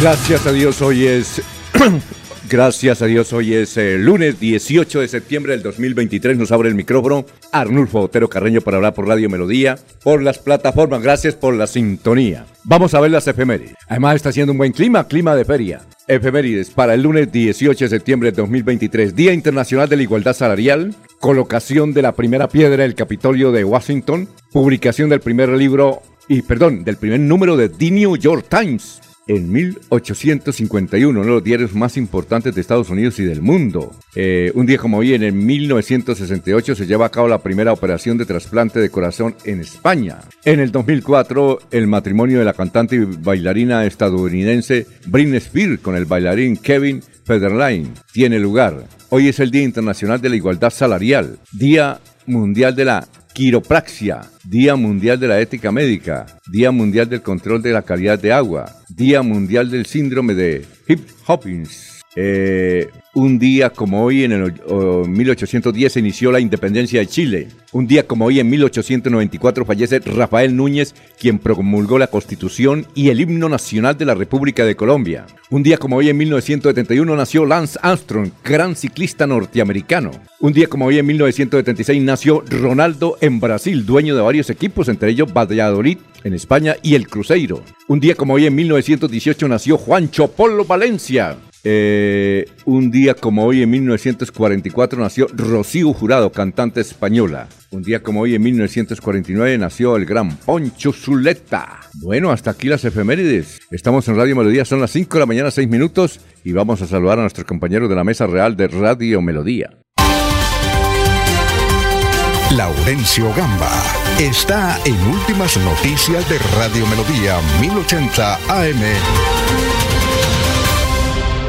Gracias a Dios, hoy es. Gracias a Dios, hoy es eh, lunes 18 de septiembre del 2023. Nos abre el micrófono Arnulfo Otero Carreño para hablar por Radio Melodía, por las plataformas. Gracias por la sintonía. Vamos a ver las efemérides. Además, está haciendo un buen clima, clima de feria. Efemérides para el lunes 18 de septiembre del 2023, Día Internacional de la Igualdad Salarial, colocación de la primera piedra del Capitolio de Washington, publicación del primer libro y, perdón, del primer número de The New York Times en 1851, uno de los diarios más importantes de Estados Unidos y del mundo. Eh, un día como hoy, en el 1968, se lleva a cabo la primera operación de trasplante de corazón en España. En el 2004, el matrimonio de la cantante y bailarina estadounidense Britney Spears con el bailarín Kevin Federline tiene lugar. Hoy es el Día Internacional de la Igualdad Salarial, Día Mundial de la Quiropraxia, Día Mundial de la Ética Médica, Día Mundial del Control de la Calidad de Agua, Día Mundial del Síndrome de Hip Hopkins. Eh, un día como hoy, en el oh, 1810, se inició la independencia de Chile. Un día como hoy, en 1894, fallece Rafael Núñez, quien promulgó la Constitución y el himno nacional de la República de Colombia. Un día como hoy, en 1971, nació Lance Armstrong, gran ciclista norteamericano. Un día como hoy, en 1976, nació Ronaldo en Brasil, dueño de varios equipos, entre ellos Valladolid, en España, y el Cruzeiro. Un día como hoy, en 1918, nació Juancho Polo Valencia, eh, un día como hoy, en 1944, nació Rocío Jurado, cantante española. Un día como hoy, en 1949, nació el gran Poncho Zuleta. Bueno, hasta aquí las efemérides. Estamos en Radio Melodía, son las 5 de la mañana, 6 minutos, y vamos a saludar a nuestros compañeros de la mesa real de Radio Melodía. Laurencio Gamba está en Últimas Noticias de Radio Melodía 1080 AM.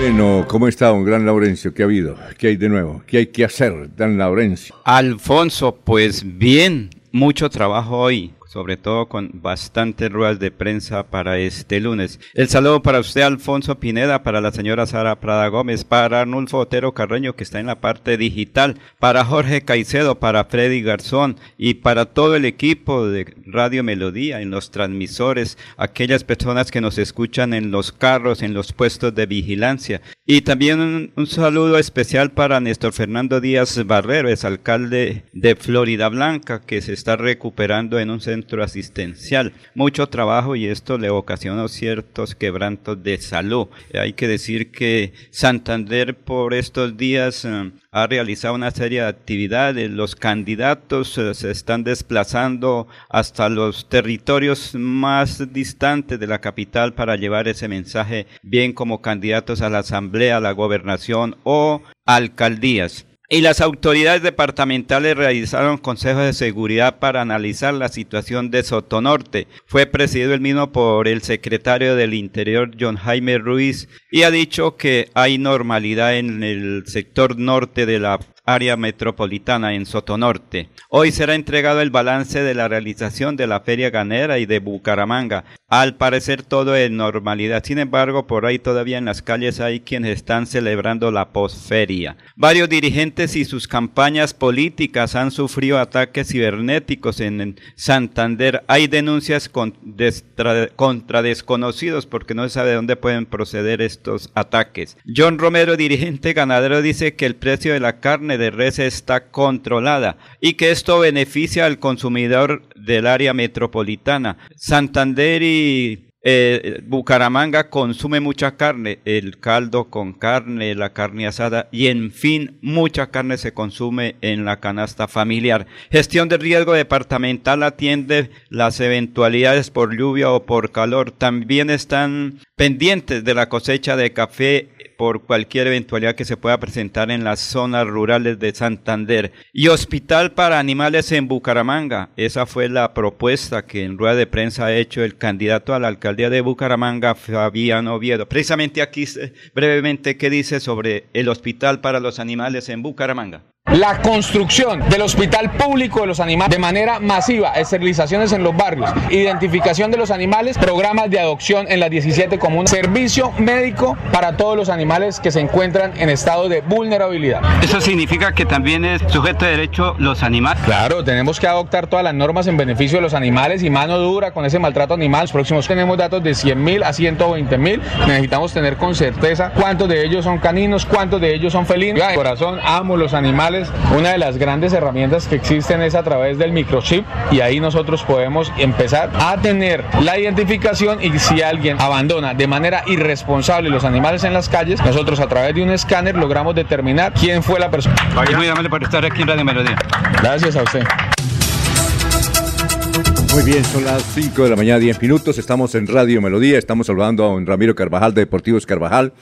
Bueno, ¿cómo está, don Gran Laurencio? ¿Qué ha habido? ¿Qué hay de nuevo? ¿Qué hay que hacer, Dan Laurencio? Alfonso, pues bien, mucho trabajo hoy sobre todo con bastantes ruedas de prensa para este lunes. El saludo para usted, Alfonso Pineda, para la señora Sara Prada Gómez, para Arnulfo Otero Carreño, que está en la parte digital, para Jorge Caicedo, para Freddy Garzón y para todo el equipo de Radio Melodía, en los transmisores, aquellas personas que nos escuchan en los carros, en los puestos de vigilancia. Y también un, un saludo especial para Néstor Fernando Díaz Barrero, es alcalde de Florida Blanca, que se está recuperando en un centro centro asistencial. Mucho trabajo y esto le ocasionó ciertos quebrantos de salud. Hay que decir que Santander por estos días eh, ha realizado una serie de actividades. Los candidatos eh, se están desplazando hasta los territorios más distantes de la capital para llevar ese mensaje, bien como candidatos a la asamblea, a la gobernación o alcaldías. Y las autoridades departamentales realizaron consejos de seguridad para analizar la situación de Sotonorte. Fue presidido el mismo por el secretario del Interior, John Jaime Ruiz, y ha dicho que hay normalidad en el sector norte de la área metropolitana en Sotonorte. Hoy será entregado el balance de la realización de la Feria Ganera y de Bucaramanga. Al parecer todo en normalidad. Sin embargo, por ahí todavía en las calles hay quienes están celebrando la posferia. Varios dirigentes y sus campañas políticas han sufrido ataques cibernéticos en Santander. Hay denuncias contra desconocidos porque no se sabe de dónde pueden proceder estos ataques. John Romero, dirigente ganadero, dice que el precio de la carne de res está controlada y que esto beneficia al consumidor del área metropolitana. Santander y eh, Bucaramanga consume mucha carne, el caldo con carne, la carne asada y en fin, mucha carne se consume en la canasta familiar. Gestión de riesgo departamental atiende las eventualidades por lluvia o por calor. También están pendientes de la cosecha de café por cualquier eventualidad que se pueda presentar en las zonas rurales de Santander. Y hospital para animales en Bucaramanga. Esa fue la propuesta que en rueda de prensa ha hecho el candidato a la alcaldía de Bucaramanga, Fabián Oviedo. Precisamente aquí brevemente qué dice sobre el hospital para los animales en Bucaramanga. La construcción del hospital público de los animales de manera masiva, esterilizaciones en los barrios, identificación de los animales, programas de adopción en las 17 comunas, servicio médico para todos los animales que se encuentran en estado de vulnerabilidad. ¿Eso significa que también es sujeto de derecho los animales? Claro, tenemos que adoptar todas las normas en beneficio de los animales y mano dura con ese maltrato animal. Los próximos tenemos datos de 100 mil a 120 mil. Necesitamos tener con certeza cuántos de ellos son caninos, cuántos de ellos son felinos. De corazón, amo los animales una de las grandes herramientas que existen es a través del microchip y ahí nosotros podemos empezar a tener la identificación y si alguien abandona de manera irresponsable los animales en las calles, nosotros a través de un escáner logramos determinar quién fue la persona. muy amable por estar aquí en Radio Melodía. Gracias a usted. Muy bien, son las 5 de la mañana, 10 minutos. Estamos en Radio Melodía. Estamos hablando a don Ramiro Carvajal de Deportivos Carvajal.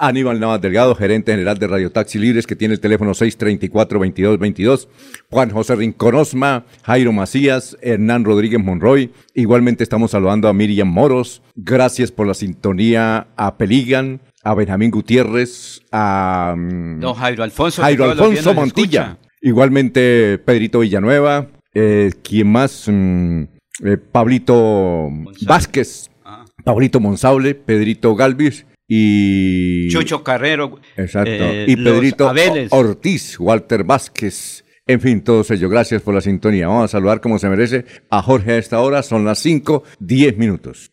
Aníbal Navas Delgado, gerente general de Radio Taxi Libres, que tiene el teléfono 634-2222. Juan José Rincón Osma, Jairo Macías, Hernán Rodríguez Monroy. Igualmente estamos saludando a Miriam Moros. Gracias por la sintonía a Peligan, a Benjamín Gutiérrez, a... Mm, Don Jairo Alfonso. Jairo Alfonso Montilla. Igualmente Pedrito Villanueva. Eh, ¿Quién más? Mm, eh, Pablito Vázquez. Ah. Pablito Monsable, Pedrito Galvis y... Chucho Carrero. Exacto. Eh, y Pedrito Ortiz, Walter Vázquez. En fin, todos ellos, gracias por la sintonía. Vamos a saludar como se merece a Jorge a esta hora. Son las 5, 10 minutos.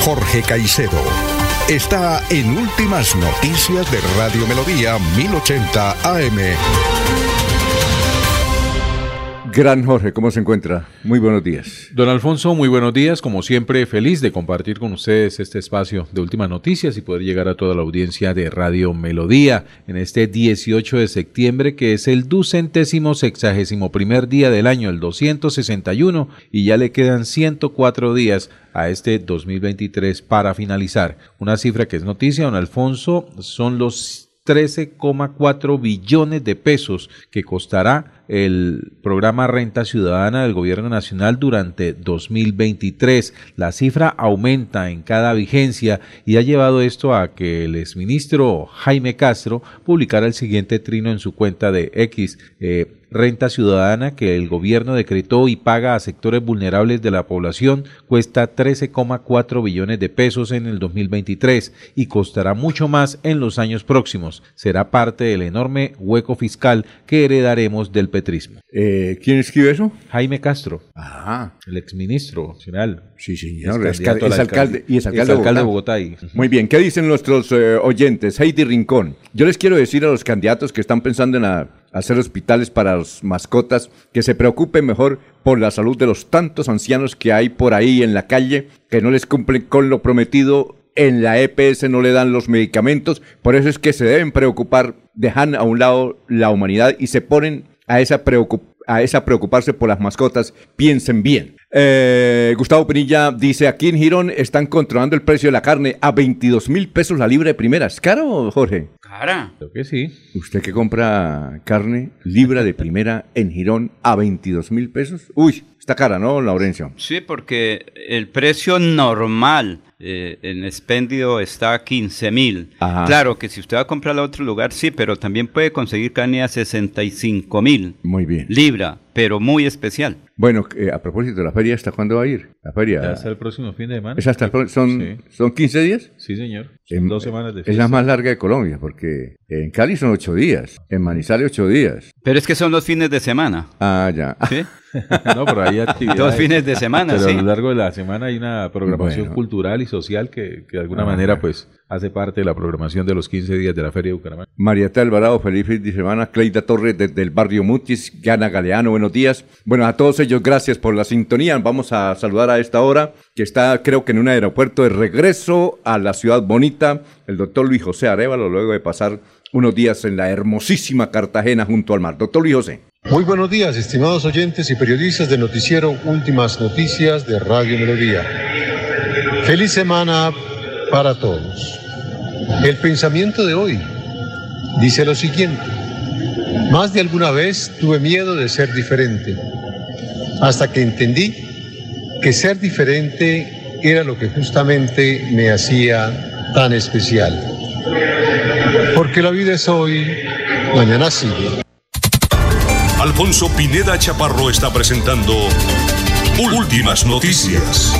Jorge Caicedo está en Últimas Noticias de Radio Melodía 1080 AM. Gran Jorge, ¿cómo se encuentra? Muy buenos días. Don Alfonso, muy buenos días. Como siempre, feliz de compartir con ustedes este espacio de últimas noticias y poder llegar a toda la audiencia de Radio Melodía en este 18 de septiembre, que es el ducentésimo sexagésimo primer día del año, el 261, y ya le quedan 104 días a este 2023 para finalizar. Una cifra que es noticia, don Alfonso, son los 13,4 billones de pesos que costará el programa Renta Ciudadana del Gobierno Nacional durante 2023. La cifra aumenta en cada vigencia y ha llevado esto a que el exministro Jaime Castro publicara el siguiente trino en su cuenta de X. Eh, renta ciudadana que el gobierno decretó y paga a sectores vulnerables de la población cuesta 13,4 billones de pesos en el 2023 y costará mucho más en los años próximos. Será parte del enorme hueco fiscal que heredaremos del petrismo. Eh, ¿Quién escribe eso? Jaime Castro. Ah. El exministro nacional. Sí, señor. Es, alcalde, y es alcalde, de Bogotá. Muy bien. ¿Qué dicen nuestros eh, oyentes? Heidi Rincón. Yo les quiero decir a los candidatos que están pensando en hacer hospitales para las mascotas, que se preocupen mejor por la salud de los tantos ancianos que hay por ahí en la calle, que no les cumplen con lo prometido en la EPS no le dan los medicamentos, por eso es que se deben preocupar, dejan a un lado la humanidad y se ponen a esa, a esa preocuparse por las mascotas, piensen bien. Eh, Gustavo Pinilla dice, aquí en Girón están controlando el precio de la carne a 22 mil pesos la libra de primera. ¿Es caro, Jorge? Cara. Creo que sí. ¿Usted que compra carne libra de primera en Girón a 22 mil pesos? Uy, está cara, ¿no, Laurencio? Sí, porque el precio normal eh, en expendio está a 15 mil. Claro que si usted va a comprar a otro lugar, sí, pero también puede conseguir carne a 65 mil. Muy bien. Libra, pero muy especial. Bueno, eh, a propósito, ¿la feria hasta cuándo va a ir? La feria. hasta el próximo fin de semana. ¿Es hasta son, ¿Son 15 días? Sí, señor. Son dos semanas de fiesta. Es la más larga de Colombia, porque en Cali son 8 días, en Manizales 8 días. Pero es que son los fines de semana. Ah, ya. ¿Sí? no, pero hay actividades. Dos fines de semana, pero sí. a lo largo de la semana hay una programación Bueno. cultural y social que, que de alguna Ah, manera bueno. pues hace parte de la programación de los 15 días de la Feria de Bucaramanga. Marieta Alvarado, feliz fin de semana. Cleida Torres desde el barrio Mutis, Gana Galeano, buenos días. Bueno, a todos ellos, gracias por la sintonía. Vamos a saludar a esta hora, que está creo que en un aeropuerto de regreso a la ciudad bonita, el doctor Luis José Arevalo, luego de pasar unos días en la hermosísima Cartagena junto al mar. Doctor Luis José. Muy buenos días, estimados oyentes y periodistas del noticiero Últimas Noticias de Radio Melodía. Feliz semana para todos. El pensamiento de hoy dice lo siguiente. Más de alguna vez tuve miedo de ser diferente, hasta que entendí que ser diferente era lo que justamente me hacía tan especial. Porque la vida es hoy, mañana sigue. Alfonso Pineda Chaparro está presentando Últimas Noticias.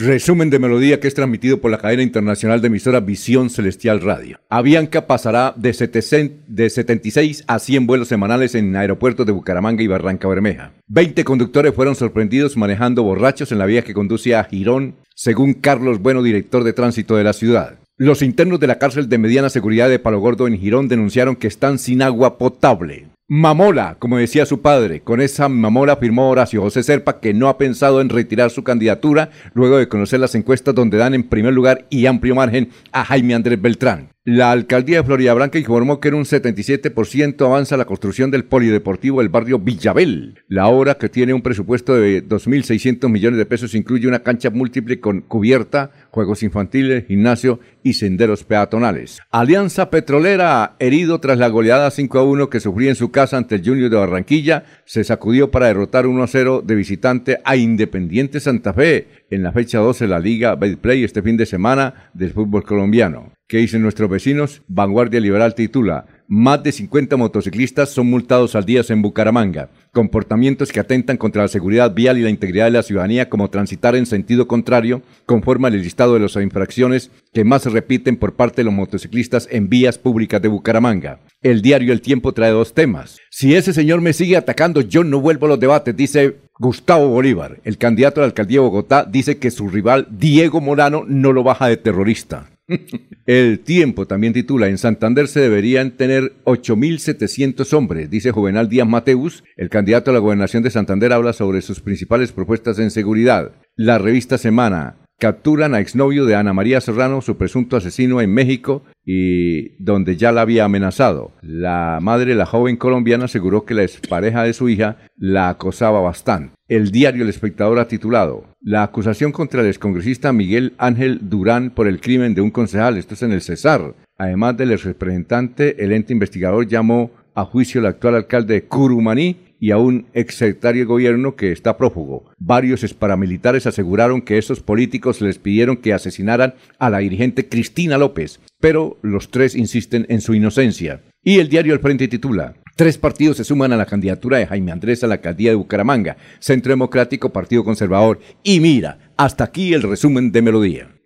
Resumen de melodía que es transmitido por la cadena internacional de emisora Visión Celestial Radio. Avianca pasará de, 700 de 76 a 100 vuelos semanales en aeropuertos de Bucaramanga y Barranca Bermeja. 20 conductores fueron sorprendidos manejando borrachos en la vía que conduce a Girón, según Carlos Bueno, director de tránsito de la ciudad. Los internos de la cárcel de mediana seguridad de Palo Gordo en Girón denunciaron que están sin agua potable. Mamola, como decía su padre, con esa mamola afirmó Horacio José Serpa que no ha pensado en retirar su candidatura luego de conocer las encuestas donde dan en primer lugar y amplio margen a Jaime Andrés Beltrán. La alcaldía de Florida Blanca informó que en un 77% avanza la construcción del polideportivo del barrio Villabel. La obra, que tiene un presupuesto de 2.600 millones de pesos, incluye una cancha múltiple con cubierta, juegos infantiles, gimnasio y senderos peatonales. Alianza Petrolera, herido tras la goleada 5 a 1 que sufría en su casa ante el Junior de Barranquilla, se sacudió para derrotar 1 a 0 de visitante a Independiente Santa Fe en la fecha 12 de la Liga Betplay este fin de semana del fútbol colombiano. ¿Qué dicen nuestros vecinos? Vanguardia Liberal titula, más de 50 motociclistas son multados al día en Bucaramanga. Comportamientos que atentan contra la seguridad vial y la integridad de la ciudadanía como transitar en sentido contrario, conforme al listado de las infracciones que más se repiten por parte de los motociclistas en vías públicas de Bucaramanga. El diario El Tiempo trae dos temas. Si ese señor me sigue atacando, yo no vuelvo a los debates, dice Gustavo Bolívar. El candidato a la alcaldía de Bogotá dice que su rival Diego Morano no lo baja de terrorista. El tiempo también titula, en Santander se deberían tener 8.700 hombres, dice Juvenal Díaz Mateus. El candidato a la gobernación de Santander habla sobre sus principales propuestas en seguridad. La revista Semana. Capturan a exnovio de Ana María Serrano, su presunto asesino en México, y donde ya la había amenazado. La madre de la joven colombiana aseguró que la expareja de su hija la acosaba bastante. El diario El Espectador ha titulado La acusación contra el excongresista Miguel Ángel Durán por el crimen de un concejal, esto es en el Cesar. Además del ex representante, el ente investigador llamó a juicio al actual alcalde de Curumaní y a un exsecretario de gobierno que está prófugo. Varios paramilitares aseguraron que esos políticos les pidieron que asesinaran a la dirigente Cristina López, pero los tres insisten en su inocencia. Y el diario El Frente titula, Tres partidos se suman a la candidatura de Jaime Andrés a la alcaldía de Bucaramanga, Centro Democrático, Partido Conservador. Y mira, hasta aquí el resumen de Melodía.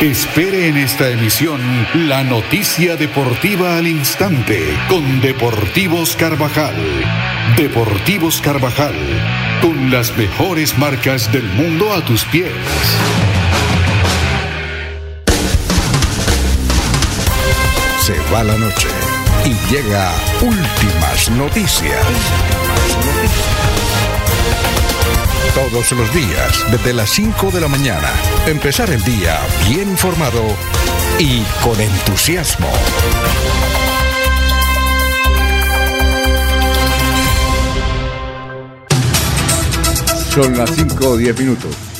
Espere en esta emisión la noticia deportiva al instante con Deportivos Carvajal. Deportivos Carvajal, con las mejores marcas del mundo a tus pies. Se va la noche y llega últimas noticias. Todos los días, desde las 5 de la mañana, empezar el día bien informado y con entusiasmo. Son las 5 o 10 minutos.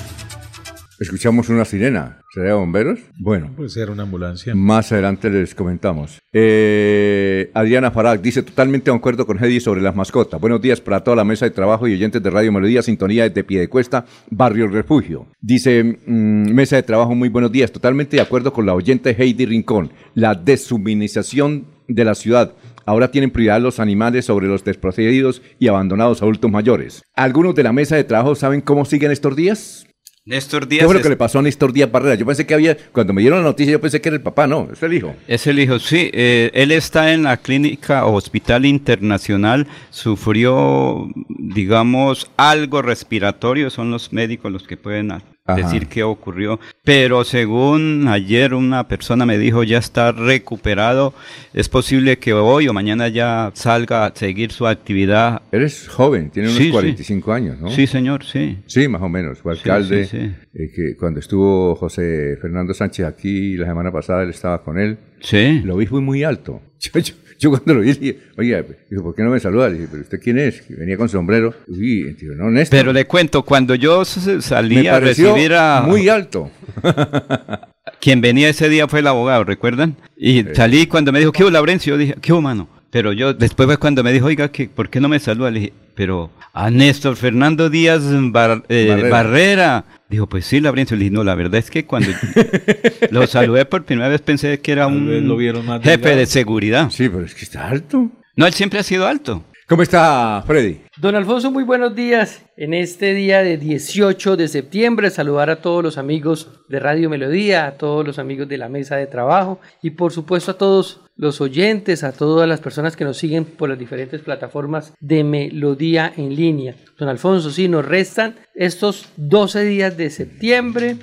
Escuchamos una sirena. ¿Será de bomberos? Bueno, Puede ser una ambulancia. más adelante les comentamos. Eh, Adriana Farag dice totalmente de acuerdo con Hedy sobre las mascotas. Buenos días para toda la mesa de trabajo y oyentes de Radio Melodía, Sintonía desde Piedecuesta, Barrio Refugio. Dice, mm, mesa de trabajo, muy buenos días. Totalmente de acuerdo con la oyente Heidi Rincón. La deshumanización de la ciudad. Ahora tienen prioridad los animales sobre los desprotegidos y abandonados adultos mayores. ¿Algunos de la mesa de trabajo saben cómo siguen estos días? Néstor Díaz. ¿Qué fue lo que le pasó a Néstor Díaz Barrera? Yo pensé que había, cuando me dieron la noticia, yo pensé que era el papá, no, es el hijo. Es el hijo, sí. Eh, él está en la clínica o hospital internacional, sufrió, digamos, algo respiratorio, son los médicos los que pueden Ajá. decir qué ocurrió. Pero según ayer una persona me dijo ya está recuperado, es posible que hoy o mañana ya salga a seguir su actividad. Eres joven, tiene unos Sí, sí. 45 años, ¿no? Sí, señor, sí. Sí, más o menos. Fue alcalde. sí, sí. eh, que cuando estuvo José Fernando Sánchez aquí la semana pasada, él estaba con él. Sí. Lo vi muy alto. Yo, yo- yo cuando lo vi, dije, oye, dijo, ¿por qué no me saluda? Le dije, ¿pero usted quién es? Que venía con sombrero. Y digo, no, Néstor. Pero le cuento, cuando yo salí me a recibir a... muy alto. Quien venía ese día fue el abogado, ¿recuerdan? Y salí cuando me dijo, ¿qué hubo, Laurencio? Yo dije, ¿qué hubo, mano? Pero yo, después fue cuando me dijo, oiga, ¿qué, ¿por qué no me saluda? Le dije, pero a Néstor Fernando Díaz Bar- eh, Barrera. Barrera. Dijo, pues sí, Laurencio. Le dije, no, la verdad es que cuando lo saludé por primera vez pensé que era un lo vieron más jefe delgado. de seguridad. Sí, pero es que está alto. No, él siempre ha sido alto. ¿Cómo está, Freddy? Don Alfonso, muy buenos días. En este día de 18 de septiembre, saludar a todos los amigos de Radio Melodía, a todos los amigos de la mesa de trabajo y por supuesto a todos los oyentes, a todas las personas que nos siguen por las diferentes plataformas de Melodía en línea. Don Alfonso, sí, nos restan estos 12 días de septiembre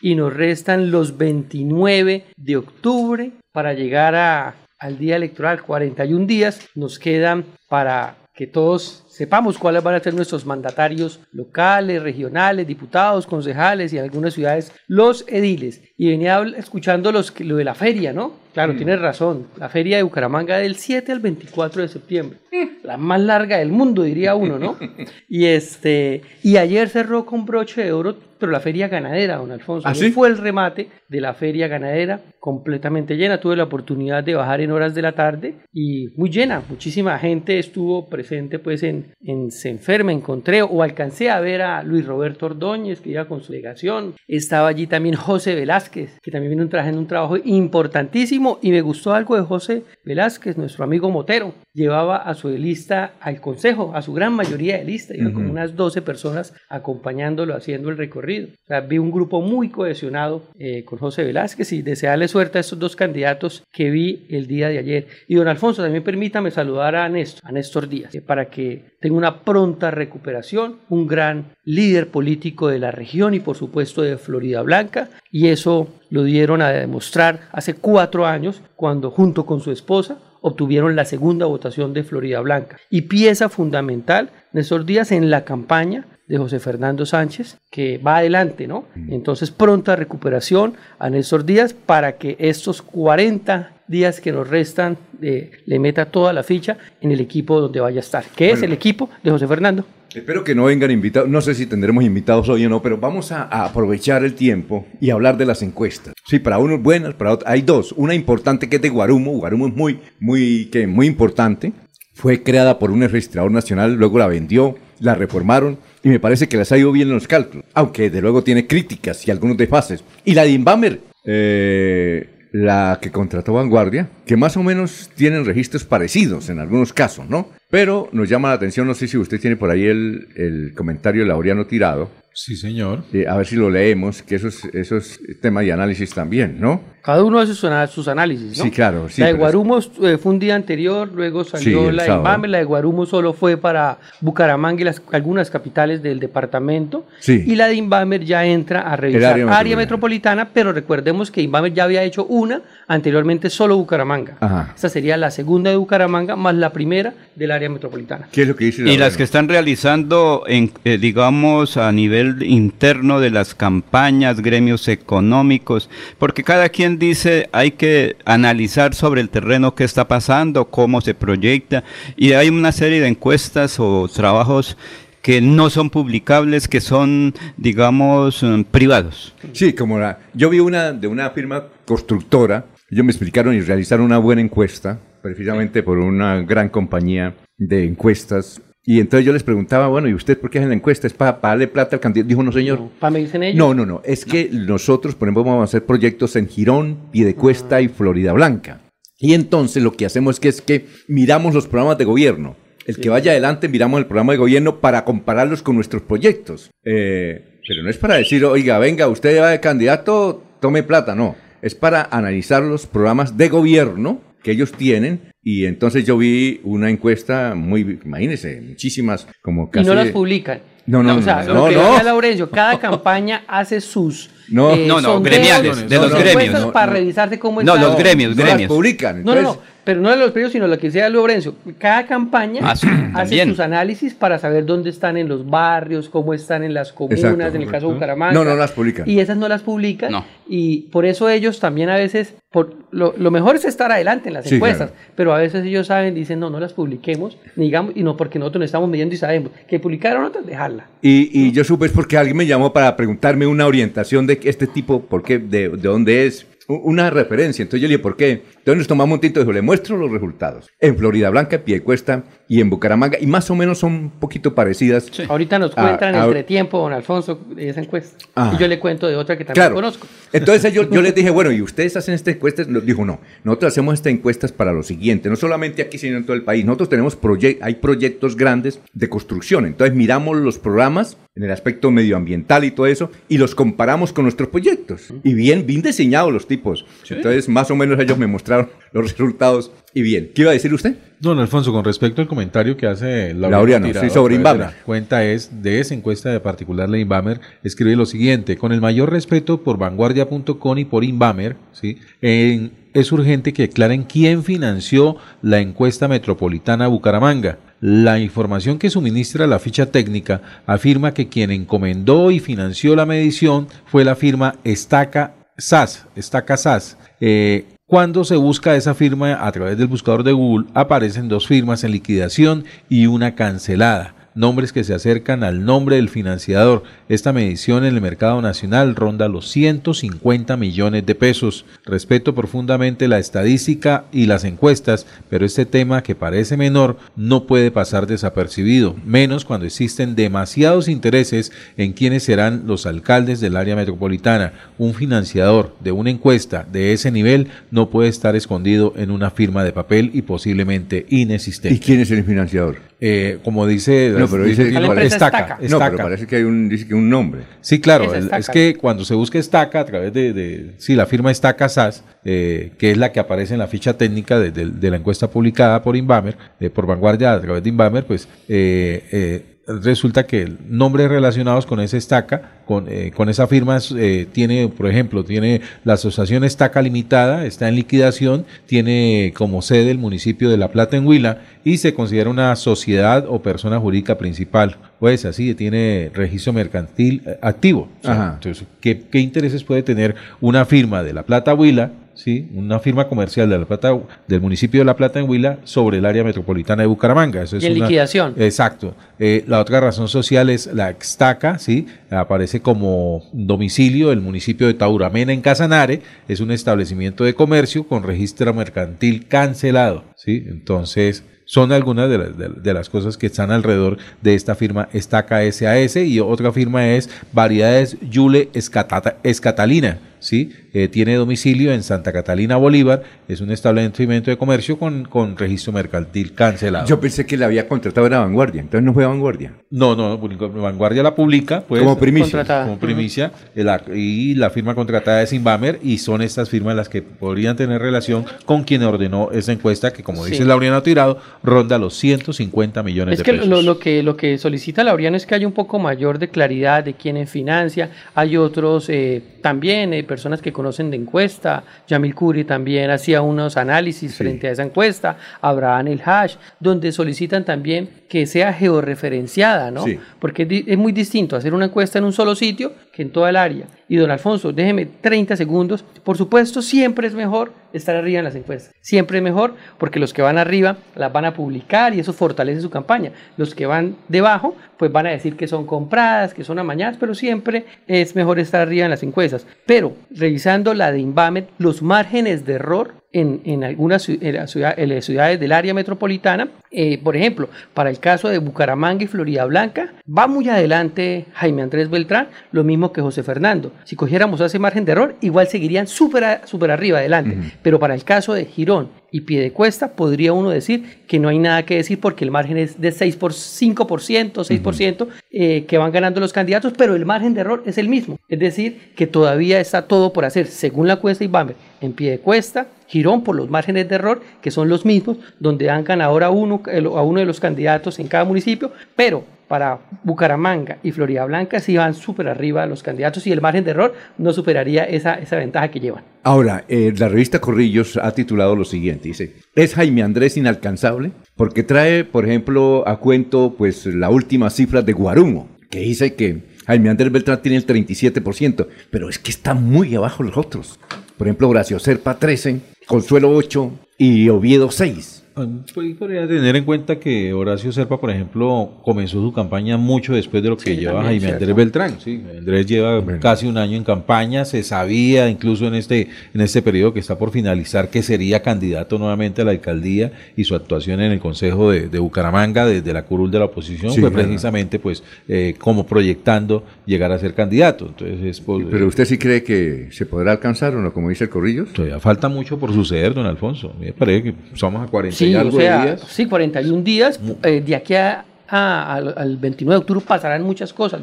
y nos restan los 29 de octubre para llegar a, al día electoral, 41 días nos quedan para que todos sepamos cuáles van a ser nuestros mandatarios locales, regionales, diputados, concejales y en algunas ciudades los ediles. Y venía escuchando los, que- lo de la feria, ¿no? Claro, tienes razón. La feria de Bucaramanga del 7 al 24 de septiembre. La más larga del mundo, diría uno, ¿no? Y este y ayer cerró con broche de oro, pero la feria ganadera, don Alfonso. ¿Ah, sí? Fue el remate de la feria ganadera completamente llena. Tuve la oportunidad de bajar en horas de la tarde y muy llena. Muchísima gente estuvo presente pues en, en Se Enferma, encontré o alcancé a ver a Luis Roberto Ordóñez que iba con su delegación. Estaba allí también José Velázquez, que también vino un traje en un trabajo importantísimo y me gustó algo de José Velázquez, nuestro amigo Motero. Llevaba a su lista al consejo, a su gran mayoría de lista, iban como unas 12 personas acompañándolo haciendo el recorrido. O sea, vi un grupo muy cohesionado eh, con José Velázquez y desearle suerte a estos dos candidatos que vi el día de ayer. Y don Alfonso, también permítame saludar a Néstor, a Néstor Díaz, eh, para que tenga una pronta recuperación, un gran líder político de la región y por supuesto de Florida Blanca. Y eso lo dieron a demostrar hace cuatro años cuando junto con su esposa obtuvieron la segunda votación de Florida Blanca. Y pieza fundamental, Néstor Díaz, en la campaña de José Fernando Sánchez, que va adelante, ¿no? Entonces, pronta recuperación a Néstor Díaz para que estos 40 días que nos restan eh, le meta toda la ficha en el equipo donde vaya a estar, que es el equipo de José Fernando. Espero que no vengan invitados, no sé si tendremos invitados hoy o no, pero vamos a, a aprovechar el tiempo y hablar de las encuestas. Sí, para unos buenas, para otros. Hay dos. Una importante que es de Guarumo. Guarumo es muy, muy, que muy importante. Fue creada por un registrador nacional, luego la vendió, la reformaron y me parece que les ha ido bien en los cálculos, aunque de luego tiene críticas y algunos desfases. Y la de Inbamer, eh, la que contrató Vanguardia, que más o menos tienen registros parecidos en algunos casos, ¿no? Pero nos llama la atención, no sé si usted tiene por ahí el, el comentario de Laureano Tirado, Sí, señor. eh, a ver si lo leemos, que eso es, eso es tema de análisis también, ¿no? Cada uno hace sus, análisis, ¿no? Sí, claro, sí, la de Guarumo eh, fue un día anterior, luego salió la de. Imbame, la de Guarumo solo fue para Bucaramanga y las, algunas capitales del departamento. Sí. Y la de Inbamer ya entra a revisar área área, metropolitana. metropolitana, pero recordemos que Inbamer ya había hecho una, anteriormente solo Bucaramanga. Ajá. Esta sería la segunda de Bucaramanga más la primera del área metropolitana. ¿Qué es lo que dice Y Laureano? las que están realizando, en, eh, digamos, a nivel interno de las campañas, gremios económicos, porque cada quien dice hay que analizar sobre el terreno qué está pasando, cómo se proyecta, y hay una serie de encuestas o trabajos que no son publicables, que son, digamos, mm, privados. Sí, como la, yo vi una de una firma constructora, ellos me explicaron y realizaron una buena encuesta, precisamente por una gran compañía de encuestas. Y entonces yo les preguntaba, bueno, ¿y usted por qué hacen la encuesta? ¿Es para, darle plata al candidato? Dijo, no, señor. ¿Para me dicen ellos? No, no, no. Es que nosotros, por ejemplo, vamos a hacer proyectos en Girón, Piedecuesta y Florida Blanca. Y entonces lo que hacemos es que, es que miramos los programas de gobierno. El que vaya adelante, miramos el programa de gobierno para compararlos con nuestros proyectos. Eh, pero no es para decir, oiga, venga, usted va de candidato, tome plata, no. Es para analizar los programas de gobierno que ellos tienen y entonces yo vi una encuesta muy, imagínense, muchísimas, como casi... Y no las publican. No, no, o sea, no, lo que no. decía Laurencio, cada campaña hace sus eh, No. No, no, gremiales, de los gremios, no, para no. revisar de cómo No, está. los gremios, no las gremios. publican. No, no, entonces- no, pero no de los premios, sino lo que decía Lorenzo. Cada campaña Ah, sí, hace también. sus análisis para saber dónde están en los barrios, cómo están en las comunas, Exacto, en el caso de. Bucaramanga. No, no las publican. Y esas no las publican. No. Y por eso ellos también a veces, por, lo, lo mejor es estar adelante en las Sí, encuestas, claro. pero a veces ellos saben, dicen, no, no las publiquemos, digamos, y no porque nosotros no estamos midiendo y sabemos que publicaron otras, dejarla. Y, y yo supe es porque alguien me llamó para preguntarme una orientación de este tipo, por qué, de, de dónde es, una referencia. Entonces yo le dije, ¿por qué? Entonces nos tomamos un tinto y dijo, le muestro los resultados. En Florida Blanca, Piedecuesta y en Bucaramanga, y más o menos son un poquito parecidas. Ahorita nos cuentan ah, entre tiempo, don Alfonso, de esa encuesta. Ah. Y yo le cuento de otra que también Claro. conozco. Entonces yo, yo les dije, bueno, ¿y ustedes hacen esta encuesta? Nos dijo, no, nosotros hacemos esta encuesta para lo siguiente, no solamente aquí, sino en todo el país. Nosotros tenemos proyectos, hay proyectos grandes de construcción. Entonces miramos los programas en el aspecto medioambiental y todo eso, y los comparamos con nuestros proyectos. Y bien, bien diseñados los tipos. Entonces, más o menos ellos me mostraron los resultados. Y bien, ¿qué iba a decir usted? Don Alfonso, con respecto al comentario que hace Laureano Tirado sí, sobre de Inbamer. la Cuenta es de esa encuesta de particular la Inbamer, escribe lo siguiente, con el mayor respeto por vanguardia.com y por Inbamer, ¿sí? En- es urgente que aclaren quién financió la encuesta metropolitana Bucaramanga. La información que suministra la ficha técnica afirma que quien encomendó y financió la medición fue la firma Estaca SAS, Estaca SAS. Eh, cuando se busca esa firma a través del buscador de Google, aparecen dos firmas en liquidación y una cancelada. Nombres que se acercan al nombre del financiador. Esta medición en el mercado nacional ronda los 150 millones de pesos. Respeto profundamente la estadística y las encuestas, pero este tema que parece menor no puede pasar desapercibido, menos cuando existen demasiados intereses en quiénes serán los alcaldes del área metropolitana. Un financiador de una encuesta de ese nivel no puede estar escondido en una firma de papel y posiblemente inexistente. ¿Y quién es el financiador? Eh, como dice, No, pero dice- empresa estaca, Estaca. No, pero parece que hay un, dice que un nombre. Sí, claro, es que cuando se busca estaca a través de, de- sí, la firma estaca SAS, eh, que es la que aparece en la ficha técnica de, de- de la encuesta publicada por Inbamer, eh, por Vanguardia a través de Inbamer, pues eh, eh, resulta que nombres relacionados con esa estaca, con, eh, con esa firma, eh, tiene, por ejemplo, tiene la asociación Estaca Limitada, está en liquidación, tiene como sede el municipio de La Plata en Huila y se considera una sociedad o persona jurídica principal. Pues así, tiene registro mercantil eh, activo. O sea, Ajá. entonces, ¿qué, qué intereses puede tener una firma de La Plata Huila, ¿sí? una firma comercial de La Plata, del municipio de La Plata en Huila sobre el área metropolitana de Bucaramanga? Eso es una- liquidación. Exacto. Eh, la otra razón social es la Extaca, ¿sí? Aparece como domicilio del municipio de Tauramena en Casanare. Es un establecimiento de comercio con registro mercantil cancelado, ¿sí? Entonces, son algunas de, las- de- de las cosas que están alrededor de esta firma Estaca SAS y otra firma es Variedades Yule Escatata- Escatalina, ¿sí? Eh, tiene domicilio en Santa Catalina Bolívar, es un establecimiento de comercio con, con registro mercantil cancelado. Yo pensé que le había contratado a Vanguardia, entonces no fue a Vanguardia. No, no, Vanguardia la publica, pues, Como primicia. Contratada. como primicia, la- y la firma contratada es Inbamer, y son estas firmas las que podrían tener relación con quien ordenó esa encuesta, que como Sí. dice Laureano Tirado, ronda los 150 millones Es de que pesos. lo, lo que lo que solicita Laureano es que haya un poco mayor de claridad de quién financia. Hay otros eh, también, eh, personas que conocen de encuesta. Yamil Curi también hacía unos análisis frente a esa encuesta. Abraham El Hash, donde solicitan también que sea georreferenciada, ¿no? Sí. Porque es muy distinto hacer una encuesta en un solo sitio que en toda el área. Y don Alfonso, déjeme 30 segundos. Por supuesto, siempre es mejor estar arriba en las encuestas. Siempre es mejor porque los que van arriba las van a publicar y eso fortalece su campaña. Los que van debajo, pues van a decir que son compradas, que son amañadas, pero siempre es mejor estar arriba en las encuestas. Pero revisando la de Inbamet, los márgenes de error en, en algunas en la ciudad, en las ciudades del área metropolitana. Eh, por ejemplo, para el caso de Bucaramanga y Florida Blanca, va muy adelante Jaime Andrés Beltrán, lo mismo que José Fernando. Si cogiéramos ese margen de error, igual seguirían súper super arriba adelante. Pero para el caso de Girón y Piedecuesta, podría uno decir que no hay nada que decir porque el margen es de 6 por 5%, 6% eh, que van ganando los candidatos, pero el margen de error es el mismo. Es decir, que todavía está todo por hacer, según la cuesta y Bamber, en Piedecuesta, Girón por los márgenes de error, que son los mismos, donde dan ganador a uno, a uno de los candidatos en cada municipio, pero para Bucaramanga y Florida Blanca sí van súper arriba los candidatos y el margen de error no superaría esa, esa ventaja que llevan. Ahora, eh, la revista Corrillos ha titulado lo siguiente, dice, ¿es Jaime Andrés inalcanzable? Porque trae, por ejemplo, a cuento pues la última cifra de Guarumo, que dice que Jaime Andrés Beltrán tiene el 37%, pero es que está muy abajo los otros. Por ejemplo, Horacio Serpa 13, Consuelo 8 y Oviedo 6. Pues podría tener en cuenta que Horacio Serpa, por ejemplo, comenzó su campaña mucho después de lo que lleva Jaime Andrés Beltrán. Sí, Andrés lleva casi un año en campaña, se sabía incluso en este, en este periodo que está por finalizar que sería candidato nuevamente a la alcaldía y su actuación en el Consejo de, Bucaramanga desde la curul de la oposición fue precisamente pues eh, como proyectando llegar a ser candidato. Entonces Pero usted sí cree que se podrá alcanzar o no, como dice el Corrillos? Todavía falta mucho por suceder, don Alfonso. Me parece que somos a 40 sí, o sea, Sí, 41 días. Eh, de aquí a, al, 29 de octubre pasarán muchas cosas.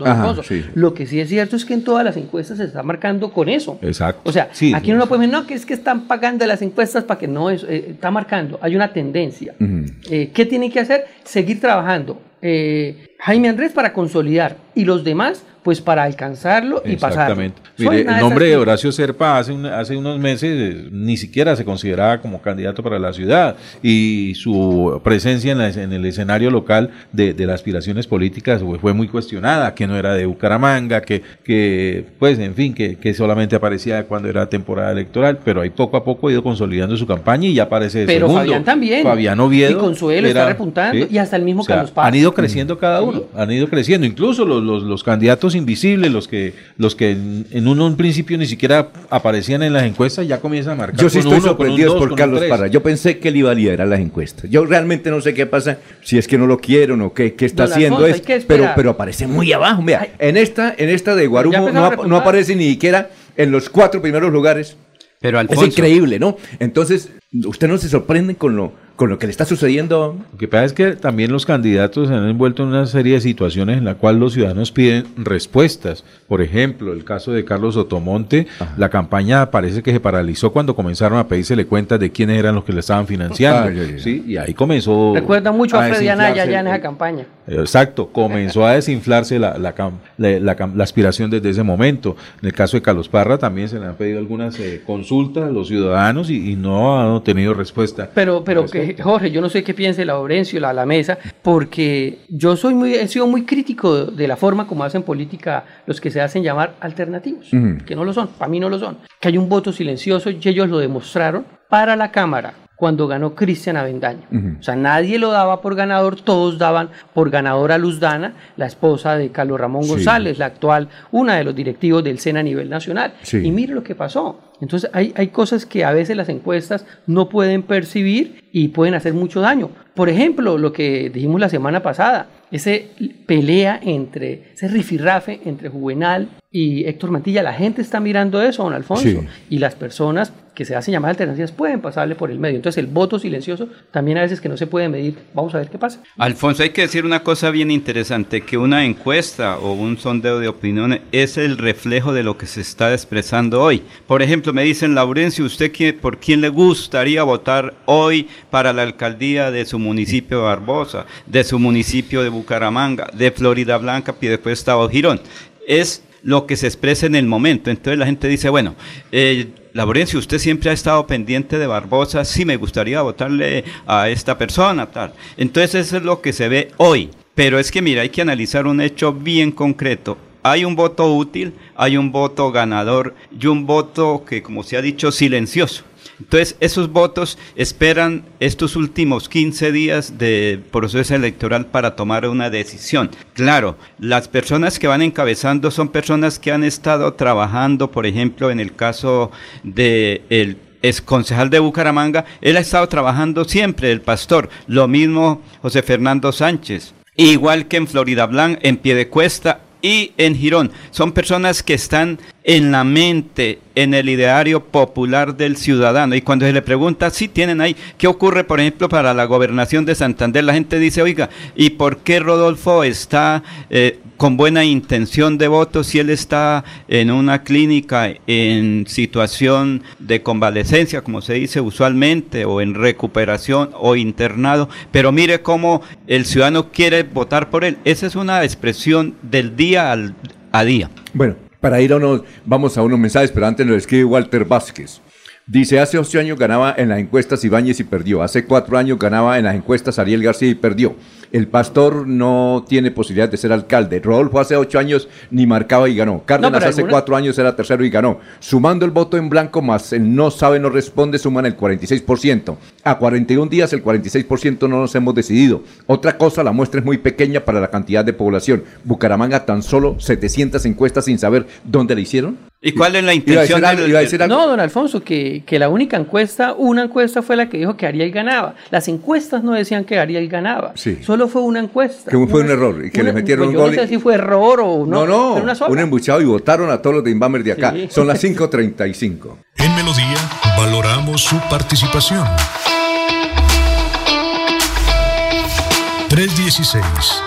Lo que sí es cierto es que en todas las encuestas se está marcando con eso. Exacto. O sea, aquí no lo decir, no, que es que están pagando las encuestas para que no, es, eh, está marcando. Hay una tendencia. Eh, ¿Qué tienen que hacer? Seguir trabajando. Jaime Andrés para consolidar y los demás pues para alcanzarlo y. Exactamente. Mire, el nombre de Horacio Serpa hace, hace unos meses eh, ni siquiera se consideraba como candidato para la ciudad y su presencia en, en el escenario local de, de, las aspiraciones políticas fue muy cuestionada, que no era de Bucaramanga, que, que pues en fin, que, que, solamente aparecía cuando era temporada electoral, pero ahí poco a poco ha ido consolidando su campaña y ya aparece pero segundo. Fabián también. Fabián Oviedo. Y Consuelo está repuntando y hasta el mismo Carlos Paz. Han ido creciendo cada uno, han ido creciendo, incluso los, los, los candidatos invisibles, los que, los que en, un, principio ni siquiera aparecían en las encuestas, ya comienzan a marcar. Yo sí estoy sorprendido por Carlos Parra. Yo pensé que él iba a liderar las encuestas. Yo realmente no sé qué pasa, si es que no lo quieren o qué, qué está haciendo, es, pero, pero aparece muy abajo. Mira, en esta, en esta de Guarumo no, no aparece ni siquiera en los cuatro primeros lugares. Pero es increíble, ¿no? Entonces, ¿usted no se sorprende con lo con lo que le está sucediendo. Lo que pasa es que también los candidatos se han envuelto en una serie de situaciones en la cual los ciudadanos piden respuestas. Por ejemplo, el caso de Carlos Otomonte, la campaña parece que se paralizó cuando comenzaron a pedírsele cuentas de quiénes eran los que le estaban financiando. ¿sí? Y ahí comenzó. Recuerda mucho a, Freddy Anaya ya en esa campaña. Exacto, comenzó a desinflarse la, la, la, aspiración desde ese momento. En el caso de Carlos Parra también se le han pedido algunas eh, consultas a los ciudadanos y, no han tenido respuesta. Pero, pero que Jorge, yo no sé qué piense Laurencio, la, la mesa, porque yo soy muy, he sido muy crítico de la forma como hacen política los que se hacen llamar alternativos, que no lo son, para mí no lo son. Que hay un voto silencioso y ellos lo demostraron para la Cámara cuando ganó Cristian Avendaño. O sea, nadie lo daba por ganador, todos daban por ganador a Luzdana, la esposa de Carlos Ramón González, la actual, una de los directivos del SENA a nivel nacional. Y mire lo que pasó. Entonces hay, hay cosas que a veces las encuestas no pueden percibir y pueden hacer mucho daño. Por ejemplo, lo que dijimos la semana pasada, ese pelea entre, ese rifirrafe entre Juvenal y Héctor Mantilla, la gente está mirando eso, don Alfonso, y las personas que se hacen llamar alternativas pueden pasarle por el medio. Entonces el voto silencioso también a veces que no se puede medir. Vamos a ver qué pasa. Alfonso, hay que decir una cosa bien interesante, que una encuesta o un sondeo de opiniones es el reflejo de lo que se está expresando hoy. Por ejemplo, me dicen, Laurencio, ¿usted por quién le gustaría votar hoy para la alcaldía de su municipio de Barbosa, de su municipio de Bucaramanga, de Florida Blanca, después estaba Girón? Es lo que se expresa en el momento. Entonces la gente dice, bueno, eh, Laurencio, usted siempre ha estado pendiente de Barbosa, sí me gustaría votarle a esta persona, tal. Entonces eso es lo que se ve hoy. Pero es que mira, hay que analizar un hecho bien concreto. Hay un voto útil, hay un voto ganador y un voto que, como se ha dicho, silencioso. Entonces, esos votos esperan estos últimos 15 días de proceso electoral para tomar una decisión. Claro, las personas que van encabezando son personas que han estado trabajando, por ejemplo, en el caso de el es concejal de Bucaramanga, él ha estado trabajando siempre, el pastor. Lo mismo José Fernando Sánchez. Igual que en Florida Blanc, en Piedecuesta y en Girón. Son personas que están en la mente, en el ideario popular del ciudadano. Y cuando se le pregunta, si tienen ahí, ¿qué ocurre, por ejemplo, para la gobernación de Santander? La gente dice, oiga, ¿y por qué Rodolfo está eh, con buena intención de voto si él está en una clínica en situación de convalecencia, como se dice usualmente, o en recuperación o internado? Pero mire cómo el ciudadano quiere votar por él. Esa es una expresión del día al, a día. Bueno, para ir a unos, vamos a unos mensajes, pero antes nos escribe Walter Vázquez. Dice, hace 8 años ganaba en las encuestas Ibáñez y perdió. Hace 4 años ganaba en las encuestas Ariel García y perdió. El pastor no tiene posibilidad de ser alcalde. Rodolfo hace 8 años ni marcaba y ganó. Cárdenas hace 4 años era tercero y ganó. Sumando el voto en blanco más el no sabe, no responde, suman el 46%. A 41 días el 46% no nos hemos decidido. Otra cosa, la muestra es muy pequeña para la cantidad de población. Bucaramanga tan solo 700 encuestas sin saber dónde la hicieron. ¿Y cuál es la intención? Iba a decir, iba a decir algo. No, don Alfonso, que, que, la única encuesta, una encuesta fue la que dijo que Ariel ganaba. Las encuestas no decían que Ariel ganaba. Sí. Solo fue una encuesta. Que fue un error y que una, le metieron pues un gol. No sé si fue error o no. No, no, un embuchado y votaron a todos los de Inbamer de acá. Sí. Son las 5.35. En Melodía valoramos su participación. 316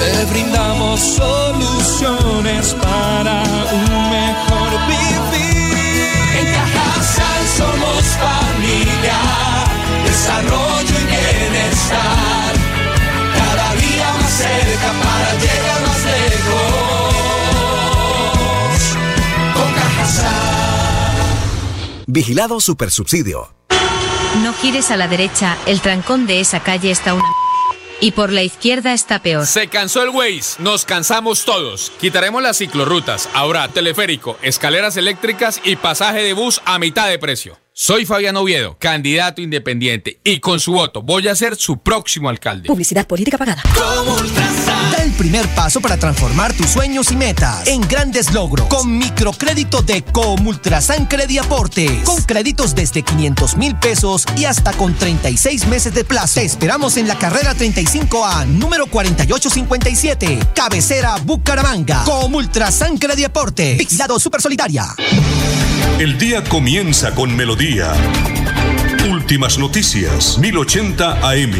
Te brindamos soluciones para un mejor vivir. En Cajasal somos familia, desarrollo y bienestar. Cada día más cerca para llegar más lejos. Con Cajasal. Vigilado Supersubsidio. No gires a la derecha, el trancón de esa calle está una... Y por la izquierda está peor. Se cansó el Waze, nos cansamos todos. Quitaremos las ciclorrutas, ahora teleférico, escaleras eléctricas y pasaje de bus a mitad de precio. Soy Fabián Oviedo, candidato independiente, y con su voto voy a ser su próximo alcalde. Publicidad política pagada. Da el primer paso para transformar tus sueños y metas en grandes logros con microcrédito de Comultrasan Crediaporte. Con créditos desde 500 mil pesos y hasta con 36 meses de plazo. Te esperamos en la carrera 35A, número 4857, cabecera Bucaramanga. Comultrasan Crediaporte. Vigilado Super Solidaria. El día comienza con melodía. Últimas noticias, 1080 AM.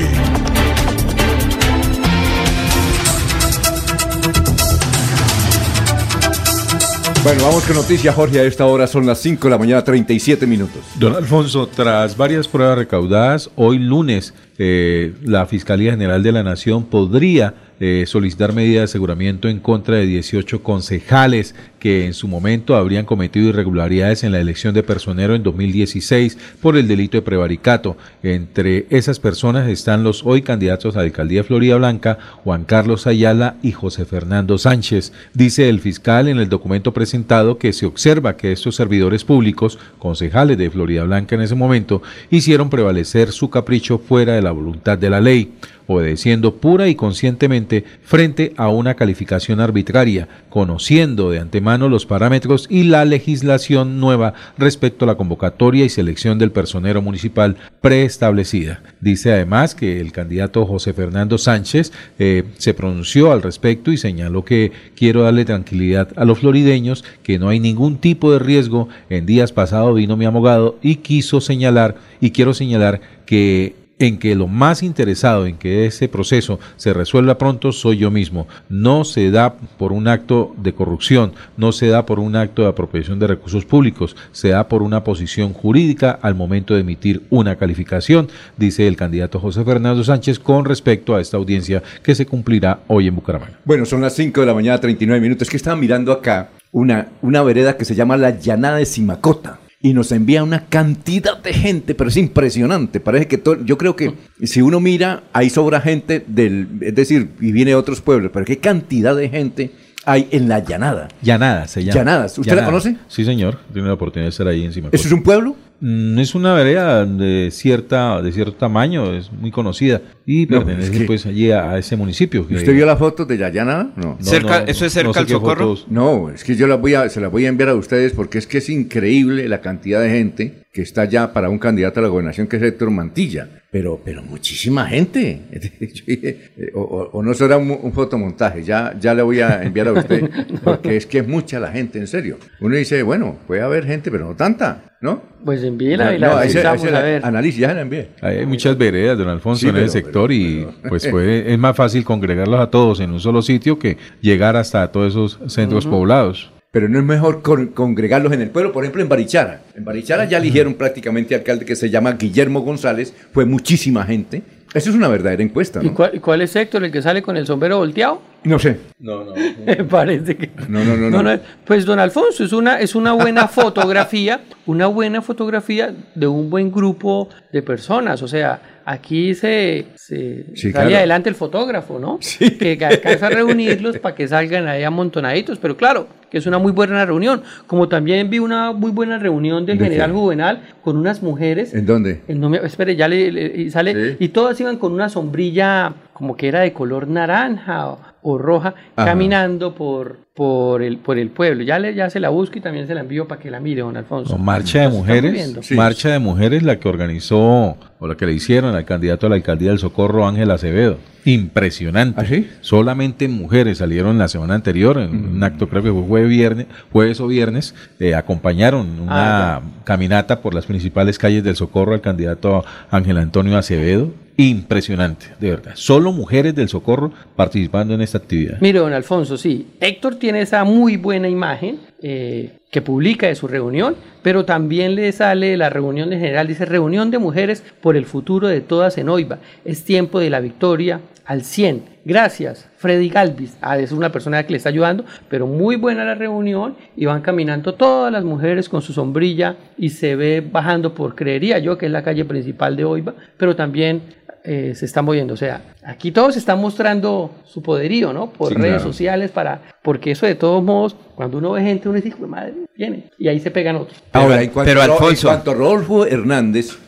Bueno, vamos con noticias, Jorge. A esta hora son las 5 de la mañana, 37 minutos. Don Alfonso, tras varias pruebas recaudadas, hoy lunes eh, la Fiscalía General de la Nación podría eh, solicitar medidas de aseguramiento en contra de 18 concejales que en su momento habrían cometido irregularidades en la elección de personero en 2016 por el delito de prevaricato. Entre esas personas están los hoy candidatos a la alcaldía de Florida Blanca, Juan Carlos Ayala y José Fernando Sánchez. Dice el fiscal en el documento presentado que se observa que estos servidores públicos, concejales de Florida Blanca en ese momento, hicieron prevalecer su capricho fuera de la voluntad de la ley obedeciendo pura y conscientemente frente a una calificación arbitraria, conociendo de antemano los parámetros y la legislación nueva respecto a la convocatoria y selección del personero municipal preestablecida. Dice además que el candidato José Fernando Sánchez eh, se pronunció al respecto y señaló que quiero darle tranquilidad a los florideños, que no hay ningún tipo de riesgo. En días pasados vino mi abogado y quiso señalar, y quiero señalar que en que lo más interesado en que ese proceso se resuelva pronto soy yo mismo. No se da por un acto de corrupción, no se da por un acto de apropiación de recursos públicos, se da por una posición jurídica al momento de emitir una calificación, dice el candidato José Fernando Sánchez con respecto a esta audiencia que se cumplirá hoy en Bucaramanga. Bueno, son las 5 de la mañana, 39 minutos. Que estaba mirando acá una, una vereda que se llama la Llanada de Simacota. Y nos envía una cantidad de gente, pero es impresionante. Parece que todo, yo creo que si uno mira, ahí sobra gente del, es decir, y viene de otros pueblos, pero qué cantidad de gente hay en la llanada. Llanada se llama. Llanadas. ¿Usted la conoce? Sí, señor. Tiene la oportunidad de estar ahí encima. ¿Eso es un pueblo? Mm, Es una vereda de cierta de cierto tamaño, es muy conocida y No, pertenece es que- pues allí a, a ese municipio. que- ¿Usted vio las fotos de llanada? No. No, Cerca- no, ¿eso es cerca no sé al qué Socorro? fotos. No, es que yo las voy a, se las voy a enviar a ustedes porque es que es increíble la cantidad de gente que está ya para un candidato a la gobernación que es Héctor Mantilla. Pero, pero muchísima gente. Eh, o, o- o no será un, un fotomontaje, ya, ya le voy a enviar a usted, porque es que es mucha la gente, en serio. Uno dice, bueno, puede haber gente, pero no tanta, ¿no? Pues envíela y No, la se la- a ver. Analice, ya se la envié. Hay muchas veredas, don Alfonso, Sí, en pero- ese sector y pues puede- es más fácil congregarlos a todos en un solo sitio que llegar hasta todos esos centros poblados. Pero no es mejor con- congregarlos en el pueblo, por ejemplo en Barichara. En Barichara ya eligieron prácticamente alcalde que se llama Guillermo González, fue muchísima gente. Eso es una verdadera encuesta, ¿Y ¿no? cuál, cuál es Héctor, el que sale con el sombrero volteado? No sé. No, no. Me parece que... No, no, no, no. Pues don Alfonso, es una, es una buena fotografía, una buena fotografía de un buen grupo de personas. O sea, aquí se, se Sí, sale claro. adelante el fotógrafo, ¿no? Que alcanza a reunirlos para que salgan ahí amontonaditos. Pero claro, que es una muy buena reunión. Como también vi una muy buena reunión del ¿De general qué? Juvenal con unas mujeres. ¿En dónde? El nombre- espere, ya le, le- y sale. Y todas iban con una sombrilla como que era de color naranja o, o roja, Ajá. caminando por, por, el, por el pueblo. Ya, le, ya se la busco y también se la envío para que la mire, don Alfonso. Marcha de mujeres, marcha de mujeres la que organizó o la que le hicieron al candidato a la alcaldía del Socorro Ángel Acevedo. Impresionante. Solamente mujeres salieron la semana anterior en un acto creo que fue jueves, viernes, jueves o viernes, eh, acompañaron una Ah, caminata por las principales calles del Socorro al candidato Ángel Antonio Acevedo. Impresionante, de verdad. Solo mujeres del Socorro participando en esta actividad. Mire, don Alfonso, sí, Héctor tiene esa muy buena imagen eh, que publica de su reunión, pero también le sale la reunión en general, dice reunión de mujeres por el futuro de todas en Oiva. Es tiempo de la victoria al 100. Gracias, Freddy Galvis. Ah, es una persona que le está ayudando, pero muy buena la reunión y van caminando todas las mujeres con su sombrilla y se ve bajando por, creería yo, que es la calle principal de Oiva, pero también eh, se están moviendo. O sea, aquí todos están mostrando su poderío, ¿no? Por Sí, redes claro. sociales, para porque eso de todos modos, cuando uno ve gente, uno dice, "Hijo de madre, viene. Y ahí se pegan otros. Ahora, en cuanto, a Ro- en cuanto a Rodolfo Hernández,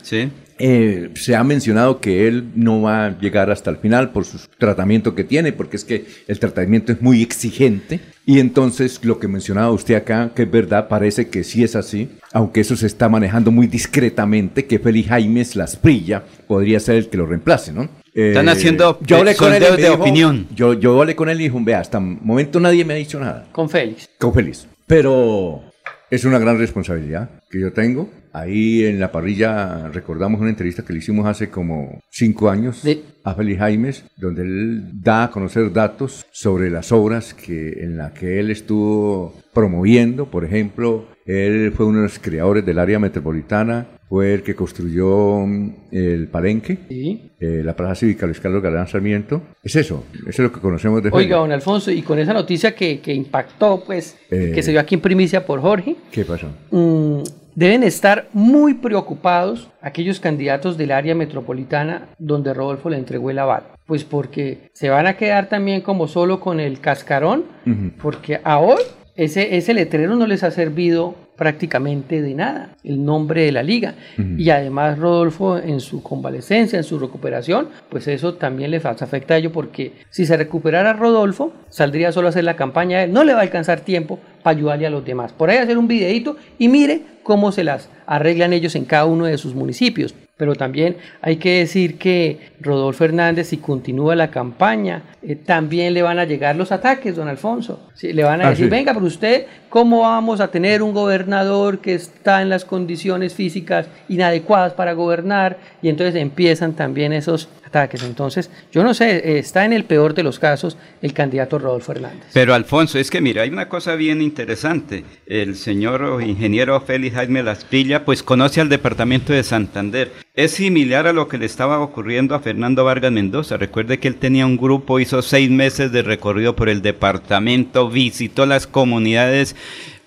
eh, se ha mencionado que él no va a llegar hasta el final por su tratamiento que tiene, porque es que el tratamiento es muy exigente. Y entonces lo que mencionaba usted acá, que es verdad, parece que sí es así, aunque eso se está manejando muy discretamente, que Félix Jaimes Lasprilla podría ser el que lo reemplace, ¿no? Eh, Están haciendo yo hablé con él de dijo- opinión. Yo, yo hablé con él y dijo, vea, hasta el momento nadie me ha dicho nada. Con Félix. Con Félix. Pero es una gran responsabilidad que yo tengo. Ahí en la parrilla recordamos una entrevista que le hicimos hace como cinco años a Félix Jaimes, donde él da a conocer datos sobre las obras que, en las que él estuvo promoviendo. Por ejemplo, él fue uno de los creadores del área metropolitana, fue el que construyó mm, el Palenque, eh, la Plaza Cívica Luis Carlos Galán Sarmiento. Es eso, eso es lo que conocemos de. Oiga, don Alfonso, y con esa noticia que, que impactó, pues, Eh. que se dio aquí en primicia por Jorge, ¿Qué pasó? mm, deben estar muy preocupados aquellos candidatos del área metropolitana donde Rodolfo le entregó el aval. Pues porque se van a quedar también como solo con el cascarón, porque a hoy ese, ese letrero no les ha servido prácticamente de nada, el nombre de la liga. Y además Rodolfo en su convalecencia, en su recuperación, pues eso también les afecta a ello porque si se recuperara Rodolfo, saldría solo a hacer la campaña a él, no le va a alcanzar tiempo para ayudarle a los demás. Por ahí hacer un videito y mire cómo se las arreglan ellos en cada uno de sus municipios. Pero también hay que decir que Rodolfo Hernández, si continúa la campaña, eh, también le van a llegar los ataques, don Alfonso. Sí, le van a Ah, decir, sí. venga, pero usted, ¿cómo vamos a tener un gobernador que está en las condiciones físicas inadecuadas para gobernar? Y entonces empiezan también esos ataques. Entonces, yo no sé, eh, está en el peor de los casos el candidato Rodolfo Hernández. Pero Alfonso, es que mira, hay una cosa bien interesante. El señor ingeniero Félix Jaime Laspilla, pues conoce al departamento de Santander. Es similar a lo que le estaba ocurriendo a Fernando Vargas Mendoza. Recuerde que él tenía un grupo, hizo seis meses de recorrido por el departamento, visitó las comunidades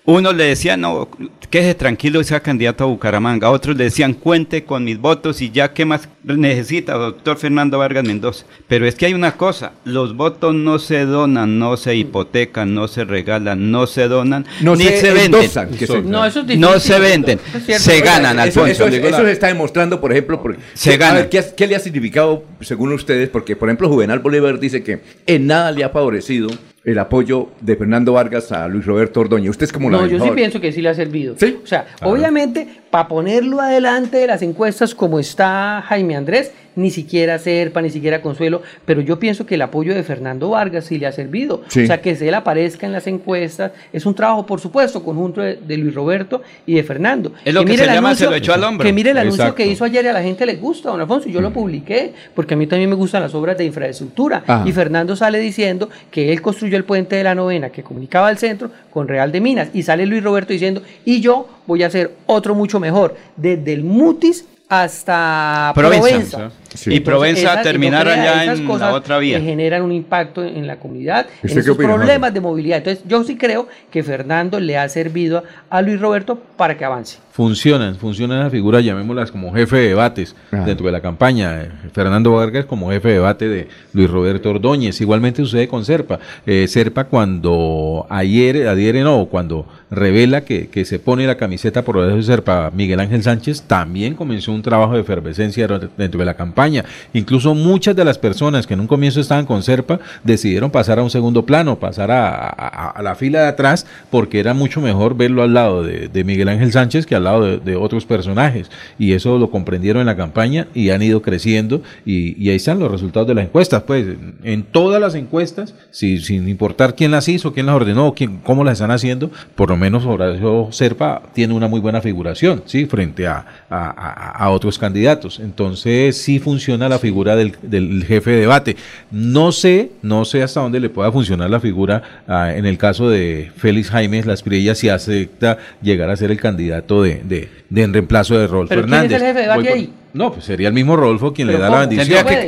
Unos le decían, no, quédese tranquilo y sea candidato a Bucaramanga. Otros le decían, cuente con mis votos y ya, ¿qué más necesita, doctor Fernando Vargas Mendoza? Pero es que hay una cosa, los votos no se donan, no se hipotecan, no se regalan, no se donan, No ni se se, venden. endosan, que se- No, eso es No difícil. se venden, es se ganan, Alfonso. eso- eso se está demostrando, por ejemplo, porque, Se ¿qué- a gana. ver, ¿qué, qué le ha significado, según ustedes? Porque, por ejemplo, Juvenal Bolívar dice que en nada le ha favorecido el apoyo de Fernando Vargas a Luis Roberto Ordóñez. ¿Usted es como la No, yo sí pienso que sí le ha servido. ¿Sí? O sea, obviamente, para ponerlo adelante de las encuestas como está Jaime Andrés, ni siquiera Serpa, ni siquiera Consuelo, pero yo pienso que el apoyo de Fernando Vargas sí le ha servido. Sí. O sea, que él aparezca en las encuestas es un trabajo, por supuesto, conjunto de, de Luis Roberto y de Fernando. Es lo que mire se el llama se lo echó al hombro. Que mire el anuncio Exacto. que hizo ayer y a la gente le gusta, don Alfonso, y yo lo publiqué, porque a mí también me gustan las obras de infraestructura. Ajá. Y Fernando sale diciendo que él construyó el puente de la novena que comunicaba al centro con Real de Minas. Y sale Luis Roberto diciendo, y yo voy a hacer otro mucho mejor, desde el Mutis hasta Provenza. Provenza. Sí. Y Provenza esas- terminar no crea, allá en la otra vía. que generan un impacto en la comunidad, ¿Usted en Jorge? problemas de movilidad. Entonces, yo sí creo que Fernando le ha servido a, a Luis Roberto para que avance. Funcionan, funcionan las figuras, llamémoslas como jefe de debates Ajá. dentro de la campaña. Fernando Vargas como jefe de debate de Luis Roberto Ordóñez. Igualmente sucede con Serpa. Eh, Serpa cuando ayer, ayer no, cuando revela que, que se pone la camiseta por debajo de Serpa Miguel Ángel Sánchez, también comenzó un trabajo de efervescencia dentro de la campaña. Incluso muchas de las personas que en un comienzo estaban con Serpa decidieron pasar a un segundo plano, pasar a, la fila de atrás, porque era mucho mejor verlo al lado de, Miguel Ángel Sánchez que al lado de, otros personajes. Y eso lo comprendieron en la campaña y han ido creciendo. Y, ahí están los resultados de las encuestas. Pues en todas las encuestas, si- sin importar quién las hizo, quién las ordenó, quién, cómo las están haciendo, por lo menos Horacio Serpa tiene una muy buena figuración, ¿sí? Frente a- a otros candidatos. Entonces sí funciona la figura del, del jefe de debate. No sé, no sé hasta dónde le pueda funcionar la figura ah, en el caso de Félix Jaime Lasprilla si acepta llegar a ser el candidato de, de, de en reemplazo de Rodolfo ¿Pero quién es el jefe de debate ahí? No, pues sería el mismo Rodolfo quien Pero le da la bendición. Tendría que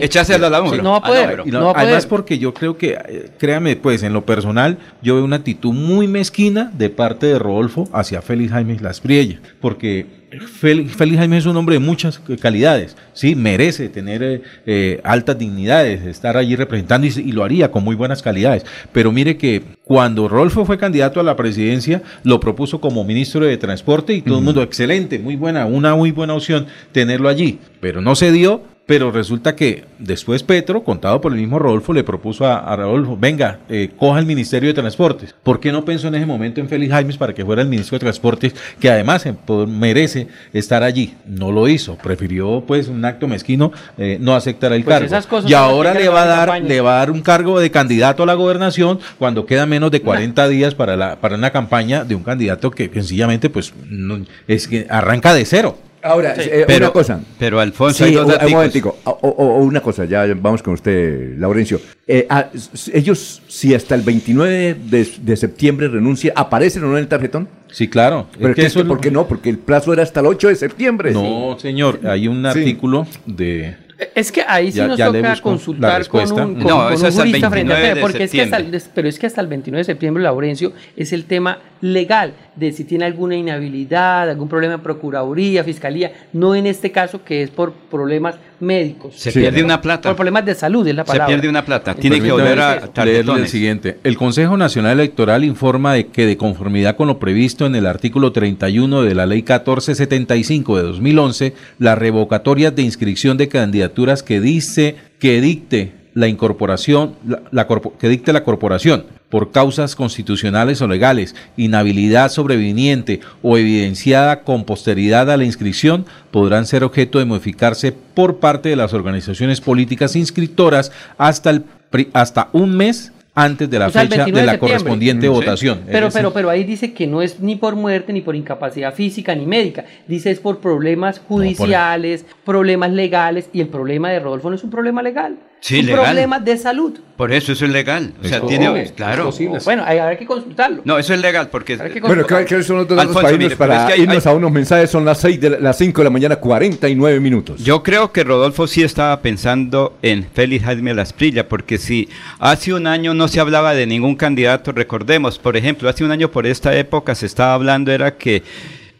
hombro. No va a Ah, poder. pero- Y no, No va a además poder. porque yo creo que, eh, créame, pues en lo personal, yo veo una actitud muy mezquina de parte de Rodolfo hacia Félix Jaime Laspriella, porque Félix, Félix Jaime es un hombre de muchas calidades, sí, merece tener eh, eh, altas dignidades, estar allí representando y, lo haría con muy buenas calidades, pero mire que cuando Rodolfo fue candidato a la presidencia, lo propuso como ministro de Transporte y todo el mundo, excelente, muy buena, una muy buena opción tenerlo allí, pero no se dio, pero resulta que después Petro, contado por el mismo Rodolfo, le propuso a, a Rodolfo, venga, eh, coja el Ministerio de Transportes. ¿Por qué no pensó en ese momento en Félix Jaimes para que fuera el ministro de Transportes, que además merece estar allí? No lo hizo, prefirió pues un acto mezquino eh, no aceptar el Pues cargo. esas cosas Y ahora le va a dar, le va a dar un cargo de candidato a la gobernación cuando queda menos de 40 días para la para una campaña de un candidato que sencillamente pues no- es que arranca de cero. Ahora, Sí. eh, Pero- una cosa. pero, Alfonso, Sí, hay dos un- momentico. O, o- o una cosa, ya vamos con usted, Laurencio. Eh, ah, s- ellos, si hasta el 29 de, de septiembre renuncia, ¿aparecen o no en el tarjetón? Sí, claro. Pero Es que que eso ¿por qué no? Porque el plazo era hasta el 8 de septiembre. No, señor, hay un Sí. artículo de... Es que ahí sí Ya- nos ya toca consultar con un, con- No, con eso un jurista frente a 29 de frente, porque es que hasta el, pero es que hasta el 29 de septiembre, Laurencio, es el tema legal de si tiene alguna inhabilidad, algún problema en Procuraduría, Fiscalía, no en este caso que es por problemas médicos. Se Sí. pierde una plata. Por problemas de salud es la Se palabra. pierde una plata. Tiene que volver a leerle el siguiente. El Consejo Nacional Electoral informa de que de conformidad con lo previsto en el artículo 31 de la Ley 1475 de 2011, las revocatorias de inscripción de candidaturas que dice que dicte la incorporación, la, la corpo- que dicte la corporación por causas constitucionales o legales, inhabilidad sobreviniente o evidenciada con posteridad a la inscripción, podrán ser objeto de modificarse por parte de las organizaciones políticas inscriptoras hasta, el, pri- hasta un mes antes de la O sea, el fecha 29 de de la correspondiente sí. votación. Pero, pero, pero ahí dice que no es ni por muerte, ni por incapacidad física, ni médica. Dice es por problemas judiciales, problemas legales, y el problema de Rodolfo no es un problema legal. Sí, un legal. problema de salud. Por eso eso es legal. O sea, Es tiene, posible, claro. es. Bueno, hay, hay que consultarlo. No, eso es legal porque que Bueno. ¿cuáles son los dos Alfonso, para irnos, mire, para es que hay- irnos hay- a unos mensajes? Son las, seis de la- las 5 de la mañana, 49 minutos. Yo creo que Rodolfo sí estaba pensando en Félix Jaime Lasprilla, porque si hace un año no se hablaba de ningún candidato, recordemos, por ejemplo, hace un año por esta época se estaba hablando, era que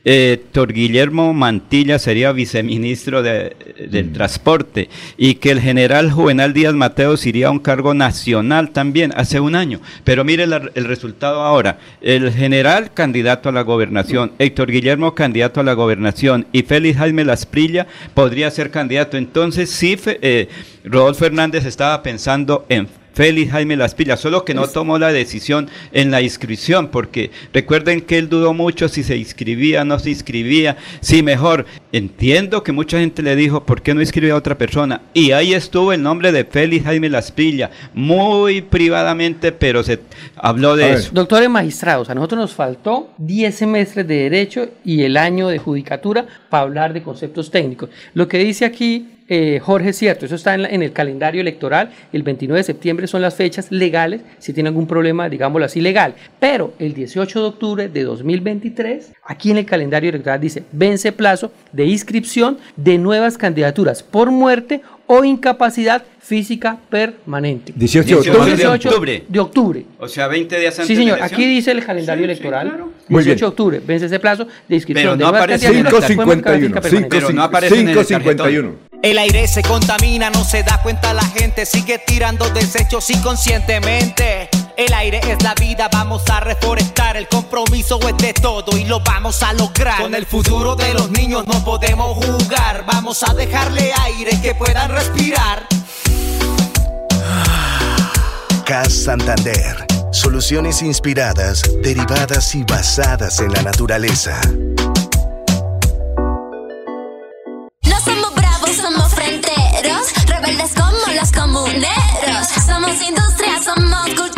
Héctor Guillermo Mantilla sería viceministro de- del transporte y que el general Juvenal Díaz Mateos iría a un cargo nacional también hace un año. Pero mire la- el resultado ahora. El general candidato a la gobernación, Héctor Guillermo candidato a la gobernación y Félix Jaime Lasprilla podría ser candidato. Entonces sí, fe- eh, Rodolfo Hernández estaba pensando en Félix Jaime Laspilla, solo que no tomó la decisión en la inscripción, porque recuerden que él dudó mucho si se inscribía, no se inscribía, si mejor. Entiendo que mucha gente le dijo, ¿por qué no inscribe a otra persona? Y ahí estuvo el nombre de Félix Jaime Laspilla, muy privadamente, pero se habló de A ver. eso. Doctores magistrados, a nosotros nos faltó 10 semestres de Derecho y el año de Judicatura para hablar de conceptos técnicos. Lo que dice aquí eh, Jorge es cierto, eso está en, la- en el calendario electoral. El 29 de septiembre son las fechas legales, si tiene algún problema, digámoslo así, legal. Pero el 18 de octubre de 2023, aquí en el calendario electoral dice, vence plazo de inscripción de nuevas candidaturas por muerte o incapacidad física permanente. 18 de 18 octubre. de 18 octubre. de octubre. O sea, 20 días antes Sí, de señor. la Aquí dice el calendario Sí, sí, electoral. claro. Muy 18 bien. de octubre. Vence ese plazo de inscripción Pero de no aparece candidaturas en por el- muerte o 551. física permanente. Pero no aparece en el 551. El aire se contamina, no se da cuenta la gente, sigue tirando desechos inconscientemente. El aire es la vida, vamos a reforestar, el compromiso es de todo y lo vamos a lograr. Con el futuro de los niños no podemos jugar, vamos a dejarle aire que puedan respirar. CAS Santander. Soluciones inspiradas, derivadas y basadas en la naturaleza. No somos bravos, somos fronteros, rebeldes como los comuneros. Somos industria, somos cultura,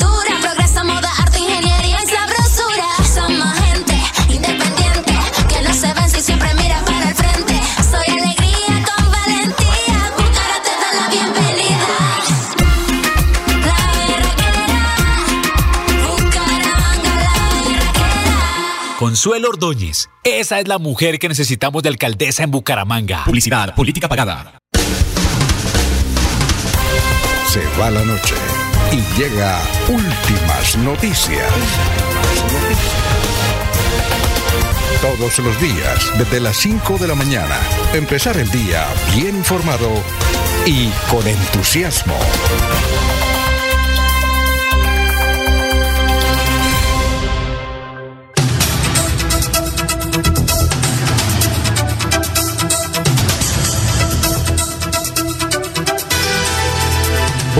Consuelo Ordóñez. Esa es la mujer que necesitamos de alcaldesa en Bucaramanga. Publicidad, política pagada. Se va la noche y llega últimas noticias. Todos los días, desde las 5 de la mañana, empezar el día bien informado y con entusiasmo.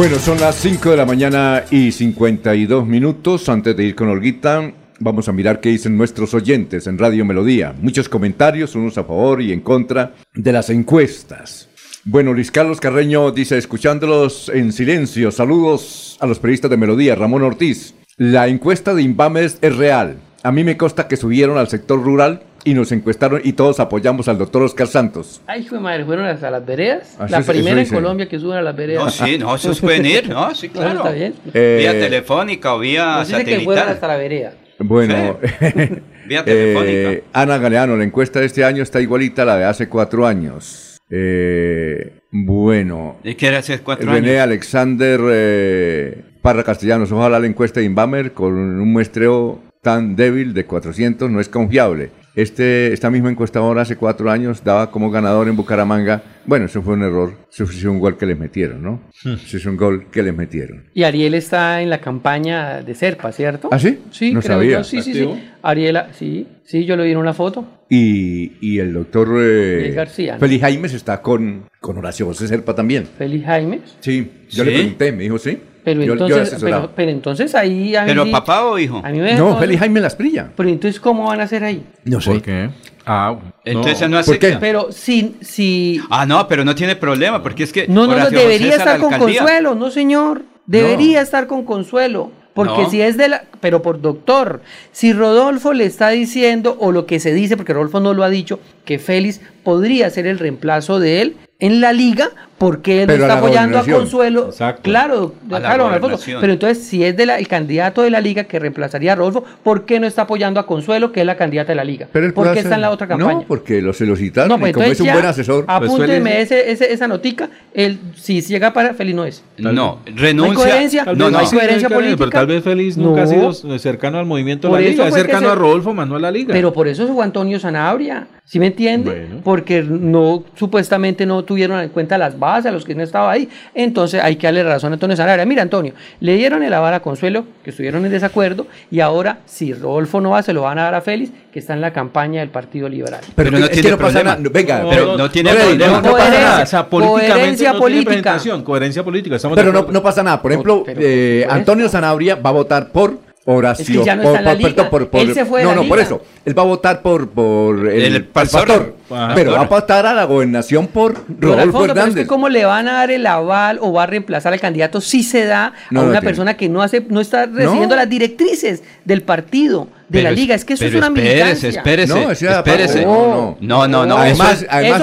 Bueno, son las 5 de la mañana y 52 minutos. Antes de ir con Olguita, vamos a mirar qué dicen nuestros oyentes en Radio Melodía. Muchos comentarios, unos a favor y en contra de las encuestas. Bueno, Luis Carlos Carreño dice, escuchándolos en silencio, saludos a los periodistas de Melodía, Ramón Ortiz. La encuesta de Invames es real. A mí me consta que subieron al sector rural y nos encuestaron y todos apoyamos al doctor Oscar Santos. Ay, hijo de madre, fueron hasta las veredas. Así la eso primera en dice. Colombia que suben a las veredas. No, sí, no, esos pueden ir, ¿no? Sí, claro. está bien. Eh, vía telefónica o vía Nos dice que fueron satelital. hasta la vereda. Bueno, Vía eh, telefónica. Ana Galeano, la encuesta de este año está igualita a la de hace cuatro años. Eh, bueno, ¿Y qué era hace cuatro René años? Alexander eh, Parra Castellanos, ojalá la encuesta de Inbamer con un muestreo tan débil de 400 no es confiable. Este, esta misma encuestadora hace cuatro años daba como ganador en Bucaramanga. Bueno, eso fue un error. Eso fue un gol que les metieron, ¿no? Hmm. Eso es un gol que les metieron. Y Ariel está en la campaña de Serpa, ¿cierto? ¿Ah, sí? Sí, No creo sabía. yo. Sí, sí, sí. Ariela, sí, sí, yo le vi en una foto. Y, y el doctor eh, García, ¿no? Félix Jaimes está con, con Horacio José Serpa también. Félix Jaime. Sí, yo ¿Sí? le pregunté, me dijo sí. Pero Yo- entonces, pero, pero entonces ahí a mí ¿Pero sí- papá o hijo? A mí me No, Félix Jaime Lasprilla. Pero entonces cómo van a hacer ahí? No sé. ¿Por qué? Ah, Entonces no ¿Por acepta. qué? Pero si si Ah, no, pero no tiene problema, porque es que. no no, no debería estar con alcaldía. Consuelo, no señor. Debería estar con Consuelo, porque No. si es de la pero por doctor. Si Rodolfo le está diciendo, o lo que se dice, porque Rodolfo no lo ha dicho, que Félix podría ser el reemplazo de él en la liga, porque él Pero no a está apoyando a. Consuelo. Exacto. Claro, A la claro, don Alfonso. gobernación. Pero entonces, si es de la- el candidato de la liga que reemplazaría a Rodolfo, ¿por qué no está apoyando a Consuelo, que es la candidata de la liga? Pero ¿Por qué está en la otra campaña? No, porque lo se lo citaron No, y pues como es un ya buen asesor. pues Apúnteme ese, ese- esa notica. El, si llega para Félix no es. No, ¿No renuncia. hay coherencia? No, no hay coherencia política. Pero tal vez Félix nunca ha No. Cercano al movimiento de la liga. Es cercano se- a Rodolfo, más no a la liga. Pero por eso se fue Antonio Sanabria, ¿sí me entiende? Porque no, supuestamente no tuvieron en cuenta las bases, a los que no estaba ahí. Entonces hay que darle razón a Antonio Sanabria. Mira, Antonio, le dieron el aval a Consuelo, que estuvieron en desacuerdo, y ahora, si Rodolfo no va, se lo van a dar a Félix, que está en la campaña del Partido Liberal. Pero, es que no pasa nada. Venga, pero no tiene problema. no, no pasa nada. O sea, políticamente coherencia no tiene política. coherencia política. Estamos Pero no, no pasa nada. Por ejemplo, eh, Antonio Sanabria va a votar por Horacio. Es que ya no por- está en la por- liga. perdón, por- por- Él se fue de no, la no, por eso. Él va a votar por, por el, El pastor. Ajá. Pero va a votar a la gobernación por Rodolfo Alfonso, pero es que cómo le van a dar el aval o va a reemplazar al candidato si se da No a una persona que no hace, no está recibiendo las directrices del partido, de Pero la liga. Es que eso es una espérese, militancia. espérese, No, espérese. no, No, no, no. Además, eso- además,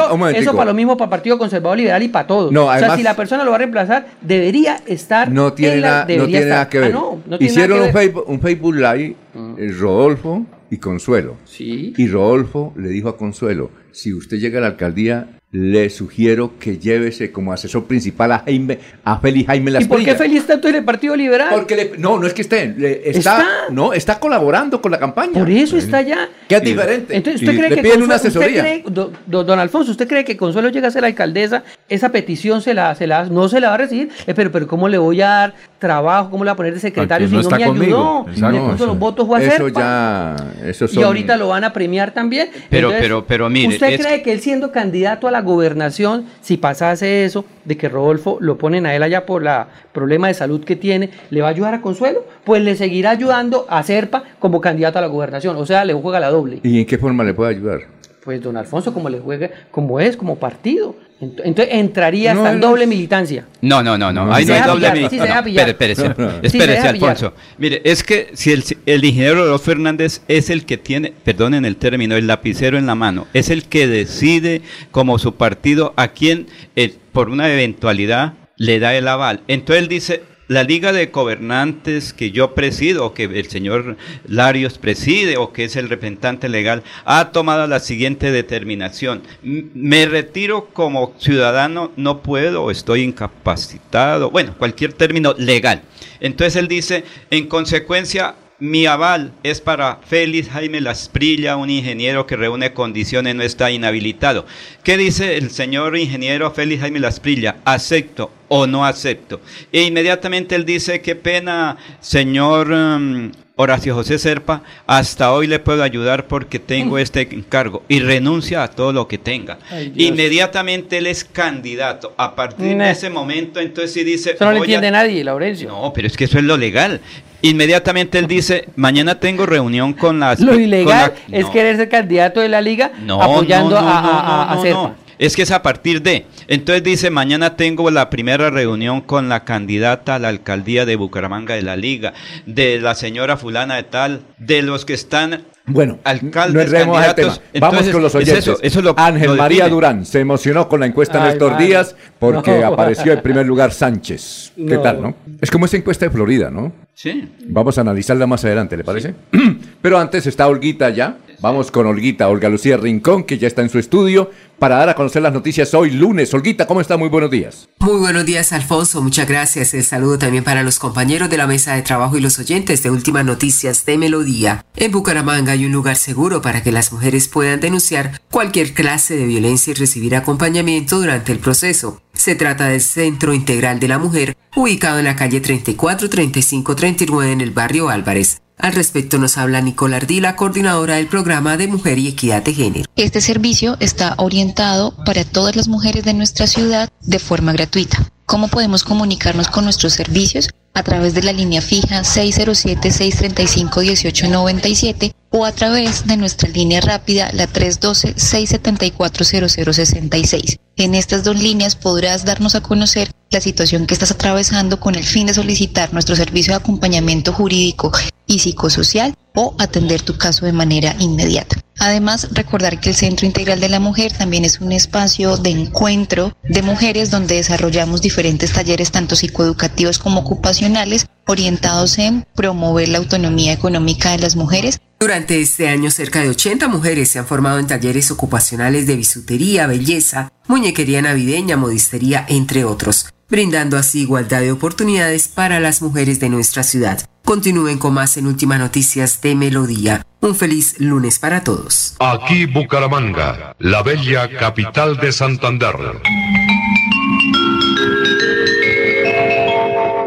para lo mismo para Partido Conservador Liberal y para todos. No, o sea, además- si la persona lo va a reemplazar, debería estar. No tiene, en la- nada, no tiene nada que ver. Ah, no, no tiene Hicieron nada un, que ver. Facebook, un Facebook Live, eh, Rodolfo y Consuelo. Sí. Y Rodolfo le dijo a Consuelo, si usted llega a la alcaldía, le sugiero que llévese como asesor principal a Jaime, a Félix Jaime ¿Y Las por qué Félix está en el Partido Liberal? Porque le- no, no es que esté, le- está, Está. no, está colaborando con la campaña. Por eso está allá. Que es diferente. Entonces, Y ¿usted cree le que piden Consuelo- una usted asesoría. cree- do- do- don Alfonso, ¿usted cree que Consuelo llega a ser la alcaldesa? Esa petición se la, se la, no se la va a recibir. Eh, pero, pero ¿cómo le voy a dar trabajo? ¿Cómo le voy a poner de secretario si no me conmigo. ayudó? Exacto. Le No, puso eso- los votos fue a Eso Serpa. ya, eso Y ahorita lo van a premiar también. Pero- pero- pero mire, ¿Usted es- cree que él siendo candidato a la gobernación, si pasase eso, de que Rodolfo lo ponen a él allá por la problema de salud que tiene, ¿le va a ayudar a Consuelo? Pues le seguirá ayudando a Serpa como candidato a la gobernación. O sea, le juega la doble. ¿Y en qué forma le puede ayudar? Pues don Alfonso, como le juega, como es, como partido. Ent- Entonces entraría No, hasta en doble militancia. No, no, no, no. Ahí no hay doble pillar, mi- si se no, deja pillar. espere, espérese, espérese. Alfonso. Mire, es que si el, el ingeniero Rodolfo Fernández es el que tiene, perdonen el término, el lapicero en la mano, es el que decide como su partido a quién, eh, por una eventualidad, le da el aval. Entonces él dice, la liga de gobernantes que yo presido, o que el señor Larios preside, o que es el representante legal, ha tomado la siguiente determinación. Me retiro como ciudadano, no puedo, estoy incapacitado, bueno, cualquier término legal. Entonces él dice, en consecuencia, mi aval es para Félix Jaime Lasprilla, un ingeniero que reúne condiciones, no está inhabilitado. ¿Qué dice el señor ingeniero Félix Jaime Lasprilla? ¿Acepto o no acepto? E inmediatamente él dice, qué pena, señor mm, Horacio José Serpa, hasta hoy le puedo ayudar porque tengo este encargo. Y renuncia a todo lo que tenga. Ay. Inmediatamente él es candidato. A partir de ese momento, entonces sí dice... Eso no a- entiende nadie, Laurencio. no, pero es que eso es lo legal. Inmediatamente él dice, mañana tengo reunión con las... Lo con ilegal es querer ser candidato de la liga no, apoyando no, a, a- a-. Es que es a partir de. Entonces dice, mañana tengo la primera reunión con la candidata a la alcaldía de Bucaramanga de la Liga, de la señora fulana de tal, de los que están Bueno, alcaldes, no al candidatos. tema. Vamos Entonces, con los es oyentes. eso, eso lo- Ángel lo María. Durán se emocionó con la encuesta Ay, Néstor mano. Díaz porque No. apareció en primer lugar Sánchez. ¿Qué tal, no? Es como esa encuesta de Florida, ¿no? Sí. Vamos a analizarla más adelante, ¿le parece? Pero antes está Olguita ya. Vamos con Olguita, Olga Lucía Rincón, que ya está en su estudio para dar a conocer las noticias hoy lunes. Olguita, ¿cómo está? Muy buenos días. Muy buenos días, Alfonso. Muchas gracias. El saludo también para los compañeros de la mesa de trabajo y los oyentes de Últimas Noticias de Melodía. En Bucaramanga hay un lugar seguro para que las mujeres puedan denunciar cualquier clase de violencia y recibir acompañamiento durante el proceso. Se trata del Centro Integral de la Mujer, ubicado en la calle 34, 35, 39 en el barrio Álvarez. Al respecto nos habla Nicola Ardila, coordinadora del programa de Mujer y Equidad de Género. Este servicio está orientado para todas las mujeres de nuestra ciudad de forma gratuita. ¿Cómo podemos comunicarnos con nuestros servicios? A través de la línea fija 607-635-1897 o a través de nuestra línea rápida la 312-674-0066. En estas dos líneas podrás darnos a conocer la situación que estás atravesando con el fin de solicitar nuestro servicio de acompañamiento jurídico y psicosocial o atender tu caso de manera inmediata. Además, recordar que el Centro Integral de la Mujer también es un espacio de encuentro de mujeres donde desarrollamos diferentes talleres tanto psicoeducativos como ocupacionales orientados en promover la autonomía económica de las mujeres. Durante este año, cerca de 80 mujeres se han formado en talleres ocupacionales de bisutería, belleza, muñequería navideña, modistería, entre otros, brindando así igualdad de oportunidades para las mujeres de nuestra ciudad. Continúen con más en Últimas Noticias de Melodía. Un feliz lunes para todos. Aquí Bucaramanga, la bella capital de Santander.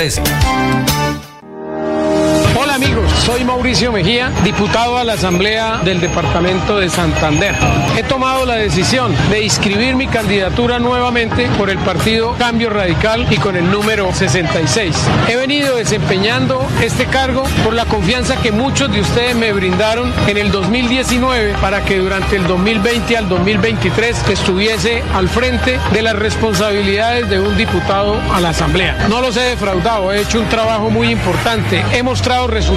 Hola amigos, soy Mauricio Mejía, diputado a la Asamblea del Departamento de Santander. He tomado la decisión de inscribir mi candidatura nuevamente por el partido Cambio Radical y con el número 66. He venido desempeñando este cargo por la confianza que muchos de ustedes me brindaron en el 2019 para que durante el 2020 al 2023 estuviese al frente de las responsabilidades de un diputado a la Asamblea. No los he defraudado, he hecho un trabajo muy importante. He mostrado resultados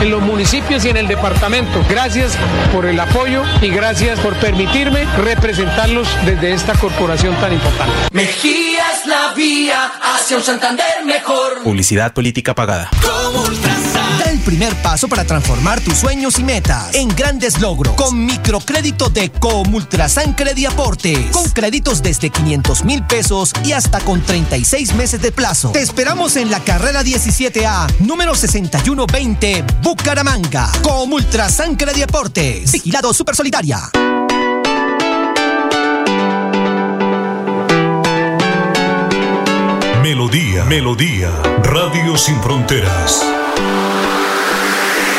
en los municipios y en el departamento. Gracias por el apoyo y gracias por permitirme representarlos desde esta corporación tan importante. Mejía es la vía hacia un Santander mejor. Publicidad política pagada. Da el primer paso para transformar tus sueños y metas en grandes logros con microcrédito de Comultrasan Crediaportes. Con créditos desde 500 mil pesos y hasta con 36 meses de plazo. Te esperamos en la carrera 17A, número 6120, Bucaramanga. Comultrasan Crediaportes. Vigilado Super Solidaria. Melodía, Melodía, Radio Sin Fronteras.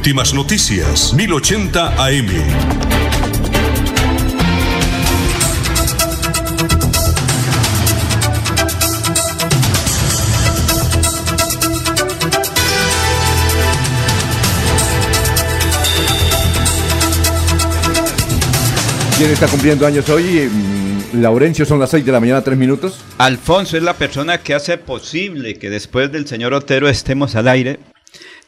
Últimas noticias, 1080 AM. ¿Quién está cumpliendo años hoy? Mm, Laurencio, son las 6 de la mañana, 3 minutos. Alfonso es la persona que hace posible que después del señor Otero estemos al aire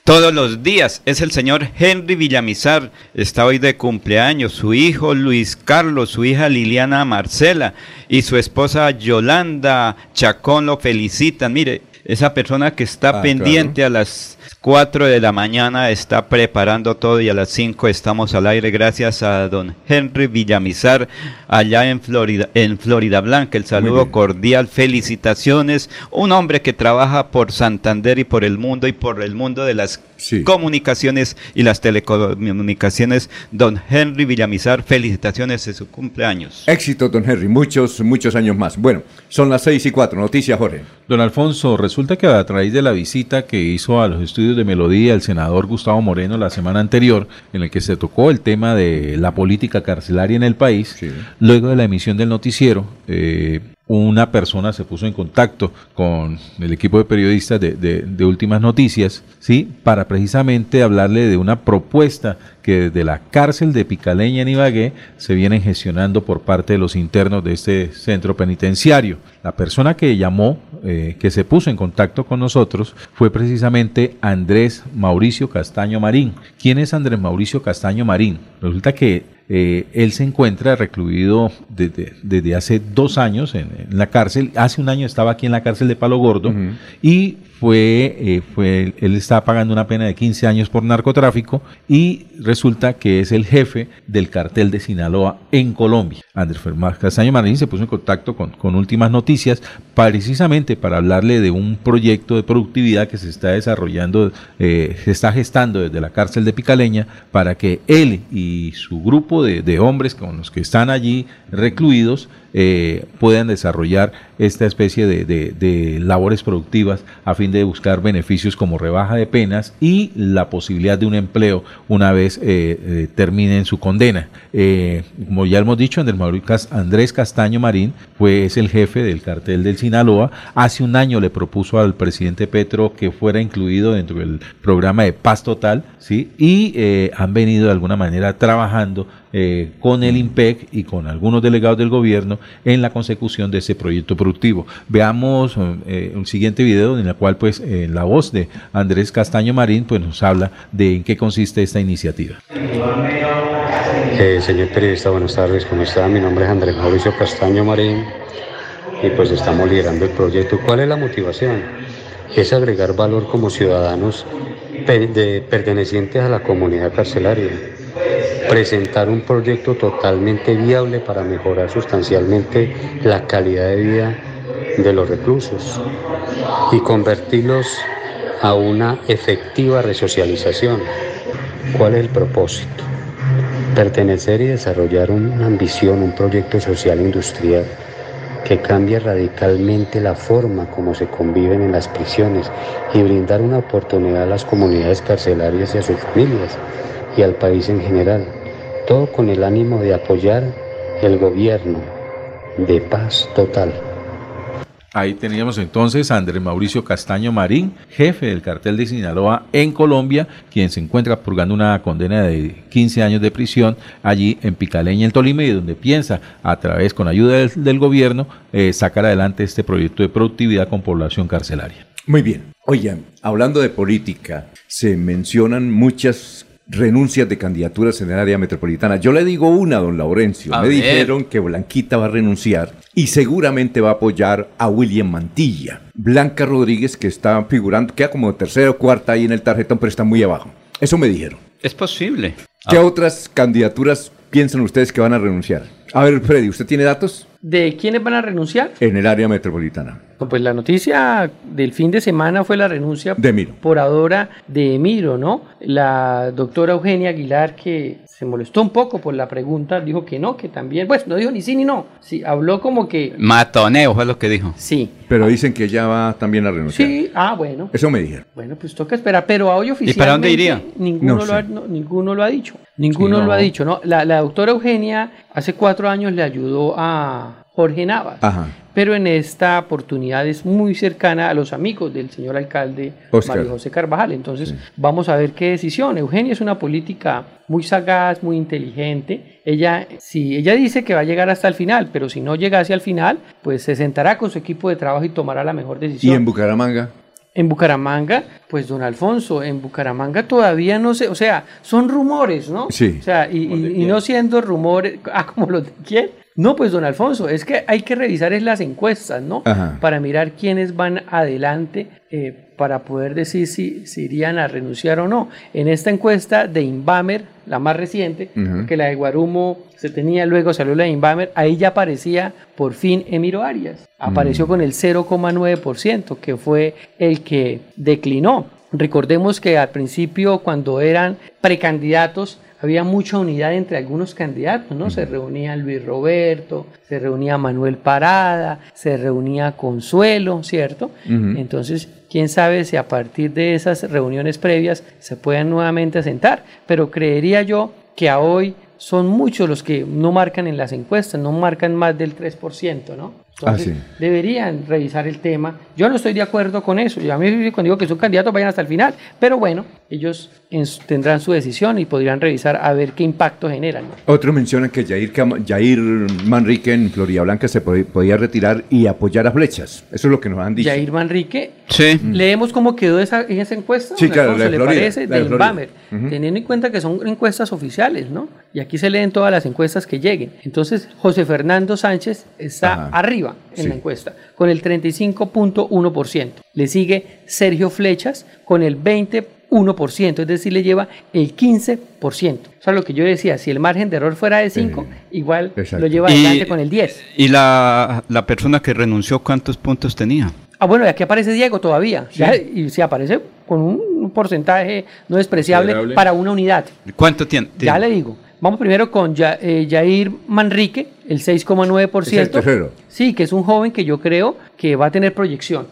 todos los días. Es el señor Henry Villamizar. Está hoy de cumpleaños. Su hijo Luis Carlos, su hija Liliana Marcela y su esposa Yolanda Chacón lo felicitan. Mire, esa persona que está Ah, pendiente a las 4 de la mañana está preparando todo y a las 5 estamos al aire gracias a don Henry Villamizar allá en Florida, en Florida Blanca. El saludo cordial, felicitaciones. Un hombre que trabaja por Santander y por el mundo y por el mundo de las comunicaciones y las telecomunicaciones. Don Henry Villamizar, felicitaciones de su cumpleaños. Éxito, don Henry. Muchos, muchos años más. Bueno, son las 6 y 4. Noticias, Jorge. Don Alfonso, resulta que a través de la visita que hizo a los estudios de Melodía el senador Gustavo Moreno la semana anterior, en el que se tocó el tema de la política carcelaria en el país, luego de la emisión del noticiero, eh, una persona se puso en contacto con el equipo de periodistas de, de, Últimas Noticias, ¿sí? para precisamente hablarle de una propuesta que desde la cárcel de Picaleña en Ibagué se viene gestionando por parte de los internos de este centro penitenciario. La persona que llamó, eh, que se puso en contacto con nosotros, fue precisamente Andrés Mauricio Castaño Marín. ¿Quién es Andrés Mauricio Castaño Marín? Resulta que eh, él se encuentra recluido desde, hace dos años en, la cárcel. Hace un año estaba aquí en la cárcel de Palo Gordo y fue, eh, fue, él está pagando una pena de 15 años por narcotráfico y resulta que es el jefe del cartel de Sinaloa en Colombia. Andrés Fernández Castaño Marín se puso en contacto con, últimas noticias precisamente para hablarle de un proyecto de productividad que se está desarrollando, eh, se está gestando desde la cárcel de Picaleña para que él y su grupo de hombres con los que están allí recluidos eh, puedan desarrollar esta especie de, labores productivas a fin de buscar beneficios como rebaja de penas y la posibilidad de un empleo una vez eh, eh, terminen su condena. como ya hemos dicho, Andrés Castaño Marín fue, es el jefe del cartel del Sinaloa. Hace un año le propuso al presidente Petro que fuera incluido dentro del programa de paz total, ¿sí? y han venido de alguna manera trabajando con el IMPEC y con algunos delegados del gobierno en la consecución de ese proyecto productivo. Veamos eh, un siguiente video en el cual pues eh, la voz de Andrés Castaño Marín pues nos habla de en qué consiste esta iniciativa. Eh, señor periodista, buenas tardes, ¿cómo está? Mi nombre es Andrés Mauricio Castaño Marín y pues estamos liderando el proyecto. ¿Cuál es la motivación? Es agregar valor como ciudadanos pertenecientes a la comunidad carcelaria presentar un proyecto totalmente viable para mejorar sustancialmente la calidad de vida de los reclusos y convertirlos a una efectiva resocialización. ¿Cuál es el propósito? Pertenecer y desarrollar una ambición, un proyecto social industrial que cambie radicalmente la forma como se conviven en las prisiones y brindar una oportunidad a las comunidades carcelarias y a sus familias y al país en general, todo con el ánimo de apoyar el gobierno de paz total. Ahí teníamos entonces a Andrés Mauricio Castaño Marín, jefe del cartel de Sinaloa en Colombia, quien se encuentra purgando una condena de 15 años de prisión allí en Picaleña, el Tolima, y donde piensa, a través, con ayuda del, gobierno, eh, sacar adelante este proyecto de productividad con población carcelaria. Muy bien. Oigan, hablando de política, se mencionan muchas renuncias de candidaturas en el área metropolitana. Yo le digo una, don Laurencio. Me dijeron que Blanquita va a renunciar y seguramente va a apoyar a William Mantilla. Blanca Rodríguez, que está figurando, queda como tercera o cuarta ahí en el tarjetón, pero está muy abajo. Eso me dijeron. Es posible. ¿Qué ah. otras candidaturas piensan ustedes que van a renunciar? A ver, Freddy, ¿usted tiene datos? ¿De quiénes van a renunciar? En el área metropolitana. Pues la noticia del fin de semana fue la renuncia de Emiro. por ahora de Emiro, ¿no? La doctora Eugenia Aguilar, que se molestó un poco por la pregunta, dijo que no, que también, pues no dijo ni sí ni no, sí, habló como que... Matoneo fue lo que dijo. Sí. Pero dicen que ella va también a renunciar. Sí, ah, bueno. Eso me dijeron. Bueno, pues toca esperar, pero a hoy oficialmente... ¿Y para dónde iría? Ninguno, lo, ha, ninguno lo ha dicho, ninguno lo ha dicho, ¿no? La, la doctora Eugenia hace cuatro años le ayudó a Jorge Navas. Ajá pero en esta oportunidad es muy cercana a los amigos del señor alcalde Mario José Carvajal. Entonces, vamos a ver qué decisión. Eugenia es una política muy sagaz, muy inteligente. Ella, si ella dice que va a llegar hasta el final, pero si no llegase al final, pues se sentará con su equipo de trabajo y tomará la mejor decisión. ¿Y en Bucaramanga? En Bucaramanga, pues don Alfonso, en Bucaramanga todavía no sé, o sea, son rumores, ¿no? Sí. O sea, y, no siendo rumores, ah, como los de quién, no, pues don Alfonso, es que hay que revisar es las encuestas, ¿no? Para mirar quiénes van adelante eh, para poder decir si, si, irían a renunciar o no. En esta encuesta de Inbamer, la más reciente, que la de Guarumo se tenía, luego salió la de Inbamer, ahí ya aparecía por fin Emiro Arias. Apareció mm. con el 0,9%, que fue el que declinó. Recordemos que al principio, cuando eran precandidatos, había mucha unidad entre algunos candidatos, ¿no? Se reunía Luis Roberto, se reunía Manuel Parada, se reunía Consuelo, ¿cierto? Entonces, quién sabe si a partir de esas reuniones previas se puedan nuevamente sentar, pero creería yo que a hoy son muchos los que no marcan en las encuestas, no marcan más del 3%, ¿no? Entonces, Ah, sí. deberían revisar el tema. Yo no estoy de acuerdo con eso. Yo a mí cuando digo que son candidatos vayan hasta el final, pero bueno, ellos en tendrán su decisión y podrían revisar a ver qué impacto generan. ¿no? Otros mencionan que Jair, Jair Manrique en Florida Blanca se pod- podía retirar y apoyar a Flechas. Eso es lo que nos han dicho. Jair Manrique, Sí. leemos cómo quedó esa, en esa encuesta. Sí, claro, la de ¿le Florida, parece? la de Del teniendo en cuenta que son encuestas oficiales, ¿no? Y aquí se leen todas las encuestas que lleguen. Entonces, José Fernando Sánchez está Ajá. arriba en Sí. la encuesta, con el 35.1%. Le sigue Sergio Flechas con el 21%, es decir, le lleva el 15%. O sea, lo que yo decía, si el margen de error fuera de 5, igual exacto. lo lleva Y- adelante con el 10. ¿Y la, la persona que renunció cuántos puntos tenía? Ah, bueno, y aquí aparece Diego todavía. Ya, y se aparece con un porcentaje no despreciable para una unidad. ¿Cuánto tiene? Ya le digo. Vamos primero con Ya- eh, Jair Manrique, el 6,9%. Es el tercero. Sí, que es un joven que yo creo que va a tener proyección.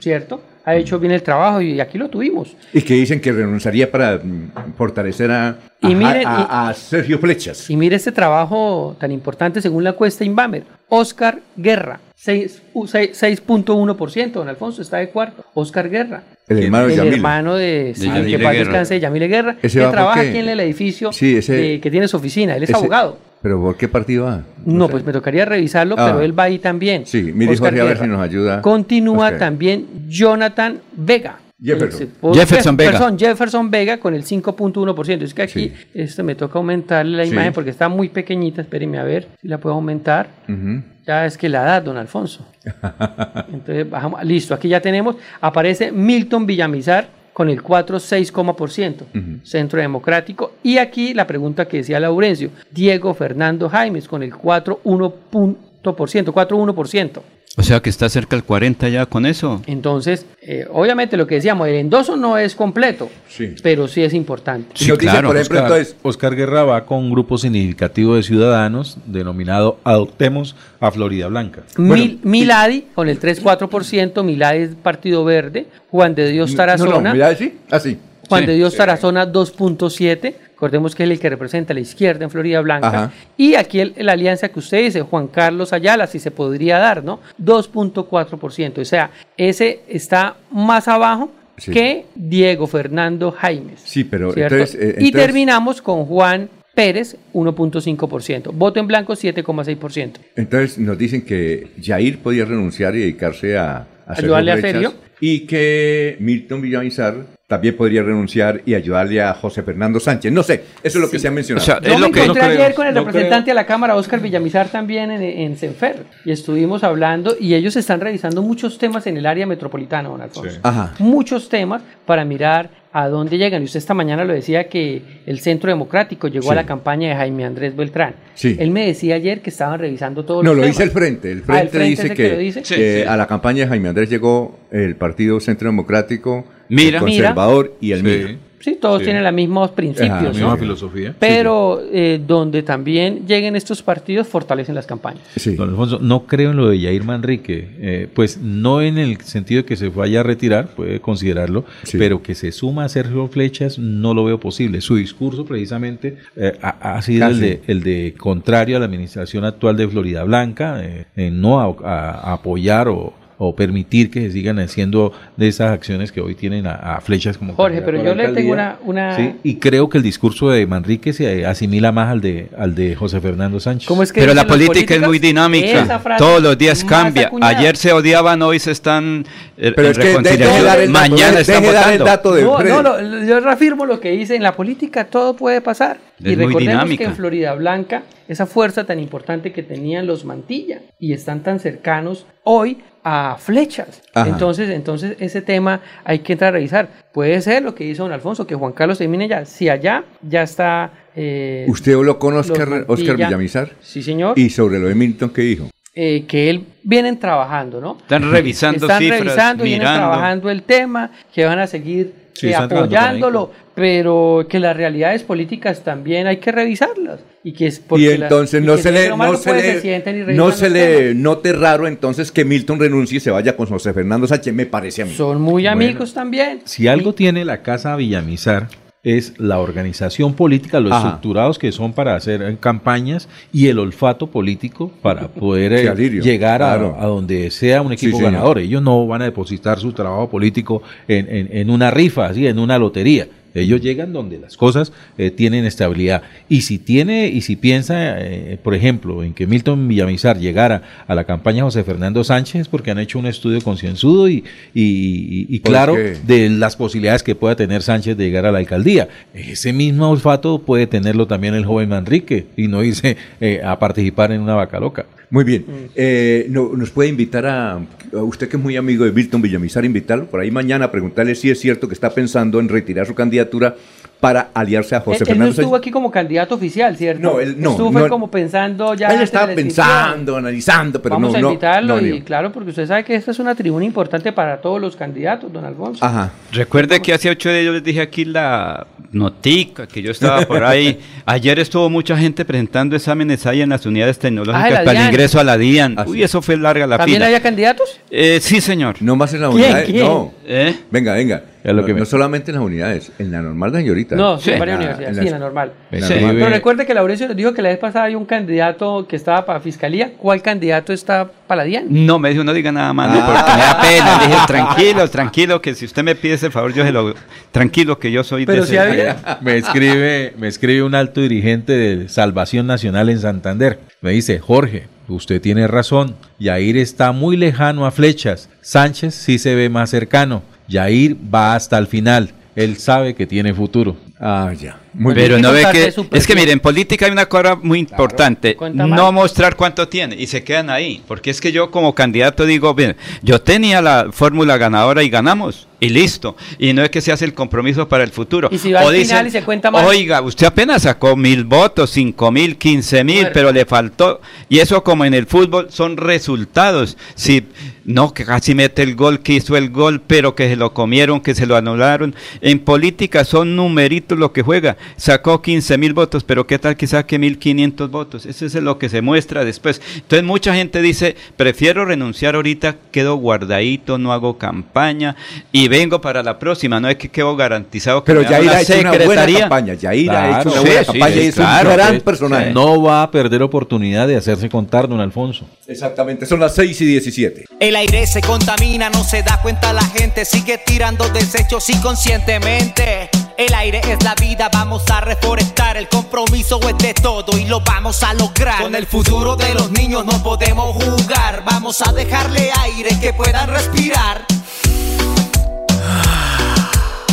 ¿cierto? Ha hecho bien el trabajo y aquí lo tuvimos. Y que dicen que renunciaría para mm, fortalecer a, a, Y miren, a- a Sergio Flechas. Y mire este trabajo tan importante según la encuesta Inbamer. Oscar Guerra, seis- u- seis- 6.1%. Don Alfonso está de cuarto. Oscar Guerra. El hermano de el Yamile. hermano de, De sí, Yamile que Guerra. descanse, Yamile Guerra, ¿Ese que trabaja aquí en el edificio Sí, ese- de- que tiene su oficina. Él es Ese- abogado. ¿Pero por qué partido va? No, pues me tocaría revisarlo, Ah. pero él va ahí también. Sí, mire, Oscar Jorge, a ver Guerra. si nos ayuda. Continúa Oscar. también Jonathan Vega. Jefferson. Jefferson Vega. Jefferson, Jefferson Vega con el 5.1%. Es que aquí esto me toca aumentarle la Sí. imagen porque está muy pequeñita. Espérenme a ver si la puedo aumentar. Ujú. Ya es que la edad, don Alfonso. Entonces, bajamos. Listo, aquí ya tenemos. Aparece Milton Villamizar con el 4,6%, Ujú. Centro Democrático. Y aquí la pregunta que decía Laurencio, Diego Fernando Jaimes con el 4,1%, 4,1%. O sea que está cerca del 40 ya con eso. Entonces, eh, obviamente lo que decíamos, el endoso no es completo, Sí. pero sí es importante. Sí, claro. Oscar, Oscar Guerra va con un grupo significativo de ciudadanos denominado Adoptemos a Florida Blanca. Mil- Miladi con el 3,4%, Miladi es Partido Verde, Juan de Dios Tarazona. No, no, mira, sí, así. Juan Sí. de Dios Tarazona 2.7, recordemos que es el que representa a la izquierda en Florida Blanca. Ajá. Y aquí el- la alianza que usted dice, Juan Carlos Ayala, si se podría dar, ¿no? 2.4%. O sea, ese está más abajo Sí. que Diego Fernando Jaimes. Sí, pero entonces, eh, y terminamos con Juan Pérez, 1.5%. Voto en blanco, 7,6%. Entonces nos dicen que Jair podía renunciar y dedicarse a, a Ayudarle a Sergio. Y que Milton Villamizar también podría renunciar y ayudarle a José Fernando Sánchez. No sé, eso es lo que se ha mencionado. Yo me encontré ayer con el no representante a la Cámara, Oscar Villamizar, también en, en Senfer, y estuvimos hablando, y ellos están revisando muchos temas en el área metropolitana, don Alfonso. Ajá. Muchos temas para mirar a dónde llegan. Y usted esta mañana lo decía que el Centro Democrático llegó Sí. a la campaña de Jaime Andrés Beltrán. Sí. Él me decía ayer que estaban revisando todos No, los lo temas. dice el Frente. El Ah, Frente, el Frente dice es que, lo dice. que a la campaña de Jaime Andrés llegó el Partido Centro Democrático, Mira. el Mira. Conservador y el Sí. MIR. Sí, todos Sí. tienen los mismos principios. Ajá, ¿no? misma filosofía. Pero eh, donde también lleguen estos partidos, fortalecen las campañas. Don Alfonso, no creo en lo de Jair Manrique, eh, pues no en el sentido de que se vaya a retirar, puede considerarlo, pero que se suma a Sergio Flechas no lo veo posible. Su discurso precisamente eh, ha, ha sido el, de, el de contrario a la administración actual de Florida Blanca, eh, en no a, a- a apoyar o, o permitir que se sigan haciendo de esas acciones que hoy tienen a, a Flechas como Jorge, pero yo le tengo una... una Sí, y creo que el discurso de Manrique se asimila más al de al de José Fernando Sánchez. ¿Cómo es que Pero la política es muy dinámica. Todos los días cambia. acuñada. Ayer se odiaban, hoy se están eh, Pero es que deje dar el dato, Mañana deje están dar el dato de No, no, lo- yo reafirmo lo que dice, en la política todo puede pasar. Y Es recordemos dinámica. que en Florida Blanca, esa fuerza tan importante que tenían los Mantilla y están tan cercanos hoy a flechas. Ajá. Entonces, entonces ese tema hay que entrar a revisar. Puede ser lo que dice don Alfonso, que Juan Carlos termine ya. Si allá ya está... eh, ¿Usted habló con Oscar, Mantilla. Oscar Villamizar? Sí, señor. Y sobre lo de Milton, ¿qué dijo? eh, que él vienen trabajando, ¿no? Están revisando Están cifras, revisando, vienen mirando. trabajando el tema, que van a seguir Sí, eh, apoyándolo, pero que las realidades políticas también hay que revisarlas. Y que es porque Y entonces no se le, no se le, no se le note raro entonces que Milton renuncie y se vaya con José Fernando Sánchez, me parece a mí. Son muy Bueno. amigos también. Si algo tiene la Casa Villamizar es la organización política, los Ajá. estructurados que son para hacer campañas y el olfato político para poder eh, llegar a- claro. a, donde sea un equipo Sí, señor. ganador. Ellos no van a depositar su trabajo político en, en- en una rifa, así, en una lotería. Ellos llegan donde las cosas eh, tienen estabilidad. Y si tiene, y si piensa, eh, por ejemplo, en que Milton Villamizar llegara a la campaña José Fernando Sánchez, porque han hecho un estudio concienzudo y, y, Pues claro de las posibilidades que pueda tener Sánchez de llegar a la alcaldía. Ese mismo olfato puede tenerlo también el joven Manrique y no irse eh, a participar en una vaca loca. Muy bien. Eh, no- ¿Nos puede invitar a, a usted que es muy amigo de Milton Villamizar, invitarlo por ahí mañana a preguntarle si es cierto que está pensando en retirar su candidatura para aliarse a José él, él no estuvo Sánchez? aquí como candidato oficial, ¿cierto? No, él no, Estuvo no, como pensando ya. Él estaba pensando, analizando, pero Vamos no, a no, invitarlo no, y Neo. claro, porque usted sabe que esta es una tribuna importante para todos los candidatos, don Alfonso. Ajá. Recuerde que hace ocho días yo les dije aquí la notica, que yo estaba por ahí. Ayer estuvo mucha gente presentando exámenes ahí en las unidades tecnológicas Ah, para el ingreso a la DIAN. Uy, eso fue larga la ¿También fila. había candidatos? Eh, sí, señor. No más en la ¿Quién? unidad. ¿Quién? No. ¿Eh? Venga, venga. Es lo no, que me- no solamente en las unidades, en la normal de señorita. No, sí, en varias la- universidades, en sí, en la normal. Sí. Pero recuerde que Laurencio nos dijo que la vez pasada había un candidato que estaba para fiscalía. ¿Cuál candidato está para la DIAN? No, me dijo, no diga nada más, no, Ah. porque me da pena. Le dije, tranquilo, tranquilo, que si usted me pide ese favor, yo se lo... Tranquilo, que yo soy Pero de si ese- había- me escribe, me escribe un alto dirigente de Salvación Nacional en Santander. Me dice, Jorge, usted tiene razón. Yair está muy lejano a flechas. Sánchez sí se ve más cercano. Yair va hasta el final. Él sabe que tiene futuro. Ah, ya. Muy Pero bien. no ve que, es que presión. mire, en política hay una cosa muy importante, más. no mostrar cuánto tiene y se quedan ahí, porque es que yo como candidato digo, bien, yo tenía la fórmula ganadora y ganamos y listo, y no es que se hace el compromiso para el futuro. Y si va O al final y se cuenta mal. Oiga, usted apenas sacó mil votos, cinco mil, quince mil, Bueno. pero le faltó, y eso como en el fútbol son resultados, si no que casi mete el gol, que hizo el gol, pero que se lo comieron, que se lo anularon, en política son numeritos lo que juega, sacó 15 mil votos, pero qué tal que saque 1500 votos, eso es lo que se muestra después. Entonces mucha gente dice, prefiero renunciar ahorita, quedo guardadito, no hago campaña y vengo para la próxima, no es que quedo garantizado que Pero me Yair una ha hecho una buena secretaría. campaña. Yair ha Claro. hecho una buena sí, campaña sí, y es claro, un gran personaje. No va a perder oportunidad de hacerse contar, don Alfonso. Exactamente, son las 6 y 17. El aire se contamina, no se da cuenta la gente, sigue tirando desechos inconscientemente. El aire es la vida, vamos a reforestar. El compromiso es de todo y lo vamos a lograr. Con el futuro de los niños no podemos jugar. Vamos a dejarle aire que puedan respirar.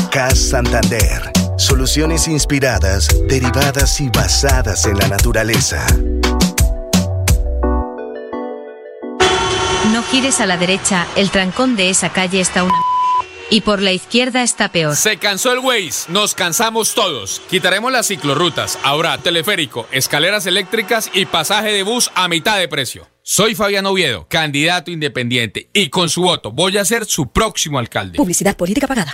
CAS Santander. Soluciones inspiradas, derivadas y basadas en la naturaleza. No gires a la derecha, el trancón de esa calle está una... Y por la izquierda está peor. Se cansó el Waze, nos cansamos todos. Quitaremos las ciclorrutas, ahora teleférico, escaleras eléctricas y pasaje de bus a mitad de precio. Soy Fabián Oviedo, candidato independiente, y con su voto voy a ser su próximo alcalde. Publicidad política pagada.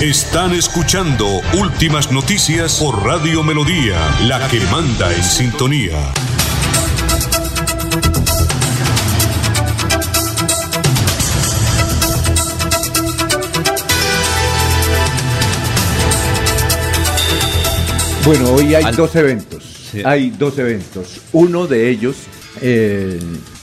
Están escuchando Últimas Noticias por Radio Melodía, la que manda en sintonía. Bueno, hoy hay Al- dos eventos. Sí. Hay dos eventos. Uno de ellos, eh,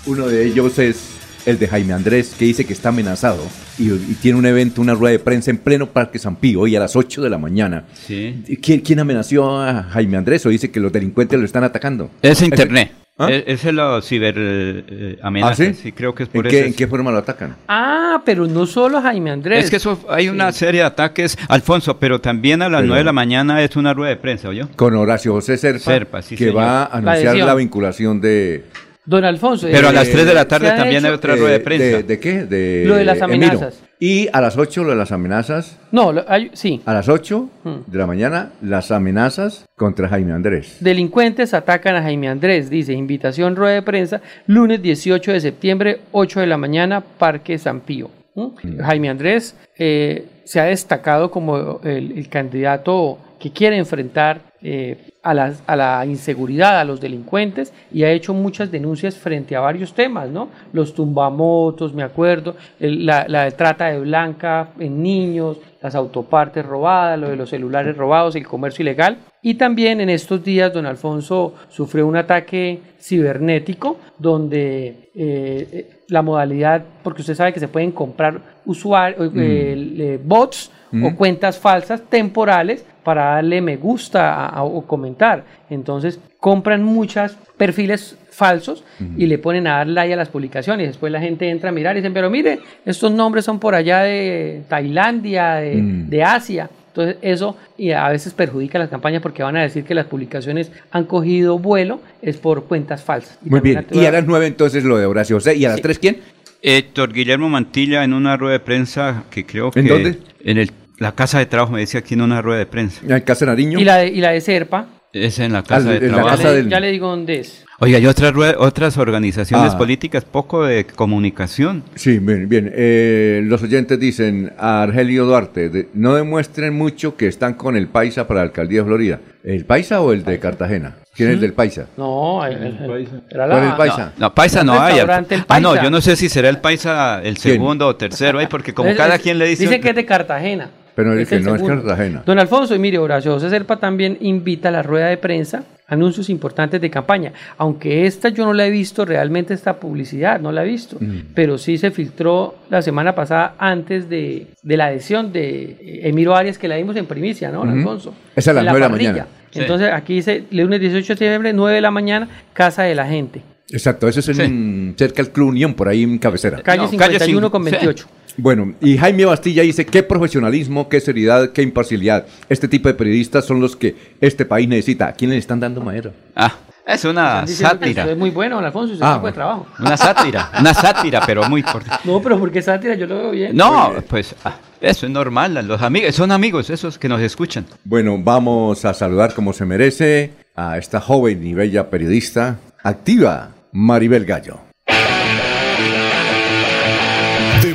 uno de ellos es el de Jaime Andrés, que dice que está amenazado y, y tiene un evento, una rueda de prensa en pleno Parque San Pío, hoy a las 8 de la mañana. Sí. ¿Quién, quién amenazó a Jaime Andrés o dice que los delincuentes lo están atacando? Es internet. ¿Ah? Es, es el uh, ciber eh, eh, amenaza. ¿Ah, sí? creo que es ¿En por qué, eso. ¿En qué forma lo atacan? Ah, pero no solo a Jaime Andrés. Es que eso hay una serie de ataques, Alfonso, pero también a las 9 de la mañana es una rueda de prensa, ¿oyó? Con Horacio José Serpa, Serpa, sí, que señor. va a La anunciar adhesión. la vinculación de... Don Alfonso. Pero a eh, las 3 de la tarde también hay otra rueda de prensa. ¿De, de qué? De Lo de las Emiro. amenazas. Y a las 8 lo de las amenazas. No, lo- hay- sí. A las 8 Hmm. de la mañana, las amenazas contra Jaime Andrés. Delincuentes atacan a Jaime Andrés, dice, invitación rueda de prensa, lunes 18 de septiembre, 8 de la mañana, Parque San Pío. ¿Mm? Jaime Andrés, eh, se ha destacado como el, el candidato que quiere enfrentar eh, a, la, a, la, inseguridad, a los delincuentes y ha hecho muchas denuncias frente a varios temas, ¿no? Los tumbamotos, me acuerdo, el, la, la, trata de blanca en niños, las autopartes robadas, lo de los celulares robados, el comercio ilegal. Y también en estos días don Alfonso sufrió un ataque cibernético donde eh, la modalidad, porque usted sabe que se pueden comprar usuarios, mm. eh, bots mm. o cuentas falsas temporales para darle me gusta a, a, o comentar. Entonces compran muchos perfiles falsos uh -huh. y le ponen a dar like a las publicaciones. Después la gente entra a mirar y dicen, pero mire, estos nombres son por allá de Tailandia, de, mm. de Asia. Entonces eso y a veces perjudica las campañas porque van a decir que las publicaciones han cogido vuelo es por cuentas falsas. Y Muy bien. Y a las nueve entonces lo de Horacio José. ¿Y a las sí. tres quién? Héctor Guillermo Mantilla en una rueda de prensa que creo que... ¿En dónde? En el, la Casa de Trabajo, me decía aquí en una rueda de prensa. ¿En Casa de Nariño? ¿Y la de, y la de Serpa? Es en la Casa ah, de en Trabajo. La casa ya, del... le, ya, le, digo dónde es. Oiga, hay otras, otras organizaciones ah. políticas, poco de comunicación. Sí, bien, bien. Eh, los oyentes dicen a Argelio Duarte, de, no demuestren mucho que están con el Paisa para la alcaldía de Florida. ¿El Paisa o el de Cartagena? ¿Quién es el del Paisa? No, el, el, el, Era la, ¿Cuál es el Paisa? No, no Paisa no hay. Ah, no, yo no sé si será el Paisa el segundo ¿Quién? o tercero, ahí, porque como es, cada quien le dice... Dice que es de Cartagena. Pero el que no es Cartagena. Don Alfonso, y mire, Horacio José Serpa también invita a la rueda de prensa anuncios importantes de campaña. Aunque esta yo no la he visto, realmente esta publicidad no la he visto, mm. pero sí se filtró la semana pasada antes de, de la adhesión de Emiro Arias, que la vimos en primicia, ¿no, don mm -hmm. Alfonso? Es a las 9 de la mañana. Entonces sí. aquí dice, lunes 18 de septiembre, 9 de la mañana, Casa de la Gente. Exacto, eso es en, sí. cerca del Club Unión, por ahí en cabecera. Calle no, 51 calle con 28. Sí. Bueno, y Jaime Bastilla dice, qué profesionalismo, qué seriedad, qué imparcialidad. Este tipo de periodistas son los que este país necesita. ¿A quién le están dando madera? Ah, es una sátira. Es muy bueno, Alfonso, ese ah, tipo de trabajo. Una sátira, una sátira, pero muy fuerte. No, pero ¿por qué sátira? Yo lo veo bien. No, pues ah, eso es normal, los amigos, son amigos esos que nos escuchan. Bueno, vamos a saludar como se merece a esta joven y bella periodista activa, Maribel Gallo.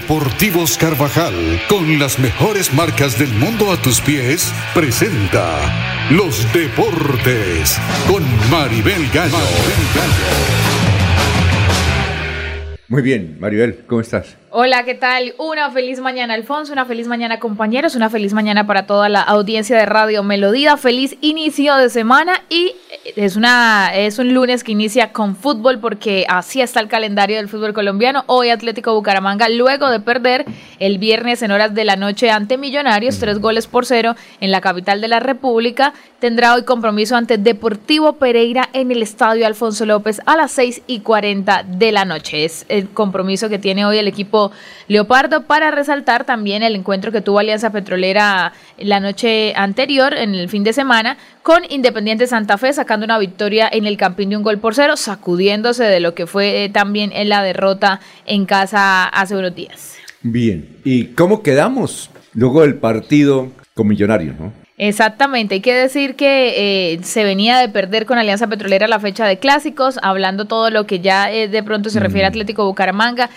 Deportivos Carvajal, con las mejores marcas del mundo a tus pies, presenta Los Deportes con Maribel Gallo. Muy bien, Maribel, ¿cómo estás? Hola, ¿qué tal? Una feliz mañana, Alfonso, una feliz mañana, compañeros, una feliz mañana para toda la audiencia de Radio Melodía, feliz inicio de semana y es, una, es un lunes que inicia con fútbol porque así está el calendario del fútbol colombiano. Hoy Atlético Bucaramanga, luego de perder el viernes en horas de la noche ante Millonarios, tres goles por cero en la capital de la República, tendrá hoy compromiso ante Deportivo Pereira en el Estadio Alfonso López a las 6 y 40 de la noche. Es el compromiso que tiene hoy el equipo Leopardo para resaltar también el encuentro que tuvo Alianza Petrolera la noche anterior, en el fin de semana, con Independiente Santa Fe, sacando una victoria en el Campín de un gol por cero, sacudiéndose de lo que fue eh, también en la derrota en casa hace unos días. Bien, ¿y cómo quedamos luego del partido con Millonarios, no? Exactamente, hay que decir que eh, se venía de perder con Alianza Petrolera la fecha de clásicos, hablando todo lo que ya eh, de pronto se refiere a Atlético Bucaramanga.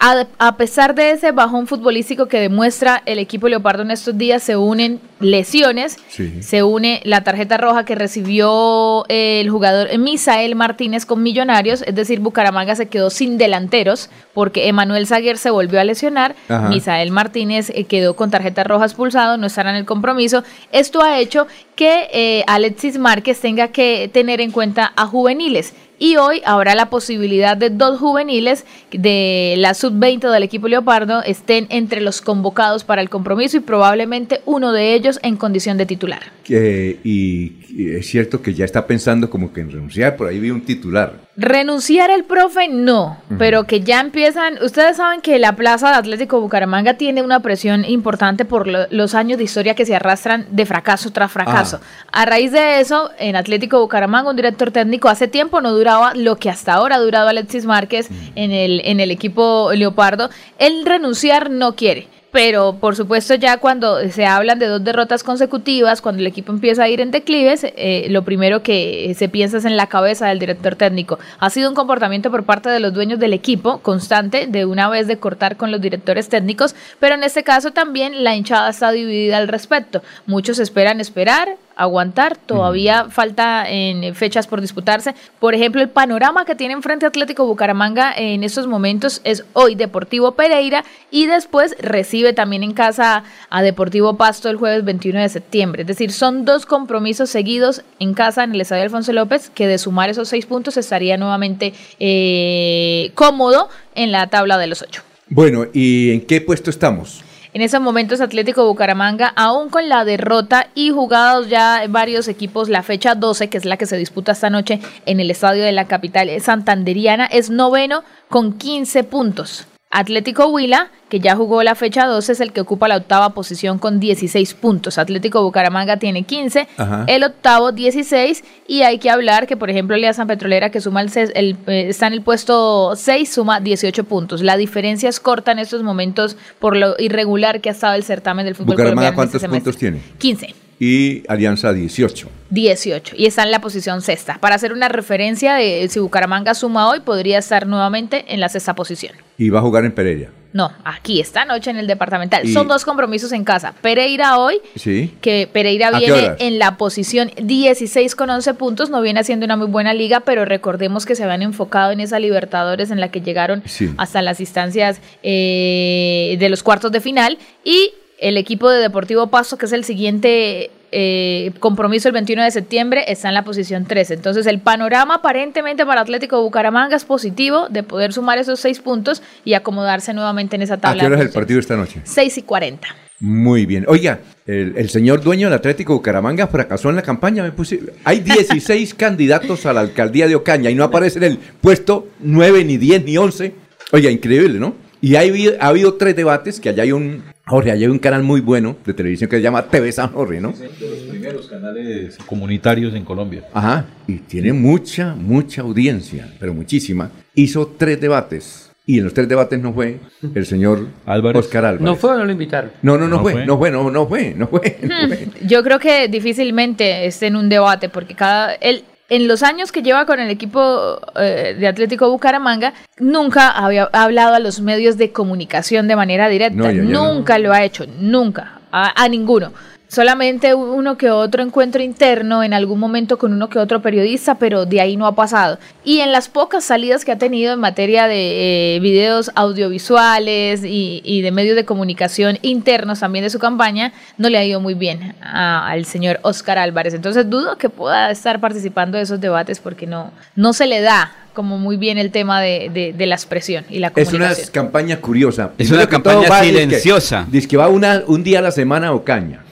A, a, pesar de ese bajón futbolístico que demuestra el equipo Leopardo en estos días, se unen lesiones, sí. se une la tarjeta roja que recibió el jugador Misael Martínez con Millonarios, es decir, Bucaramanga se quedó sin delanteros porque Emanuel Zaguer se volvió a lesionar, Ajá. Misael Martínez eh, quedó con tarjeta roja expulsado, no estará en el compromiso. Esto ha hecho que eh, Alexis Márquez tenga que tener en cuenta a juveniles y hoy habrá la posibilidad de dos juveniles de la sub-20 del equipo Leopardo estén entre los convocados para el compromiso y probablemente uno de ellos en condición de titular. Y, y, es cierto que ya está pensando como que en renunciar, por ahí vi un titular. Renunciar el profe no, uh -huh. pero que ya empiezan, ustedes saben que la plaza de Atlético Bucaramanga tiene una presión importante por lo, los años de historia que se arrastran de fracaso tras fracaso. Ah. A raíz de eso, en Atlético Bucaramanga un director técnico hace tiempo no duraba lo que hasta ahora ha durado Alexis Márquez uh -huh. en, el, en el equipo Leopardo, el renunciar no quiere pero por supuesto ya cuando se hablan de dos derrotas consecutivas, cuando el equipo empieza a ir en declives, eh, lo primero que se piensa es en la cabeza del director técnico. Ha sido un comportamiento por parte de los dueños del equipo constante de una vez de cortar con los directores técnicos, pero en este caso también la hinchada está dividida al respecto. Muchos esperan esperar, aguantar. Todavía falta en fechas por disputarse. Por ejemplo, el panorama que tiene enfrente Atlético Bucaramanga en estos momentos es hoy Deportivo Pereira y después recibe también en casa a Deportivo Pasto el jueves 21 de septiembre. Es decir, son dos compromisos seguidos en casa en el Estadio Alfonso López que de sumar esos seis puntos estaría nuevamente eh, cómodo en la tabla de los ocho. Bueno, ¿y en qué puesto estamos? En esos momentos Atlético Bucaramanga, aún con la derrota y jugados ya varios equipos, la fecha 12, que es la que se disputa esta noche en el estadio de la capital santanderiana, es noveno con 15 puntos. Atlético Huila, que ya jugó la fecha 12, es el que ocupa la octava posición con 16 puntos. Atlético Bucaramanga tiene 15, Ajá. el octavo 16 y hay que hablar que, por ejemplo, Alianza Petrolera, que suma el, el, eh, está en el puesto 6, suma 18 puntos. La diferencia es corta en estos momentos por lo irregular que ha estado el certamen del fútbol Bucaramanga, colombiano este ¿cuántos puntos tiene? 15. Y Alianza 18. 18 y está en la posición sexta. Para hacer una referencia de si Bucaramanga suma hoy, podría estar nuevamente en la sexta posición. Y va a jugar en Pereira. No, aquí esta noche en el departamental. Y- Son dos compromisos en casa. Pereira hoy, Sí. que Pereira ¿A qué viene en la posición 16 con 11 puntos, no viene haciendo una muy buena liga, pero recordemos que se habían enfocado en esa Libertadores en la que llegaron Sí. hasta las instancias eh, de los cuartos de final y el equipo de Deportivo Pasto, que es el siguiente eh, compromiso el 21 de septiembre, está en la posición 13. Entonces el panorama aparentemente para Atlético Bucaramanga es positivo de poder sumar esos seis puntos y acomodarse nuevamente en esa ¿A tabla. qué hora es el partido esta noche? 6 y 40. Muy bien. Oiga, el, el señor dueño del Atlético Bucaramanga fracasó en la campaña. Me puse- hay 16 candidatos a la alcaldía de Ocaña y no aparece en el puesto 9, ni 10, ni 11. Oiga, increíble, ¿no? Y hay habido, ha habido tres debates, que allá hay un, Jorge, allá hay un canal muy bueno de televisión que se llama TV San Jorge, ¿no? De los primeros canales comunitarios en Colombia. Ajá, y tiene mucha, mucha audiencia, pero muchísima. Hizo tres debates y en los tres debates no fue el señor Oscar Álvarez. ¿No fue o no lo invitaron? No, no, no, No fue, fue. no fue, no, no fue, no fue. Hmm, Yo creo que difícilmente esté en un debate porque cada él en los años que lleva con el equipo eh, de Atlético Bucaramanga nunca había hablado a los medios de comunicación de manera directa, No, no. nunca lo ha hecho, nunca a, a ninguno. Solamente uno que otro encuentro interno en algún momento con uno que otro periodista, pero de ahí no ha pasado. Y en las pocas salidas que ha tenido en materia de eh, videos audiovisuales y, y de medios de comunicación internos también de su campaña, no le ha ido muy bien a- al señor Oscar Álvarez. Entonces dudo que pueda estar participando de esos debates porque no, no se le da como muy bien el tema de, de- de la expresión y la Es una comunicación. campaña curiosa. Es una campaña silenciosa. Dice que va una, un día a la semana a Ocaña.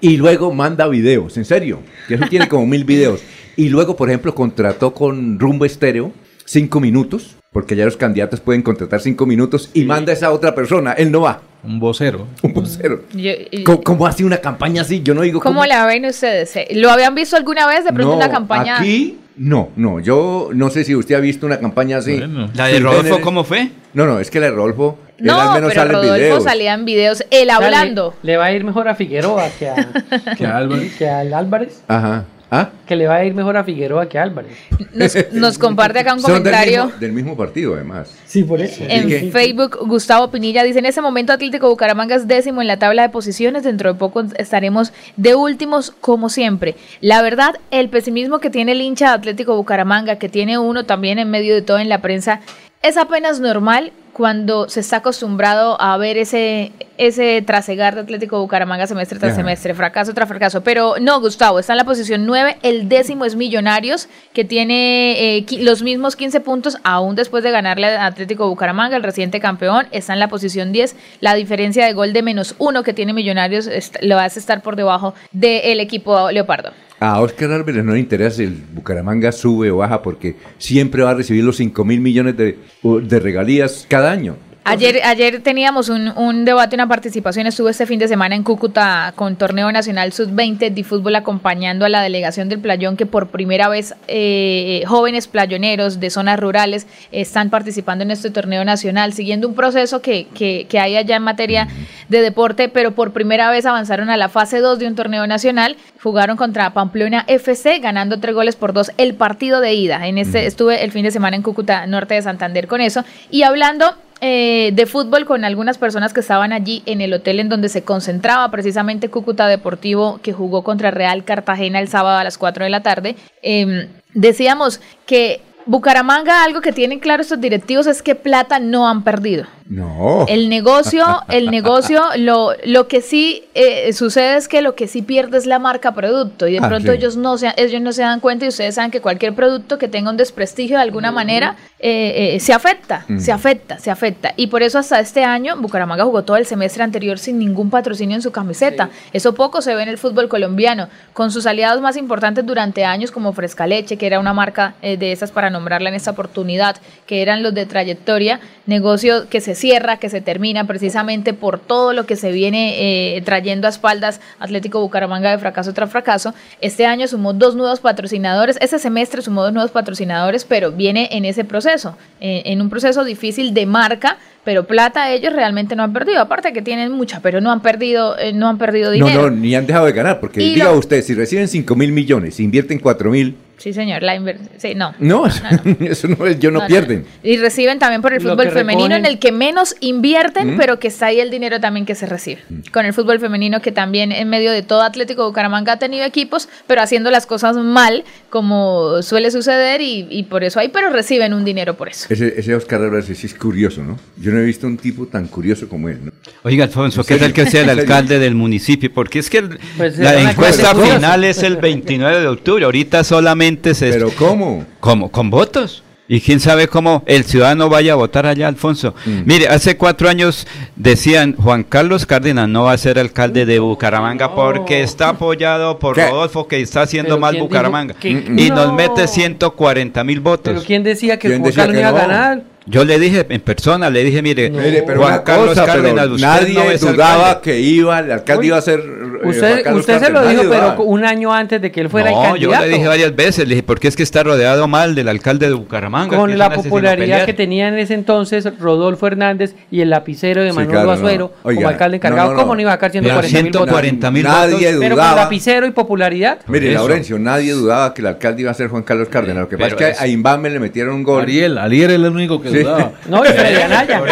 Y luego manda videos, en serio. Que eso tiene como mil videos. Y luego, por ejemplo, contrató con Rumbo Estéreo cinco minutos, porque ya los candidatos pueden contratar cinco minutos y manda a esa otra persona. Él no va. Un vocero. Un vocero. Yo- y- ¿Cómo, cómo hace una campaña así? Yo no digo ¿Cómo la ven ustedes? Eh, ¿Lo habían visto alguna vez de pronto No, una campaña? Aquí no, no. Yo no sé si usted ha visto una campaña así. ¿La de Rodolfo cómo fue? No, no, es que la de Rodolfo. Él No, al menos pero sale en Rodolfo videos. salía en videos, él O sea, le- hablando. Le, va a ir mejor a Figueroa que a, Que a Álvarez. que al Álvarez. Ajá. ¿Ah? Que le va a ir mejor a Figueroa que a Álvarez. Nos, nos comparte acá un Son del comentario. mismo, del mismo partido, además. Sí, por eso. En ¿Qué? Facebook, Gustavo Pinilla dice, en ese momento Atlético Bucaramanga es décimo en la tabla de posiciones, dentro de poco estaremos de últimos como siempre. La verdad, el pesimismo que tiene el hincha de Atlético Bucaramanga, que tiene uno también en medio de todo en la prensa, es apenas normal cuando se está acostumbrado a ver ese, ese trasegar de Atlético Bucaramanga semestre tras Ajá. semestre, fracaso tras fracaso. Pero no, Gustavo, está en la posición 9, el décimo es Millonarios, que tiene eh, los mismos 15 puntos, aún después de ganarle a Atlético Bucaramanga, el reciente campeón, está en la posición 10. La diferencia de gol de menos uno que tiene Millonarios lo hace estar por debajo del equipo Leopardo. A Oscar Álvarez no le interesa si el Bucaramanga sube o baja porque siempre va a recibir los 5 mil millones de, de regalías cada año. Ayer, ayer teníamos un, un debate, una participación. Estuve este fin de semana en Cúcuta con Torneo Nacional Sub-20 de fútbol acompañando a la delegación del Playón, que por primera vez eh, jóvenes playoneros de zonas rurales están participando en este torneo nacional, siguiendo un proceso que, que, que hay allá en materia de deporte, pero por primera vez avanzaron a la fase 2 de un torneo nacional. Jugaron contra Pamplona FC, ganando tres goles por dos el partido de ida. En este estuve el fin de semana en Cúcuta, norte de Santander, con eso. Y hablando eh, de fútbol con algunas personas que estaban allí en el hotel en donde se concentraba precisamente Cúcuta Deportivo que jugó contra Real Cartagena el sábado a las 4 de la tarde. Eh, decíamos que Bucaramanga, algo que tienen claro estos directivos es que plata no han perdido. No. El negocio, el negocio, lo, lo que sí eh, sucede es que lo que sí pierde es la marca producto y de Ah, pronto sí. ellos no se, ellos no se dan cuenta y ustedes saben que cualquier producto que tenga un desprestigio de alguna manera eh, eh, se afecta, Mm. se afecta, se afecta. Y por eso hasta este año Bucaramanga jugó todo el semestre anterior sin ningún patrocinio en su camiseta. Eso poco se ve en el fútbol colombiano, con sus aliados más importantes durante años como Frescaleche, que era una marca eh, de esas para nombrarla en esta oportunidad, que eran los de trayectoria, negocio que se cierra, que se termina precisamente por todo lo que se viene eh, trayendo a espaldas Atlético Bucaramanga de fracaso tras fracaso. Este año sumó dos nuevos patrocinadores, este semestre sumó dos nuevos patrocinadores, pero viene en ese proceso, eh, en un proceso difícil de marca, pero plata ellos realmente no han perdido, aparte que tienen mucha, pero no han perdido, eh, no han perdido No, dinero. no, ni han dejado de ganar, porque Y diga lo- usted, si reciben 5 mil millones, invierten 4 mil, Sí, señor, la sí, no. no, eso no es, yo no, No, no, pierden. Y reciben también por el fútbol femenino recogen- en el que menos invierten, ¿Mm? pero que está ahí el dinero también que se recibe. Con el fútbol femenino que también en medio de todo Atlético Bucaramanga ha tenido equipos, pero haciendo las cosas mal, como suele suceder, y, y por eso hay, pero reciben un dinero por eso. Ese, ese Oscar sí es curioso, ¿no? Yo no he visto un tipo tan curioso como él, ¿no? Oiga, Alfonso, ¿En ¿qué tal que sea el alcalde del municipio? Porque es que el- Pues, la encuesta final es el 29 de octubre. Ahorita solamente se... ¿Pero cómo? ¿Cómo? ¿Con votos? Y quién sabe cómo el ciudadano vaya a votar allá, Alfonso. Mm. Mire, hace cuatro años decían Juan Carlos Cárdenas no va a ser alcalde de Bucaramanga porque está apoyado por ¿Qué? Rodolfo que está haciendo ¿Pero mal Bucaramanga. que- Y nos No. mete 140 mil votos. Pero ¿quién decía que ¿Quién Juan decía Carlos que iba a ganar? Yo le dije en persona, le dije, mire, Mire, pero Juan Carlos cosa, pero Cárdenas, usted nadie no es dudaba alcalde. que iba, el alcalde iba a ser. eh, Usted, usted se lo dijo, pero dudaba. un año antes de que él fuera el No, candidato. yo le dije varias veces, le dije, porque es que está rodeado mal del alcalde de Bucaramanga. Con es la popularidad que tenía en ese entonces Rodolfo Hernández y el lapicero de Sí, Manuel claro, no. Azuero Oiga, como alcalde encargado, no, no, no. ¿cómo no iba a sacar Pero 140 mil votos? 140.000 Nadie Pero con dudaba. lapicero y popularidad. Mire. Laurencio, nadie dudaba que el alcalde iba a ser Juan Carlos Cárdenas. Lo que pasa es pero que a Imbame le metieron un gol. Ariel, Ariel era el único que. Dudaba. No, y Freddy Anaya.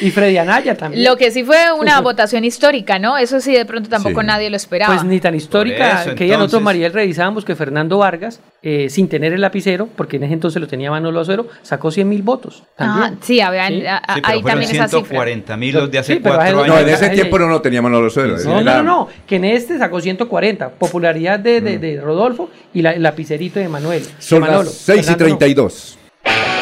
y Freddy Anaya también. Lo que sí fue una votación histórica, ¿no? Eso sí, de pronto tampoco Sí. nadie lo esperaba. Pues ni tan histórica eso, que ya nosotros, Mariel, revisábamos que Fernando Vargas, eh, sin tener el lapicero, porque en ese entonces lo tenía Manolo Azuero, sacó 100 mil votos. Ah, También. sí, había, Sí. a- a- Sí, pero ahí también esa cifra. 140 mil los de hace cuatro años. No, en ese tiempo no, no tenía Manolo Suero. No, no, no, no, que en este sacó 140. Popularidad de, de, de Rodolfo y la- el lapicerito de Manuel. de Son Manolo. las 6 y Fernando no.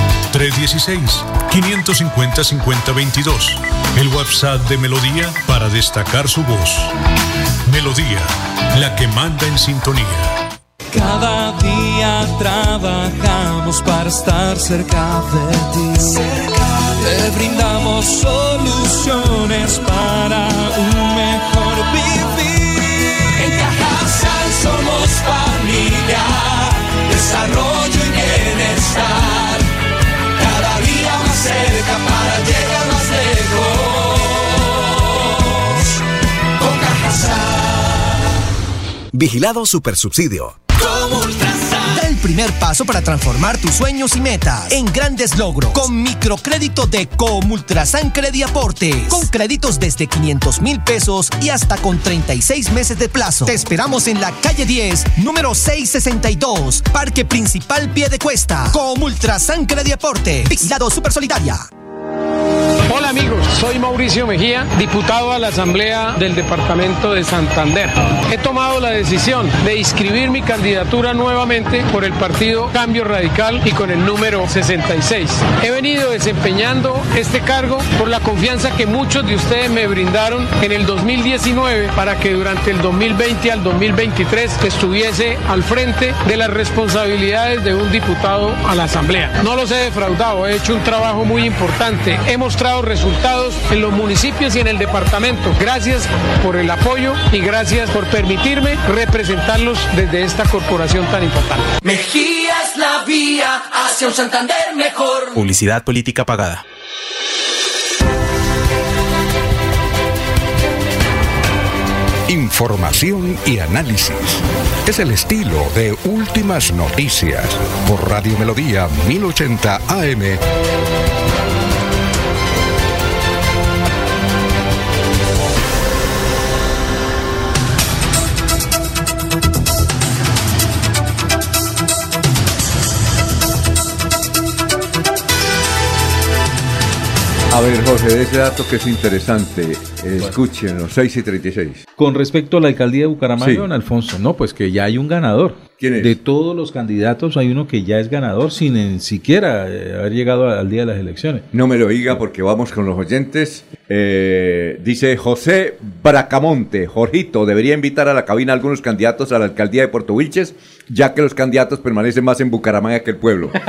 316-550-5022. El WhatsApp de Melodía para destacar su voz. Melodía, la que manda en sintonía. Cada día trabajamos para estar cerca de ti. Te brindamos soluciones para un mejor vivir. En Cajasal somos familia, desarrollo y bienestar. Cerca para llegar más lejos. Con. Vigilado Supersubsidio. Da el primer paso para transformar tus sueños y metas en grandes logros con microcrédito de Comultrasan Crediaporte. Con créditos desde 500 mil pesos y hasta con 36 meses de plazo. Te esperamos en la calle 10, número 662, Parque Principal Pie de Cuesta. Comultrasan Crediaporte. Vigilado Super Solidaria. Hola amigos, soy Mauricio Mejía, diputado a la Asamblea del Departamento de Santander. He tomado la decisión de inscribir mi candidatura nuevamente por el partido Cambio Radical y con el número 66. He venido desempeñando este cargo por la confianza que muchos de ustedes me brindaron en el 2019 para que durante el 2020 al 2023 estuviese al frente de las responsabilidades de un diputado a la Asamblea. No los he defraudado, he hecho un trabajo muy importante. He mostrado resultados en los municipios y en el departamento. Gracias por el apoyo y gracias por permitirme representarlos desde esta corporación tan importante. Mejía es la vía hacia un Santander mejor. Publicidad política pagada. Información y análisis. Es el estilo de Últimas Noticias por Radio Melodía 1080 AM. A ver, Jorge, de ese dato que es interesante, escúchenos, 6 y 36. Con respecto a la alcaldía de Bucaramanga, Sí. don Alfonso, no, pues que ya hay un ganador. ¿Quién es? De todos los candidatos hay uno que ya es ganador sin ni siquiera eh, haber llegado al día de las elecciones. No me lo diga porque vamos con los oyentes. Eh, dice José Bracamonte, Jorgito, debería invitar a la cabina a algunos candidatos a la alcaldía de Puerto Wilches, ya que los candidatos permanecen más en Bucaramanga que el pueblo.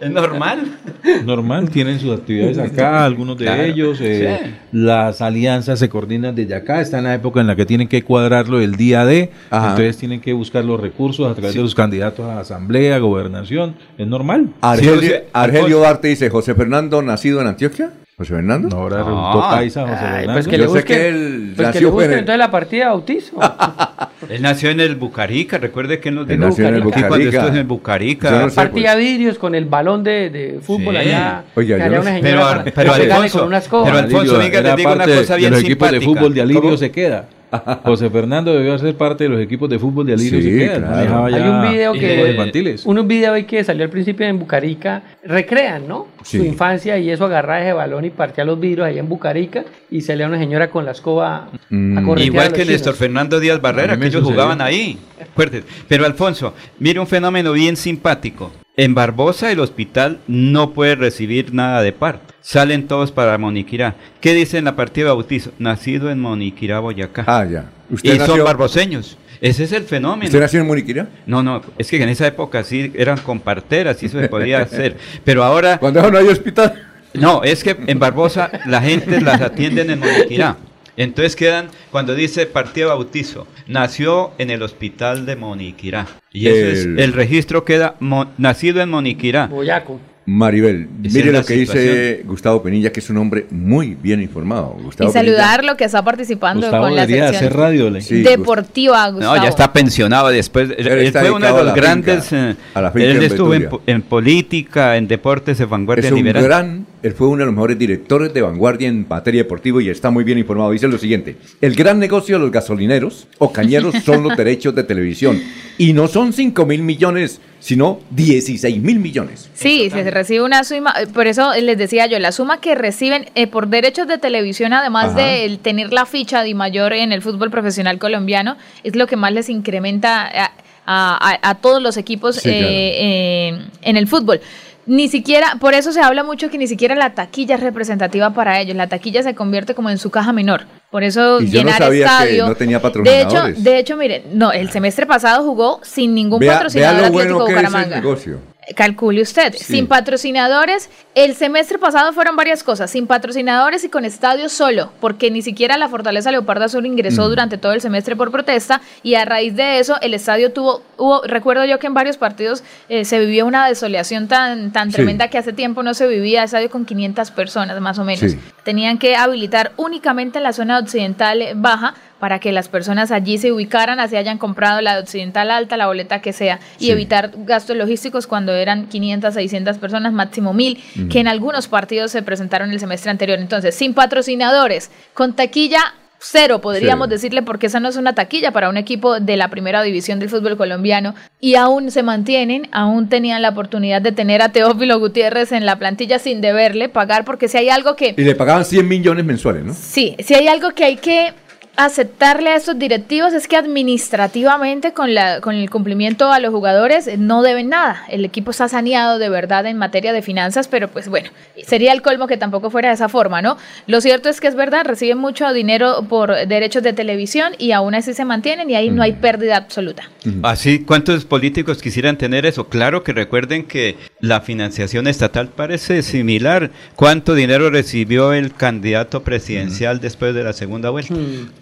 Es normal. Normal, tienen sus actividades acá, algunos de Claro, ellos. eh, sí. Las alianzas se coordinan desde acá. Está en la época en la que tienen que cuadrarlo el día de. Ajá. Entonces tienen que buscar los recursos a través de los candidatos a asamblea, gobernación. Es normal. Argelio, Sí, Argelio Duarte dice, José Fernando, nacido en Antioquia. José Fernando. No, ahora resultó paisa José Ay, Fernando. pues que Yo le sé busquen, que él pues que nació le busquen en- entonces la partida de bautizo. Él nació en el Bucarica, recuerde que él nos Él dijo nació en el cuando Bucarica. estuvo en el Bucarica. No sé, partía pues. vidrios con el balón de, de fútbol Sí. allá. Oiga, que yo no una sé. Pero- pero pegarle Alfonso, con una escoba. pero Alfonso, venga, era le digo una cosa de bien los equipos de simpática. fútbol de Alirio ¿Cómo? se queda. José Fernando debió ser parte de los equipos de fútbol de Alirio Sí, claro. manejaba Hay un video que infantiles. unos videos ahí que salió al principio en Bucarica recrean, ¿no? Sí. Su infancia y eso agarraba ese balón y partía los vidrios ahí en Bucarica y salía una señora con la escoba Mm. a Igual que. Néstor Fernando Díaz Barrera, que ellos sucedió. jugaban ahí. Acuérdate. Pero Alfonso, mire un fenómeno bien simpático. En Barbosa el hospital no puede recibir nada de parto. Salen todos para Moniquirá. ¿Qué dice en la partida de bautizo? Nacido en Moniquirá, Boyacá. Ah, ya. y ¿Usted son nació, barboseños. Ese es el fenómeno. ¿Usted nació en Muniquira? No, no, es que en esa época sí eran con parteras y eso se podía hacer. Pero ahora, Cuando no hay hospital. no, es que en Barbosa la gente las atienden en Moniquirá. Entonces quedan, cuando dice partida bautizo, nació en el hospital de Moniquirá. Y eso es, El- registro queda mo- nacido en Moniquirá. Boyaco. Maribel, Esa mire lo que dice Gustavo Penilla, que es un hombre muy bien informado. Gustavo Y saludarlo que está participando Gustavo con la sección hacer radio. le- Sí, deportiva, Gustavo. No, ya está pensionado después. Él, Él él está fue uno de a los la grandes. finca, eh, a la finca él en estuvo en, política, en deportes, en vanguardia Es un liberal. gran, él fue uno de los mejores directores de vanguardia en materia deportiva y está muy bien informado. Dice lo siguiente, el gran negocio de los gasolineros o cañeros son los derechos de televisión y no son 5 mil millones, sino 16 mil millones. Sí, se recibe una suma, eh, por eso les decía yo, la suma que reciben eh, por derechos de televisión, además Ajá. de el tener la ficha de mayor en el fútbol profesional colombiano, es lo que más les incrementa a, a- a todos los equipos Sí, eh, claro. eh, en el fútbol. Ni siquiera, por eso se habla mucho que ni siquiera la taquilla es representativa para ellos. La taquilla se convierte como en su caja menor. Por eso Y yo no llenar sabía que estadio. no tenía de hecho, patrocinadores. de hecho, miren, no, el semestre pasado jugó sin ningún Vea, vea patrocinador lo Atlético bueno que es el Bucaramanga. negocio. Calcule usted, Sí. sin patrocinadores, el semestre pasado fueron varias cosas, sin patrocinadores y con estadio solo, porque ni siquiera la Fortaleza Leoparda solo ingresó Mm. durante todo el semestre por protesta y a raíz de eso el estadio tuvo, hubo, recuerdo yo que en varios partidos eh, se vivió una desolación tan, tan Sí. tremenda que hace tiempo no se vivía estadio con 500 personas más o menos. Sí. tenían que habilitar únicamente la zona occidental baja para que las personas allí se ubicaran, así hayan comprado la occidental alta, la boleta que sea, y Sí. evitar gastos logísticos cuando eran 500, 600 personas, máximo 1000, Ujú. que en algunos partidos se presentaron el semestre anterior. Entonces, sin patrocinadores, con taquilla cero, podríamos decirle, porque esa no es una taquilla para un equipo de la primera división del fútbol colombiano, y aún se mantienen, aún tenían la oportunidad de tener a Teófilo Gutiérrez en la plantilla sin deberle pagar, porque si hay algo que... Y le pagaban 100 millones mensuales, ¿no? Sí, si hay algo que hay que aceptarle a estos directivos es que administrativamente con, la, con el cumplimiento a los jugadores eh, no deben nada. El equipo está saneado de verdad en materia de finanzas, pero pues bueno, sería el colmo que tampoco fuera de esa forma, ¿no? Lo cierto es que es verdad, reciben mucho dinero por derechos de televisión y aún así se mantienen y ahí no hay pérdida absoluta. Así, ¿cuántos políticos quisieran tener eso? Claro que recuerden que la financiación estatal parece similar. ¿Cuánto dinero recibió el candidato presidencial después de la segunda vuelta?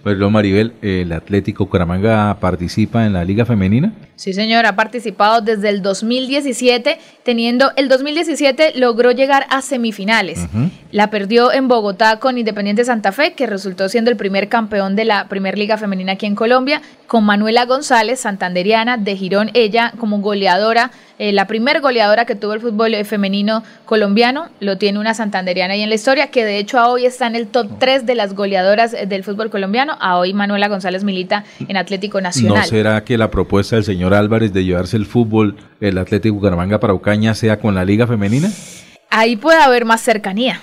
Perdón, Maribel, ¿el Atlético Bucaramanga participa en la Liga Femenina? Sí, señor, ha participado desde el 2017, teniendo el 2017 logró llegar a semifinales. La perdió en Bogotá con Independiente Santa Fe, que resultó siendo el primer campeón de la Primer Liga Femenina aquí en Colombia, con Manuela González, santanderiana, de Girón, ella como goleadora, eh, la primer goleadora que tuvo el fútbol eh, femenino colombiano, lo tiene una santanderiana ahí en la historia, que de hecho a hoy está en el top 3 de las goleadoras eh, del fútbol colombiano, a hoy Manuela González milita en Atlético Nacional. ¿No será que la propuesta del señor Álvarez de llevarse el fútbol, el Atlético Bucaramanga para Ocaña, sea con la Liga Femenina? Ahí puede haber más cercanía.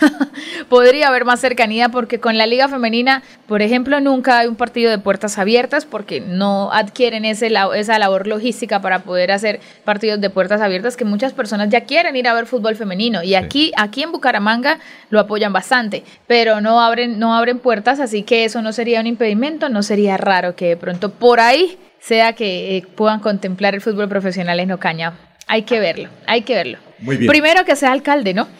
Podría haber más cercanía porque con la liga femenina, por ejemplo, nunca hay un partido de puertas abiertas porque no adquieren ese, esa labor logística para poder hacer partidos de puertas abiertas que muchas personas ya quieren ir a ver fútbol femenino y aquí aquí en Bucaramanga lo apoyan bastante, pero no abren no abren puertas, así que eso no sería un impedimento, no sería raro que de pronto por ahí sea que eh, puedan contemplar el fútbol profesional en Ocaña. Hay que verlo, hay que verlo. Muy bien. Primero que sea alcalde, ¿no?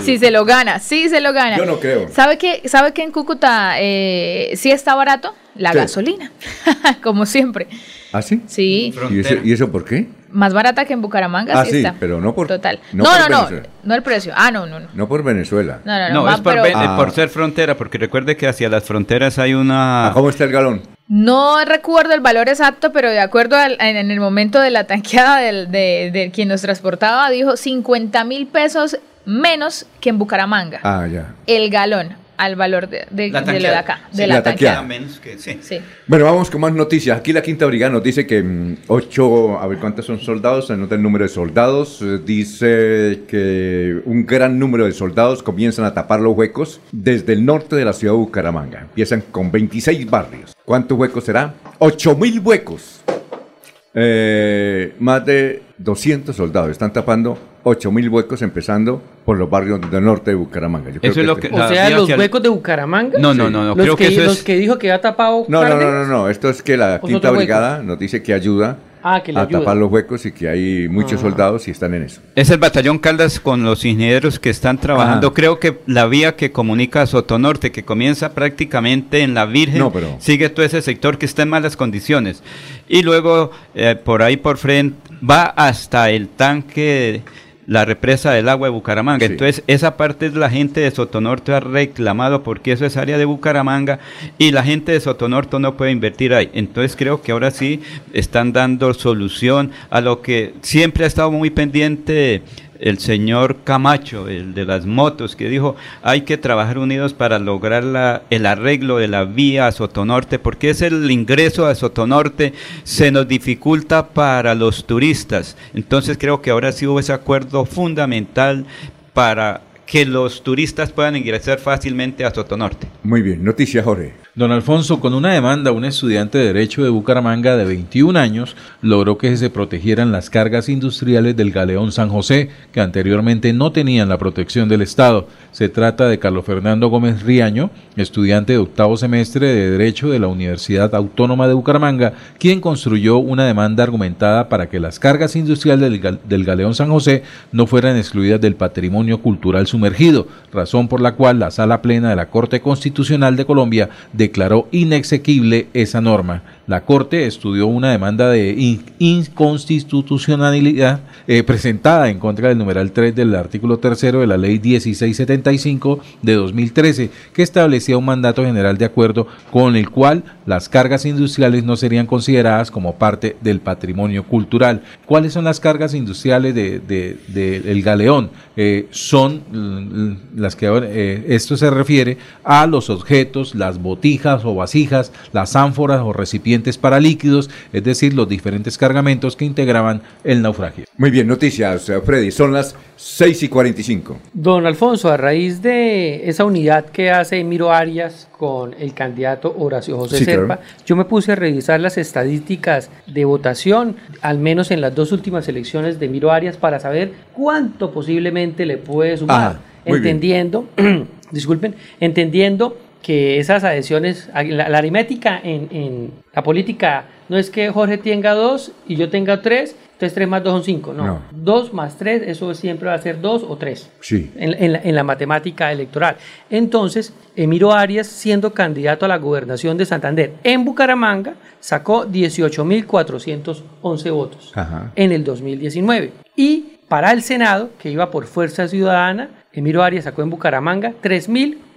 Si se lo gana, sí se lo gana. Yo no creo. ¿Sabe que, sabe que en Cúcuta eh, sí está barato? La Sí. gasolina, como siempre. ¿Ah, sí? Sí, ¿Y eso, y eso por qué? más barata que en Bucaramanga, Ah, sí, está. pero no por- Total. no No, por no, no, Venezuela. no, el precio. Ah, no, no, no. No por Venezuela. No, no, no, No, más, es por, pero- Ah. por ser frontera, porque recuerde que hacia las fronteras hay una... ¿Cómo está el galón? No recuerdo el valor exacto, pero de acuerdo al- en, en el momento de la tanqueada del, de, de quien nos transportaba, dijo 50 mil pesos menos que en Bucaramanga. Ah, ya. El galón al valor de, de- La de lo de tanqueada. acá. Sí, de la la, tanqueada. tanqueada. Menos que, sí. Sí. Bueno, vamos con más noticias. Aquí la Quinta Brigada nos dice que mm, ocho, a ver cuántos son soldados, se anota el número de soldados. eh, dice que un gran número de soldados comienzan a tapar los huecos desde el norte de la ciudad de Bucaramanga. Empiezan con 26 barrios. ¿Cuántos huecos será? 8 mil huecos. Eh, más de 200 soldados están tapando 8 mil huecos empezando por los barrios del norte de Bucaramanga. Yo creo Eso es lo este- que- O sea, los huecos de Bucaramanga. No, no, no, no, los creo que eso los es- que dijo que ha tapado. No, no, no, no, no, esto es que la ¿O Quinta? Brigada nos dice que ayuda Ah, que le a ayuda. tapar los huecos y que hay muchos Ah. soldados y están en eso. Es el batallón Caldas con los ingenieros que están trabajando. Ajá. Creo que la vía que comunica a Sotonorte, que comienza prácticamente en la Virgen, No, pero- sigue todo ese sector que está en malas condiciones. Y luego eh, por ahí por frente va hasta el tanque, la represa del agua de Bucaramanga. Sí. Entonces esa parte es la gente de Sotonorte ha reclamado porque eso es área de Bucaramanga y la gente de Sotonorte no puede invertir ahí. Entonces creo que ahora sí están dando solución a lo que siempre ha estado muy pendiente el señor Camacho, el de las motos, que dijo hay que trabajar unidos para lograr la- el arreglo de la vía a Sotonorte, porque es el ingreso a Sotonorte, se nos dificulta para los turistas. Entonces creo que ahora sí hubo ese acuerdo fundamental para que los turistas puedan ingresar fácilmente a Sotonorte. Muy bien, noticias, Jorge. Don Alfonso, con una demanda, un estudiante de Derecho de Bucaramanga de 21 años logró que se protegieran las cargas industriales del Galeón San José, que anteriormente no tenían la protección del Estado. Se trata de Carlos Fernando Gómez Riaño, estudiante de octavo semestre de Derecho de la Universidad Autónoma de Bucaramanga, quien construyó una demanda argumentada para que las cargas industriales del, del Galeón San José no fueran excluidas del patrimonio cultural sumergido, razón por la cual la Sala Plena de la Corte Constitucional de Colombia declaró inexequible esa norma. La Corte estudió una demanda de in- inconstitucionalidad eh, presentada en contra del numeral 3 del artículo 3 de la Ley 1675 de 2013, que establecía un mandato general de acuerdo con el cual las cargas industriales no serían consideradas como parte del patrimonio cultural. ¿Cuáles son las cargas industriales de, de- del galeón? Eh, son las que eh, esto se refiere a los objetos, las botijas o vasijas, las ánforas o recipientes para líquidos, es decir, los diferentes cargamentos que integraban el naufragio. Muy bien, noticias, eh, Freddy. Son las 6 y 45. Don Alfonso, a raíz de esa unidad que hace Emiro Arias con el candidato Horacio José Sí, claro. Serpa, yo me puse a revisar las estadísticas de votación, al menos en las dos últimas elecciones de Emiro Arias, para saber cuánto posiblemente le puede sumar, Ah, muy bien. entendiendo, disculpen, entendiendo que esas adhesiones, la, la aritmética en, en la política no es que Jorge tenga dos y yo tenga tres, entonces tres más dos son cinco, no. No. Dos más tres, eso siempre va a ser dos o tres Sí. en, en la, en la matemática electoral. Entonces, Emiro Arias, siendo candidato a la gobernación de Santander en Bucaramanga, sacó 18.411 votos Ajá. en el 2019. Y para el Senado, que iba por Fuerza Ciudadana, Emiro Arias sacó en Bucaramanga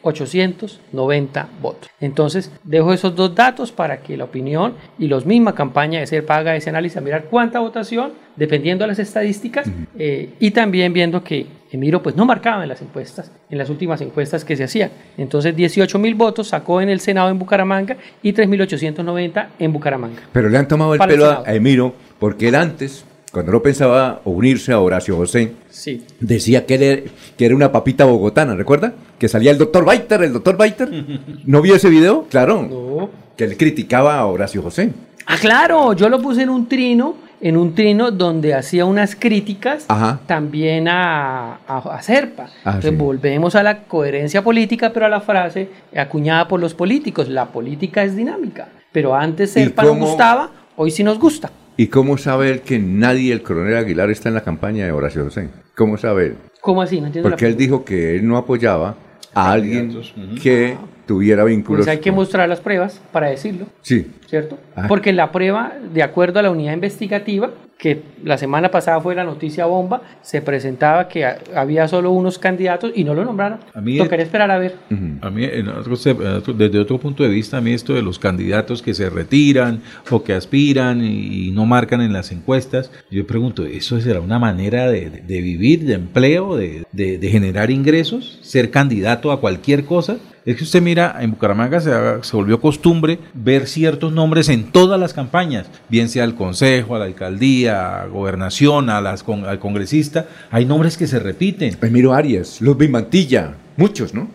3.890 votos. Entonces, dejo esos dos datos para que la opinión y los misma campaña de ser paga ese análisis, a mirar cuánta votación, dependiendo de las estadísticas, eh, y también viendo que Emiro pues no marcaba en las encuestas, en las últimas encuestas que se hacían. Entonces, 18.000 votos sacó en el Senado en Bucaramanga y 3.890 en Bucaramanga. Pero le han tomado el Para pelo a Emiro porque él antes, cuando no pensaba unirse a Horacio José, Sí. decía que, él era, que era una papita bogotana, ¿recuerda? Que salía el doctor Baiter, el doctor Baiter. ¿No vio ese video? Claro. No. Que él criticaba a Horacio José. Ah, claro, yo lo puse en un trino, en un trino donde hacía unas críticas Ajá. también a, a, a Serpa. Ah, Entonces sí. volvemos a la coherencia política, pero a la frase acuñada por los políticos, la política es dinámica. Pero antes ¿Y Serpa no gustaba, hoy sí nos gusta. ¿Y cómo sabe él que nadie, el coronel Aguilar, está en la campaña de Horacio José? ¿Cómo sabe él? ¿Cómo así? No entiendo la Porque él dijo que él no apoyaba a alguien que tuviera vínculos. Pues hay que mostrar las pruebas para decirlo, Sí. ¿cierto? Ah. Porque la prueba, de acuerdo a la unidad investigativa, que la semana pasada fue la noticia bomba, se presentaba que ha- había solo unos candidatos y no lo nombraron. A mí- Tocaría esperar a ver. A mí, en otro- en otro- desde otro punto de vista, a mí esto de los candidatos que se retiran o que aspiran y, y no marcan en las encuestas, yo pregunto, ¿eso será una manera de, de vivir, de empleo, de, de- de generar ingresos? ¿Ser candidato a cualquier cosa? Es que usted mira, en Bucaramanga se, volvió costumbre ver ciertos nombres en todas las campañas, bien sea al consejo, a la alcaldía, a gobernación, a las, con- al congresista, hay nombres que se repiten. Emiro Arias, Ludwig Mantilla, muchos, ¿no?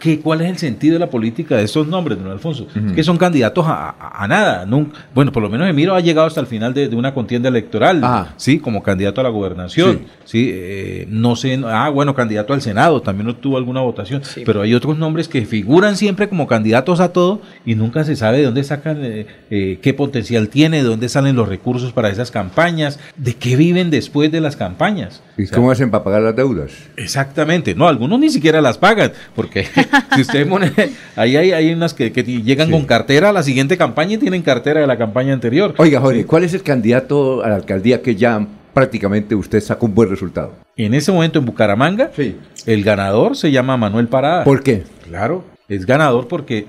¿Qué, ¿Cuál es el sentido de la política de estos nombres, don Alfonso? Es que son candidatos a, a- a nada. nunca- bueno, por lo menos Emiro ha llegado hasta el final de, de una contienda electoral, sí, como candidato a la gobernación. Sí, eh, no sé, no- ah, bueno, candidato al Senado, también obtuvo alguna votación. Pero hay otros nombres que figuran siempre como candidatos a todo y nunca se sabe de dónde sacan, eh, eh, qué potencial tiene, de dónde salen los recursos para esas campañas, de qué viven después de las campañas. ¿Y cómo hacen para pagar las deudas? Exactamente, no, algunos ni siquiera las pagan, porque si usted pone, ahí hay, hay unas que, que llegan con cartera a la siguiente campaña y tienen cartera de la campaña anterior. Oiga, Jorge, ¿cuál es el candidato a la alcaldía que ya prácticamente usted sacó un buen resultado? En ese momento en Bucaramanga, el ganador se llama Manuel Parada. ¿Por qué? Claro, es ganador porque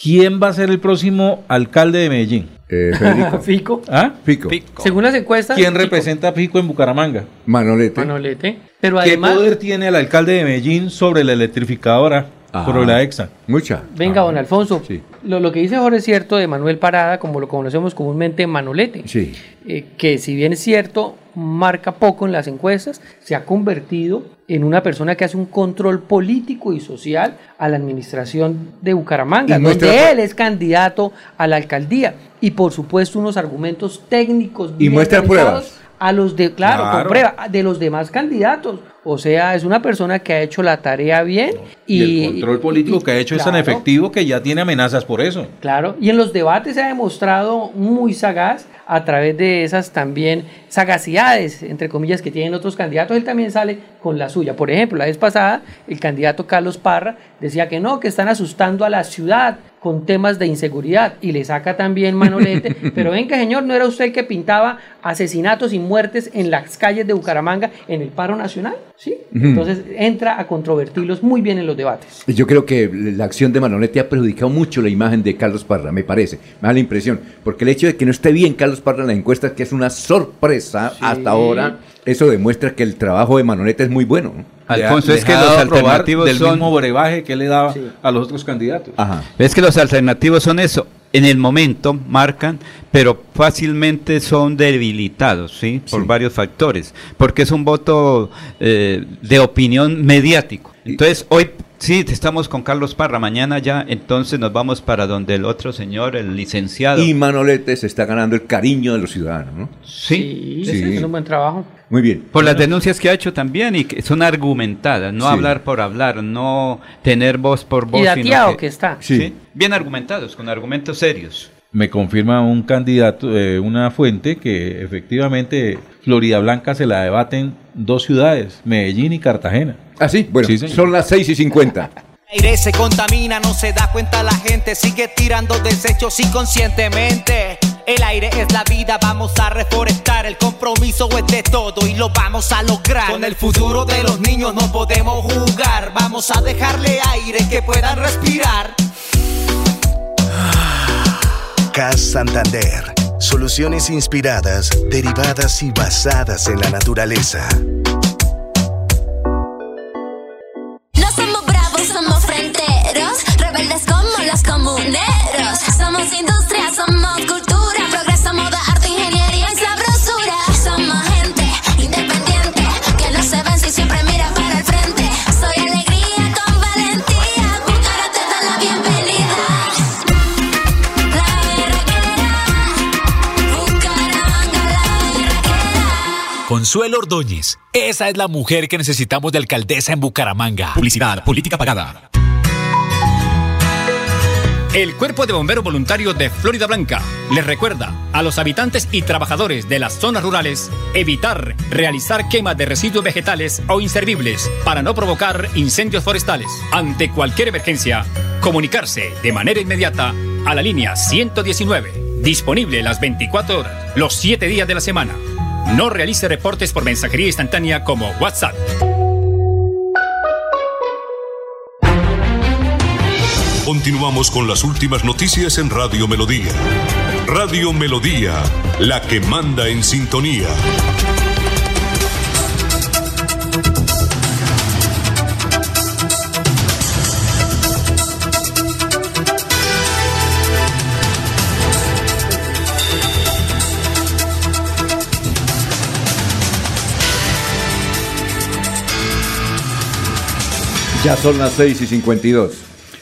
¿quién va a ser el próximo alcalde de Medellín? Eh, Federico. Fico. ¿Ah? Fico. Según las encuestas. ¿Quién Fico. representa a Fico en Bucaramanga? Manolete. Manolete. Pero ¿Qué poder tiene el alcalde de Medellín sobre la electrificadora, sobre la EXA? Mucha. Venga, don Alfonso. Lo, lo que dice Jorge es cierto de Manuel Parada, como lo conocemos comúnmente Manolete. Sí. eh, que si bien es cierto, marca poco en las encuestas, se ha convertido en una persona que hace un control político y social a la administración de Bucaramanga, Y muestra- donde él es candidato a la alcaldía. Y por supuesto unos argumentos técnicos Y muestra pruebas. a los de, claro, Claro. con prueba, de los demás candidatos. O sea, es una persona que ha hecho la tarea bien. Y, Y, el control político y- que ha hecho es tan efectivo que ya tiene amenazas por eso. Claro, y en los debates se ha demostrado muy sagaz a través de esas también sagacidades, entre comillas, que tienen otros candidatos. Él también sale con la suya. Por ejemplo, la vez pasada, el candidato Carlos Parra decía que no, que están asustando a la ciudad con temas de inseguridad y le saca también Manolete, pero venga señor, ¿no era usted el que pintaba asesinatos y muertes en las calles de Bucaramanga en el paro nacional? ¿Sí? Entonces entra a controvertirlos muy bien en los debates. Yo creo que la acción de Manolete ha perjudicado mucho la imagen de Carlos Parra, me parece. Me da la impresión. Porque el hecho de que no esté bien Carlos Parra en la encuesta, que es una sorpresa hasta ahora, eso demuestra que el trabajo de Manolete es muy bueno. Alfonso, es que los alternativos del son... mismo brebaje que le daba a los otros candidatos. Ajá. Es que los alternativos son eso. En el momento marcan, pero fácilmente son debilitados, ¿sí? Por varios factores. Porque es un voto eh, de opinión mediático. Entonces, hoy sí, estamos con Carlos Parra. Mañana ya, entonces nos vamos para donde el otro señor, el licenciado. Y Manolete se está ganando el cariño de los ciudadanos, ¿no? Sí, Sí, es un buen trabajo. Muy bien. Por las denuncias que ha hecho también y que son argumentadas, no Sí. hablar por hablar, no tener voz por voz. Y sino dateado que está. Sí. Bien argumentados, con argumentos serios. Me confirma un candidato, eh, una fuente, que efectivamente Florida Blanca se la debaten dos ciudades, Medellín y Cartagena. Ah, sí, bueno, Sí, son las 6 y 50. El aire se contamina, no se da cuenta la gente, sigue tirando desechos inconscientemente. El aire es la vida, vamos a reforestar, el compromiso es de todo y lo vamos a lograr. Con el futuro de los niños no podemos jugar, vamos a dejarle aire que puedan respirar. CAS Santander. Soluciones inspiradas, derivadas y basadas en la naturaleza. Consuelo Ordóñez. Esa es la mujer que necesitamos de alcaldesa en Bucaramanga. Publicidad, política pagada. El Cuerpo de Bomberos Voluntarios de Florida Blanca les recuerda a los habitantes y trabajadores de las zonas rurales evitar realizar quemas de residuos vegetales o inservibles para no provocar incendios forestales. Ante cualquier emergencia, comunicarse de manera inmediata a la línea 119, disponible las 24 horas, los 7 días de la semana. No realice reportes por mensajería instantánea como WhatsApp. Continuamos con las últimas noticias en Radio Melodía. Radio Melodía, la que manda en sintonía. Ya son las 6 y 52.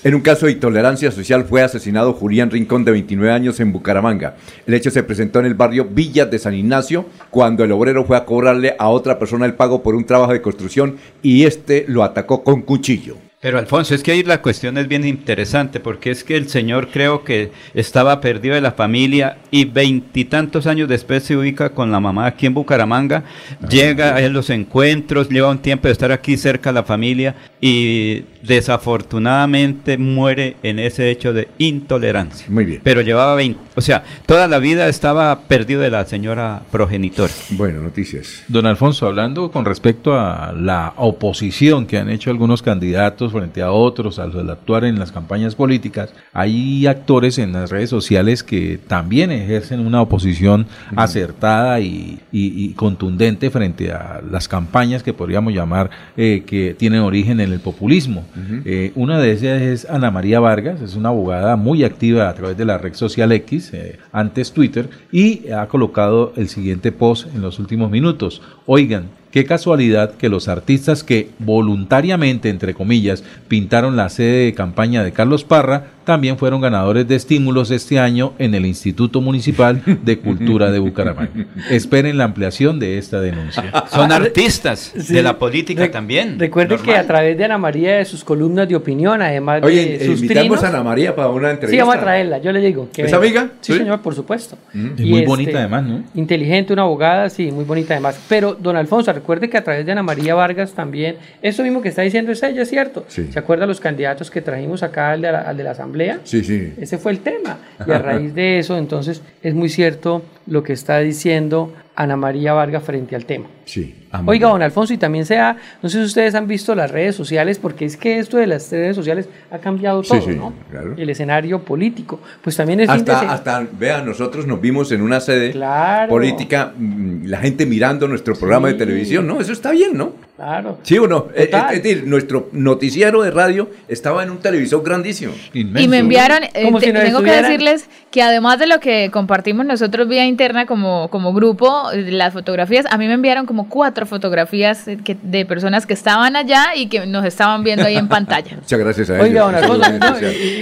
En un caso de intolerancia social fue asesinado Julián Rincón de 29 años en Bucaramanga. El hecho se presentó en el barrio Villas de San Ignacio cuando el obrero fue a cobrarle a otra persona el pago por un trabajo de construcción y este lo atacó con cuchillo. Pero Alfonso, es que ahí la cuestión es bien interesante porque es que el señor creo que estaba perdido de la familia y veintitantos años después se ubica con la mamá aquí en Bucaramanga, llega a los encuentros, lleva un tiempo de estar aquí cerca de la familia y desafortunadamente muere en ese hecho de intolerancia. Muy bien. Pero llevaba 20, o sea, toda la vida estaba perdido de la señora progenitora. Bueno, noticias. Don Alfonso, hablando con respecto a la oposición que han hecho algunos candidatos frente a otros al, actuar en las campañas políticas, hay actores en las redes sociales que también ejercen una oposición acertada y, y- y contundente frente a las campañas que podríamos llamar eh, que tienen origen en el populismo. Eh, una de ellas es Ana María Vargas, es una abogada muy activa a través de la red social X, eh, antes Twitter, y ha colocado el siguiente post en los últimos minutos. Oigan, Qué casualidad que los artistas que voluntariamente, entre comillas, pintaron la sede de campaña de Carlos Parra, también fueron ganadores de estímulos este año en el Instituto Municipal de Cultura de Bucaramanga. Esperen la ampliación de esta denuncia. Son artistas Sí. de la política Re- también. Recuerde que a través de Ana María, de sus columnas de opinión, además Oye, de eh, sus invitamos trinos, a Ana María para una entrevista. Sí, vamos a traerla, yo le digo. que ¿Es venga. amiga? Sí, Sí. señor, por supuesto. Es Y muy este, bonita además, ¿no? Inteligente, una abogada, sí, muy bonita además. Pero, don Alfonso, recuerde que a través de Ana María Vargas también, eso mismo que está diciendo es ella, ¿cierto? Sí. ¿Se acuerda los candidatos que trajimos acá al de la, al de la Asamblea? Sí, sí. Ese fue el tema. Y a raíz de eso, entonces, es muy cierto lo que está diciendo Ana María Vargas frente al tema. Sí. Oiga, don Alfonso, y también sea, no sé si ustedes han visto las redes sociales, porque es que esto de las redes sociales ha cambiado todo, sí, ¿no? claro. El escenario político. Pues también es fin de Hasta, hasta, vean, nosotros nos vimos en una sede Claro. política, mm, la gente mirando nuestro programa de televisión, ¿no? Eso está bien, ¿no? Claro. ¿Sí o no? Eh, Es, Total. es decir, nuestro noticiero de radio estaba en un televisor grandísimo. Y me enviaron, eh, Como te- si nos tengo que decirles que además de lo que compartimos nosotros vía interna como, como grupo, eh, las fotografías, a mí me enviaron como cuatro fotografías eh, que- de personas que estaban allá y que nos estaban viendo ahí en pantalla. Muchas gracias a ellos. Oiga, Alfonso, muy no,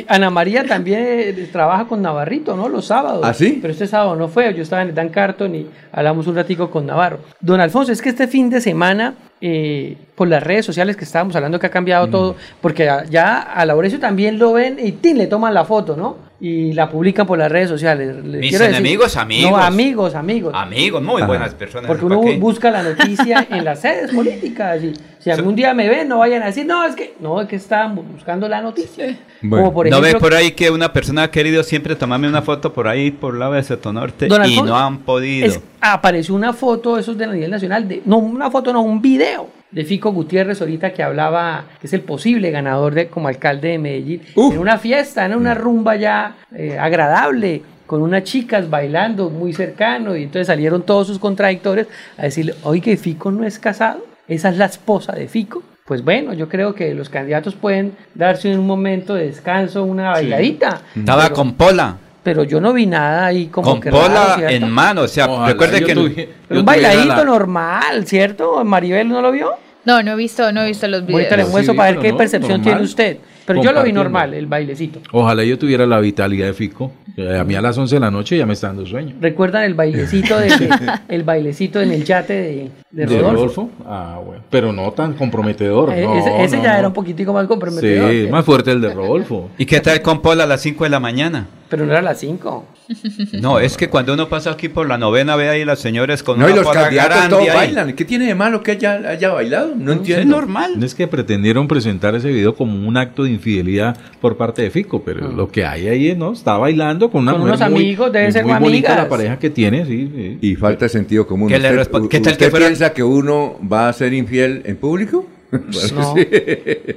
Ana María también eh, trabaja con Navarrito, ¿no? Los sábados. ¿Ah, sí? Pero este sábado no fue, yo estaba en el Dan Carton y hablamos un ratico con Navarro. Don Alfonso, es que este fin de semana, eh, por las redes sociales que estábamos hablando que ha cambiado todo, porque a- ya a Laurencio también lo ven y ¡tin! le toman la foto, ¿no? Y la publican por las redes sociales. Le Mis decir- enemigos, amigos. No, amigos, amigos. Amigos, muy Ajá. buenas personas. Porque ¿para uno qué? busca la noticia en las sedes políticas. Y si algún día me ven, no vayan a decir, no, es que, no, es que están buscando la noticia. Como por ¿No ve ejemplo, por ahí que una persona ha querido siempre tomarme una foto por ahí, por el lado de Soto Norte, Don y no han podido? es- apareció una foto, eso es de nivel nacional, de, no una foto, no, un video de Fico Gutiérrez ahorita que hablaba, que es el posible ganador de como alcalde de Medellín, en una fiesta, en una rumba ya eh, agradable, con unas chicas bailando muy cercano, y entonces salieron todos sus contradictores a decirle, oye, Fico no es casado, esa es la esposa de Fico. Pues bueno, yo creo que los candidatos pueden darse en un momento de descanso una bailadita. Estaba pero- con Pola. Pero yo no vi nada ahí como Con que Pola raro, en mano, o sea, Ojalá recuerde que... un bailadito la- normal, ¿cierto? Maribel no lo vio. No, no he visto, no he visto los videos. Ahorita le Sí, muestro para ver qué percepción normal. tiene usted. Pero yo lo vi normal, el bailecito. Ojalá yo tuviera la vitalidad de Fico. A mí a las 11 de la noche ya me está dando sueño. ¿Recuerdan el bailecito de, el bailecito en el yate de, de ¿De Rodolfo? Rodolfo? Ah, bueno. Pero no tan comprometedor. Eh, no, ese ese no, ya no. era un poquitico más comprometedor. Sí, más fuerte el de Rodolfo. ¿Y qué tal con Pola a las 5 de la mañana? Pero no era a las 5. No, es que cuando uno pasa aquí por la novena, ve ahí las señores con No, y una los Pola candidatos todos ahí. bailan. ¿Qué tiene de malo que haya, haya bailado? No entiendo. Es normal. Es que pretendieron presentar ese video como un acto de infidelidad por parte de Fico, pero lo que hay ahí, ¿no? Está bailando con una Con mujer unos muy- amigos, debe es ser muy bonita amigas. la pareja que tiene, sí. sí. Y falta de sentido común. ¿Qué le ¿Usted, tal usted que fuera- piensa que uno va a ser infiel en público? No.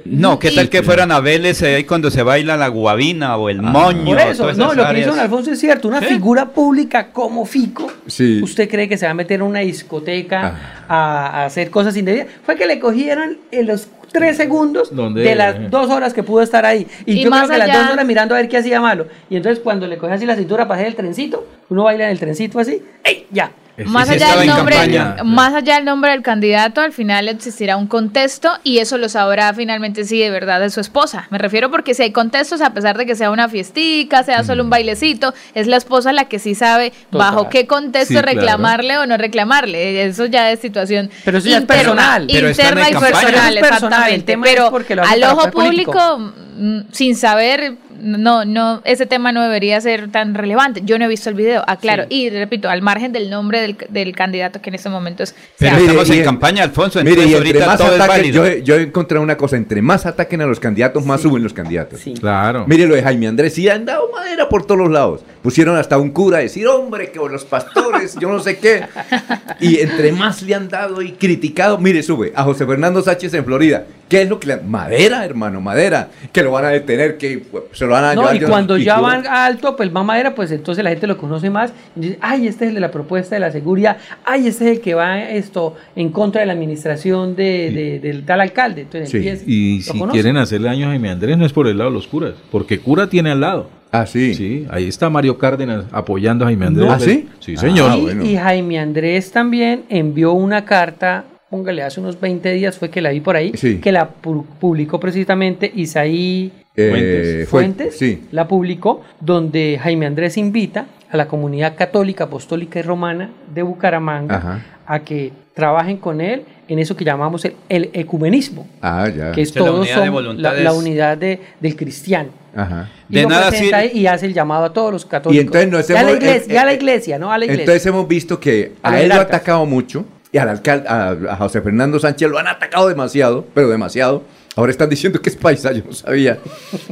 No, ¿qué tal que fueran a Vélez eh, ahí cuando se baila la guabina o el moño? Por eso, no, lo que hizo don Alfonso es cierto. Una figura pública como Fico, Sí. ¿usted cree que se va a meter en una discoteca Ah. a, a hacer cosas indebidas? Fue que le cogieron en los tres segundos ¿Dónde? de las dos horas que pudo estar ahí. Y, Y yo más creo que las dos horas mirando a ver qué hacía malo. Y entonces cuando le coge así la cintura para hacer el trencito, uno baila en el trencito así, ¡ey! Ya. Más sí allá, del nombre, más allá del nombre del candidato, al final existirá un contexto y eso lo sabrá finalmente si de verdad es su esposa. Me refiero porque si hay contextos, a pesar de que sea una fiestica, sea solo un bailecito, es la esposa la que sí sabe Total. bajo qué contexto Sí, claro. reclamarle o no reclamarle. Eso ya es situación Pero eso ya es interna, personal. Interna y personal, exactamente. el tema es Pero porque lo hacen al ojo político. Mm, sin saber, no, no, ese tema no debería ser tan relevante. Yo no he visto el video, aclaro. Y repito, al margen del nombre del, del candidato que en este momento es. Pero Mire, estamos y en campaña, Alfonso, Mire, y entre ahorita más todo válido. yo, yo he encontrado una cosa, entre más ataquen a los candidatos, más suben los candidatos. Sí. Claro. Mire lo de Jaime Andrés, sí han dado madera por todos los lados. Pusieron hasta un cura a decir, hombre, que los pastores, yo no sé qué. Y entre más le han dado y criticado, mire, sube a José Fernando Sánchez en Florida. ¿Qué es lo que le Madera, hermano, madera. Que lo van a detener, que pues, se lo van a No, llevar. y cuando ya van alto, pues va madera, pues entonces la gente lo conoce más. Y dice, ay, este es el de la propuesta de la seguridad. Ay, este es el que va esto en contra de la administración de, de- del tal alcalde. Entonces Sí, empieza- Y si conoce. quieren hacerle daño a Jaime Andrés, no es por el lado de los curas, porque cura tiene al lado. Ah, sí. Sí, ahí está Mario Cárdenas apoyando a Jaime Andrés. ¿Ah, sí? Sí, señor. Ah, Y, bueno. y Jaime Andrés también envió una carta póngale, hace unos 20 días fue que la vi por ahí, Sí. que la pu- publicó precisamente Isaí Eh, Fuentes, sí. la publicó, donde Jaime Andrés invita a la comunidad católica, apostólica y romana de Bucaramanga Ajá. a que trabajen con él en eso que llamamos el, el ecumenismo, Ah, ya. que es Sí, la todos unidad de son la, voluntades. la unidad de- del cristiano. Ajá. Y De lo nada presenta sirve- y hace el llamado a todos los católicos. Y entonces nos ya, a la iglesia, eh, ya a la eh, iglesia, ¿no? A la iglesia. Entonces hemos visto que A él lo ha atacado mucho y al alcalde, a, a José Fernando Sánchez lo han atacado demasiado, pero demasiado. Ahora están diciendo que es paisa, yo no sabía.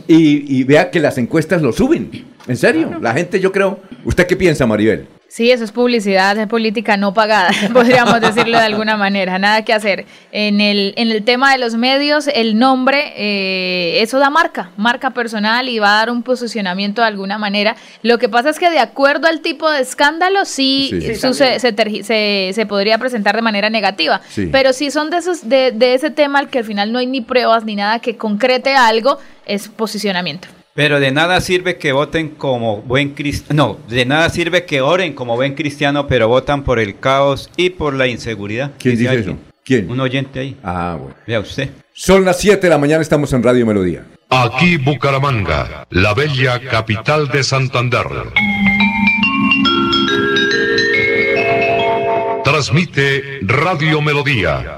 Y, y vea que las encuestas lo suben. En serio, la gente yo creo. ¿Usted qué piensa, Maribel? Sí, eso es publicidad, es política no pagada, podríamos decirlo de alguna manera, nada que hacer. En el, en el tema de los medios, el nombre, eh, eso da marca, marca personal y va a dar un posicionamiento de alguna manera. Lo que pasa es que de acuerdo al tipo de escándalo, sí, se, se, tergi- se- se podría presentar de manera negativa. Sí. Pero si son de, esos, de, de ese tema al que al final no hay ni pruebas ni nada que concrete algo, es posicionamiento. Pero de nada sirve que voten como buen cristiano. No, de nada sirve que oren como buen cristiano, pero votan por el caos y por la inseguridad. ¿Quién dice alguien. eso? ¿Quién? Un oyente ahí. Ah, bueno. Vea usted. Son las 7 de la mañana, estamos en Radio Melodía. Aquí Bucaramanga, la bella capital de Santander. Transmite Radio Melodía,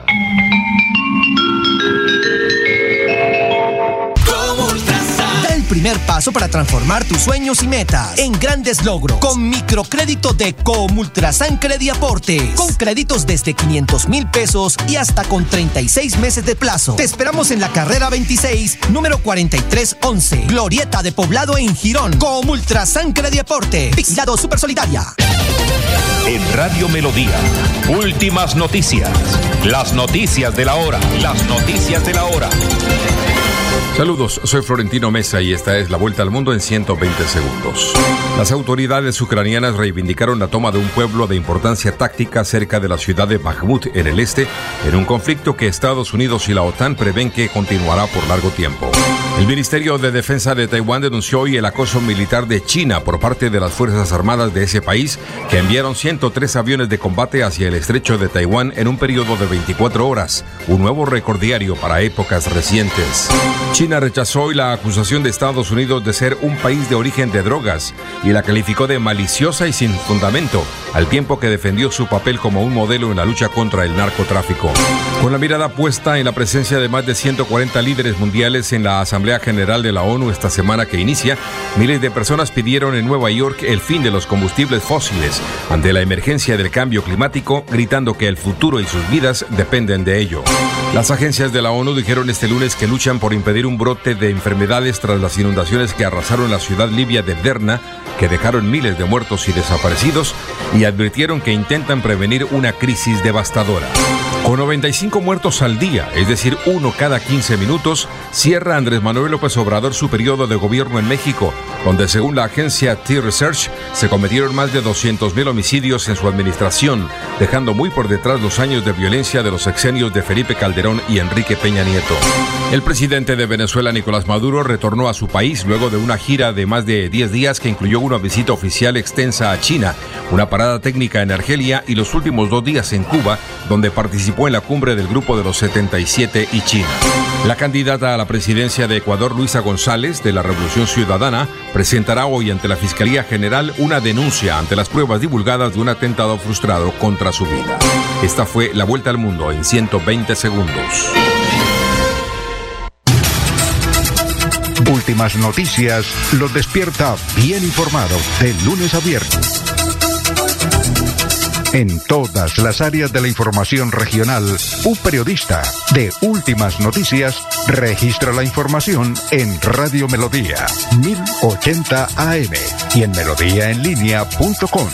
Primer paso para transformar tus sueños y metas en grandes logros con microcrédito de Comultrasan Crediaporte. Con créditos desde 500 mil pesos y hasta con 36 meses de plazo. Te esperamos en la carrera 26, número 4311, Glorieta de Poblado en Girón. Comultrasan Crediaporte. Vigilado Super Solidaria. En Radio Melodía, últimas noticias. Las noticias de la hora. Las noticias de la hora. Saludos, soy Florentino Mesa y esta es la vuelta al mundo en 120 segundos. Las autoridades ucranianas reivindicaron la toma de un pueblo de importancia táctica cerca de la ciudad de Bakhmut en el este, en un conflicto que Estados Unidos y la OTAN prevén que continuará por largo tiempo. El Ministerio de Defensa de Taiwán denunció hoy el acoso militar de China por parte de las Fuerzas Armadas de ese país, que enviaron 103 aviones de combate hacia el estrecho de Taiwán en un periodo de 24 horas, un nuevo récord diario para épocas recientes. China rechazó hoy la acusación de Estados Unidos de ser un país de origen de drogas y la calificó de maliciosa y sin fundamento, al tiempo que defendió su papel como un modelo en la lucha contra el narcotráfico. Con la mirada puesta en la presencia de más de 140 líderes mundiales en la Asamblea General de la ONU esta semana que inicia, miles de personas pidieron en Nueva York el fin de los combustibles fósiles ante la emergencia del cambio climático, gritando que el futuro y sus vidas dependen de ello. Las agencias de la ONU dijeron este lunes que luchan por impedir un brote de enfermedades tras las inundaciones que arrasaron la ciudad libia de Derna, que dejaron miles de muertos y desaparecidos, y advirtieron que intentan prevenir una crisis devastadora. Con 95 muertos al día, es decir, uno cada 15 minutos, cierra Andrés Manuel López Obrador su periodo de gobierno en México, donde según la agencia T-Research se cometieron más de 200.000 homicidios en su administración, dejando muy por detrás los años de violencia de los sexenios de Felipe Calderón y Enrique Peña Nieto. El presidente de Venezuela, Nicolás Maduro, retornó a su país luego de una gira de más de 10 días que incluyó una visita oficial extensa a China, una parada técnica en Argelia y los últimos dos días en Cuba, donde participó en la cumbre del Grupo de los 77 y China. La candidata a la presidencia de Ecuador, Luisa González, de la Revolución Ciudadana, presentará hoy ante la Fiscalía General una denuncia ante las pruebas divulgadas de un atentado frustrado contra su vida. Esta fue la vuelta al mundo en 120 segundos. Últimas noticias los despierta bien informados de lunes a viernes. En todas las áreas de la información regional, un periodista de Últimas Noticias registra la información en Radio Melodía 1080 AM y en melodíaenlínea.com.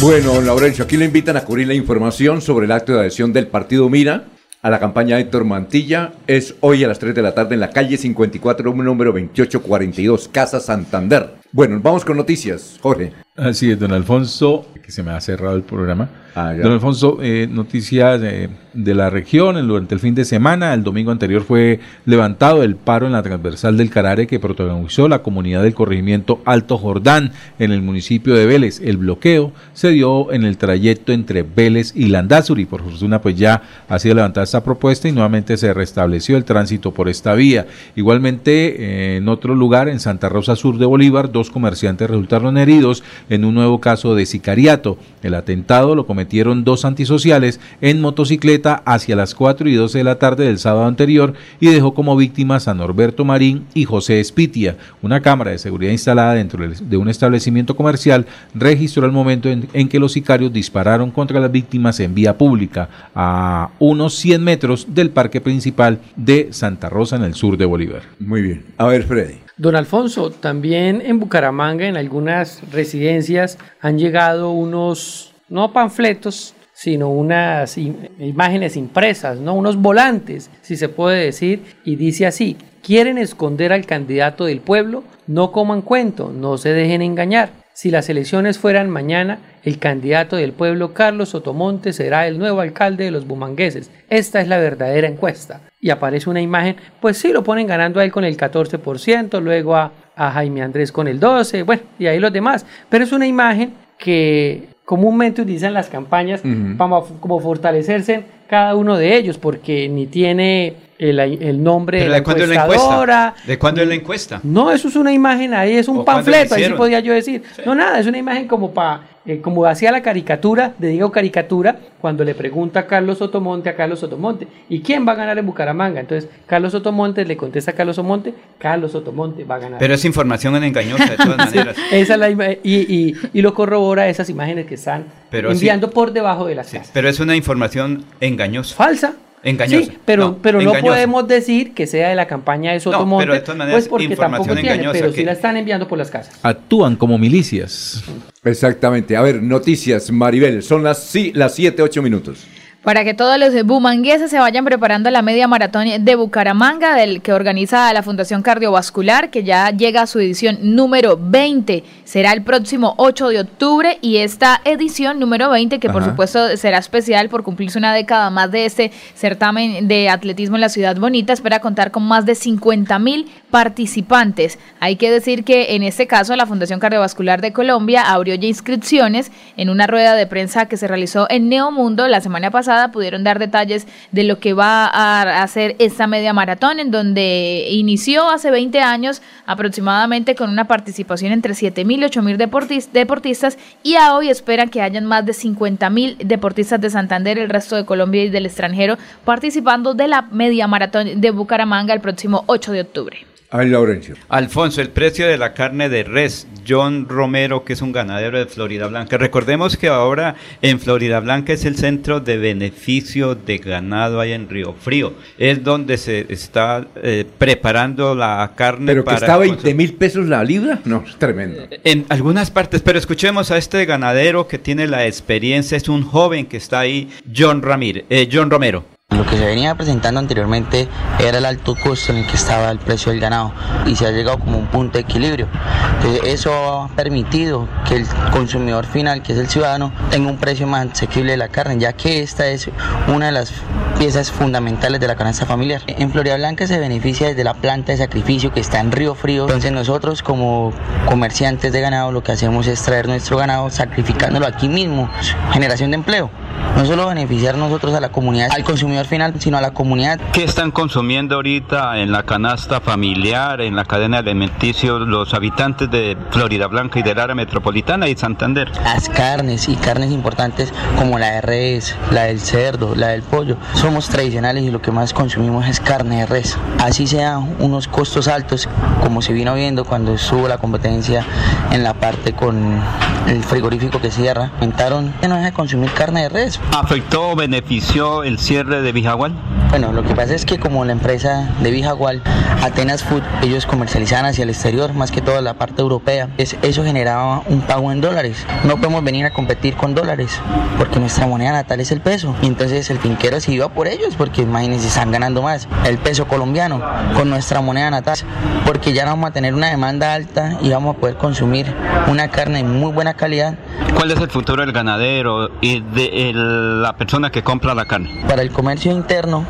Bueno, Laurencio, aquí le invitan a cubrir la información sobre el acto de adhesión del partido Mira a la campaña Héctor Mantilla es hoy a las 3 de la tarde en la calle 54, número 2842, Casa Santander. Bueno, vamos con noticias, Jorge. Así es, don Alfonso, que se me ha cerrado el programa. Ah, don Alfonso, eh, noticias eh, de la región el- durante el fin de semana. El domingo anterior fue levantado el paro en la transversal del Carare que protagonizó la comunidad del corregimiento Alto Jordán en el municipio de Vélez. El bloqueo se dio en el trayecto entre Vélez y Landazuri. Por fortuna, pues ya ha sido levantada esta propuesta y nuevamente se restableció el tránsito por esta vía. Igualmente, eh, en otro lugar, en Santa Rosa Sur de Bolívar, dos comerciantes resultaron heridos en un nuevo caso de sicariato. El atentado lo cometieron dos antisociales en motocicleta hacia las 4 y 12 de la tarde del sábado anterior y dejó como víctimas a Norberto Marín y José Espitia. Una cámara de seguridad instalada dentro de un establecimiento comercial registró el momento en, en que los sicarios dispararon contra las víctimas en vía pública a unos 100 metros del parque principal de Santa Rosa en el sur de Bolívar. Muy bien. A ver, Freddy. Don Alfonso, también en Bucaramanga, en algunas residencias, han llegado unos, no panfletos, sino unas im- imágenes impresas, ¿no? unos volantes, si se puede decir, y dice así, quieren esconder al candidato del pueblo, no coman cuento, no se dejen engañar. Si las elecciones fueran mañana, el candidato del pueblo, Carlos Sotomonte, será el nuevo alcalde de los bumangueses. Esta es la verdadera encuesta. Y aparece una imagen, pues sí, lo ponen ganando a él con el 14%, luego a, a Jaime Andrés con el 12%, bueno, y ahí los demás. Pero es una imagen que comúnmente utilizan las campañas para como fortalecerse cada uno de ellos, porque ni tiene el, el nombre de ¿Pero la de la encuestadora, encuesta? ¿De cuándo es la encuesta? no, eso es una imagen ahí, es un ¿O cuándo la panfleto, ahí sí podía yo decir. No, nada, es una imagen como para, como hacía la caricatura, de Diego Caricatura, cuando le pregunta a Carlos Sotomonte a Carlos Sotomonte, ¿y quién va a ganar en Bucaramanga? Entonces, Carlos Sotomonte le contesta a Carlos Sotomonte, Carlos Sotomonte va a ganar. Pero es información engañosa de todas maneras. Esa es la y, y, y lo corrobora esas imágenes que están Pero enviando por debajo de las casas. Pero es una información engañosa. Falsa. Engañosa. Sí, pero, pero no engañosa. podemos decir que sea de la campaña de Sotomonte, pero de todas maneras, pues porque información tampoco tiene, engañosa pero sí que- la están enviando por las casas. Actúan como milicias. Exactamente. A ver, noticias, Maribel. Son las, sí, las 7, 8 minutos. Para que todos los bumangueses se vayan preparando la media maratón de Bucaramanga, del que organiza la Fundación Cardiovascular, que ya llega a su edición número 20. Será el próximo 8 de octubre y esta edición número 20, que por supuesto será especial por cumplirse una década más de este certamen de atletismo en la ciudad bonita, espera contar con más de 50 mil participantes. Hay que decir que en este caso la Fundación Cardiovascular de Colombia abrió ya inscripciones en una rueda de prensa que se realizó en Neomundo la semana pasada. Pudieron dar detalles de lo que va a hacer esta media maratón, en donde inició hace 20 años aproximadamente con una participación entre 7 mil y 8 mil deportis- deportistas y a hoy esperan que hayan más de 50 mil deportistas de Santander, el resto de Colombia y del extranjero participando de la media maratón de Bucaramanga el próximo 8 de octubre. Ay, Laurencio. Alfonso, el precio de la carne de res, John Romero, que es un ganadero de Florida Blanca. Recordemos que ahora en Florida Blanca es el centro de beneficio de ganado ahí en Río Frío. Es donde se está eh, preparando la carne Pero que para está a consumir. 20 mil pesos la libra. No, es tremendo. En algunas partes, pero escuchemos a este ganadero que tiene la experiencia, es un joven que está ahí, John Ramírez, eh, John Romero. Lo que se venía presentando anteriormente era el alto costo en el que estaba el precio del ganado y se ha llegado como un punto de equilibrio. Entonces, eso ha permitido que el consumidor final, que es el ciudadano, tenga un precio más asequible de la carne, ya que esta es una de las piezas fundamentales de la canasta familiar. En Florida Blanca se beneficia desde la planta de sacrificio que está en Río Frío. Entonces nosotros como comerciantes de ganado lo que hacemos es traer nuestro ganado sacrificándolo aquí mismo, generación de empleo. No solo beneficiar nosotros a la comunidad, al consumidor final, sino a la comunidad ¿Qué están consumiendo ahorita en la canasta familiar, en la cadena alimenticia, los habitantes de Florida Blanca y del área metropolitana y Santander? las carnes y carnes importantes como la de res, la del cerdo, la del pollo. Somos tradicionales y lo que más consumimos es carne de res. Así sean unos costos altos, como se vino viendo cuando estuvo la competencia en la parte con el frigorífico que cierra, aumentaron que no deja de consumir carne de res. ¿Afectó o benefició el cierre de Vijagual? Bueno, lo que pasa es que como la empresa de Vijagual, Atenas Food, ellos comercializaban hacia el exterior, más que toda la parte europea, es, eso generaba un pago en dólares. No podemos venir a competir con dólares, porque nuestra moneda natal es el peso. Y entonces el finquero se iba por ellos, porque imagínense, están ganando más el peso colombiano con nuestra moneda natal, porque ya no vamos a tener una demanda alta y vamos a poder consumir una carne de muy buena calidad. ¿Cuál es el futuro del ganadero y de el- la persona que compra la carne? Para el comercio interno,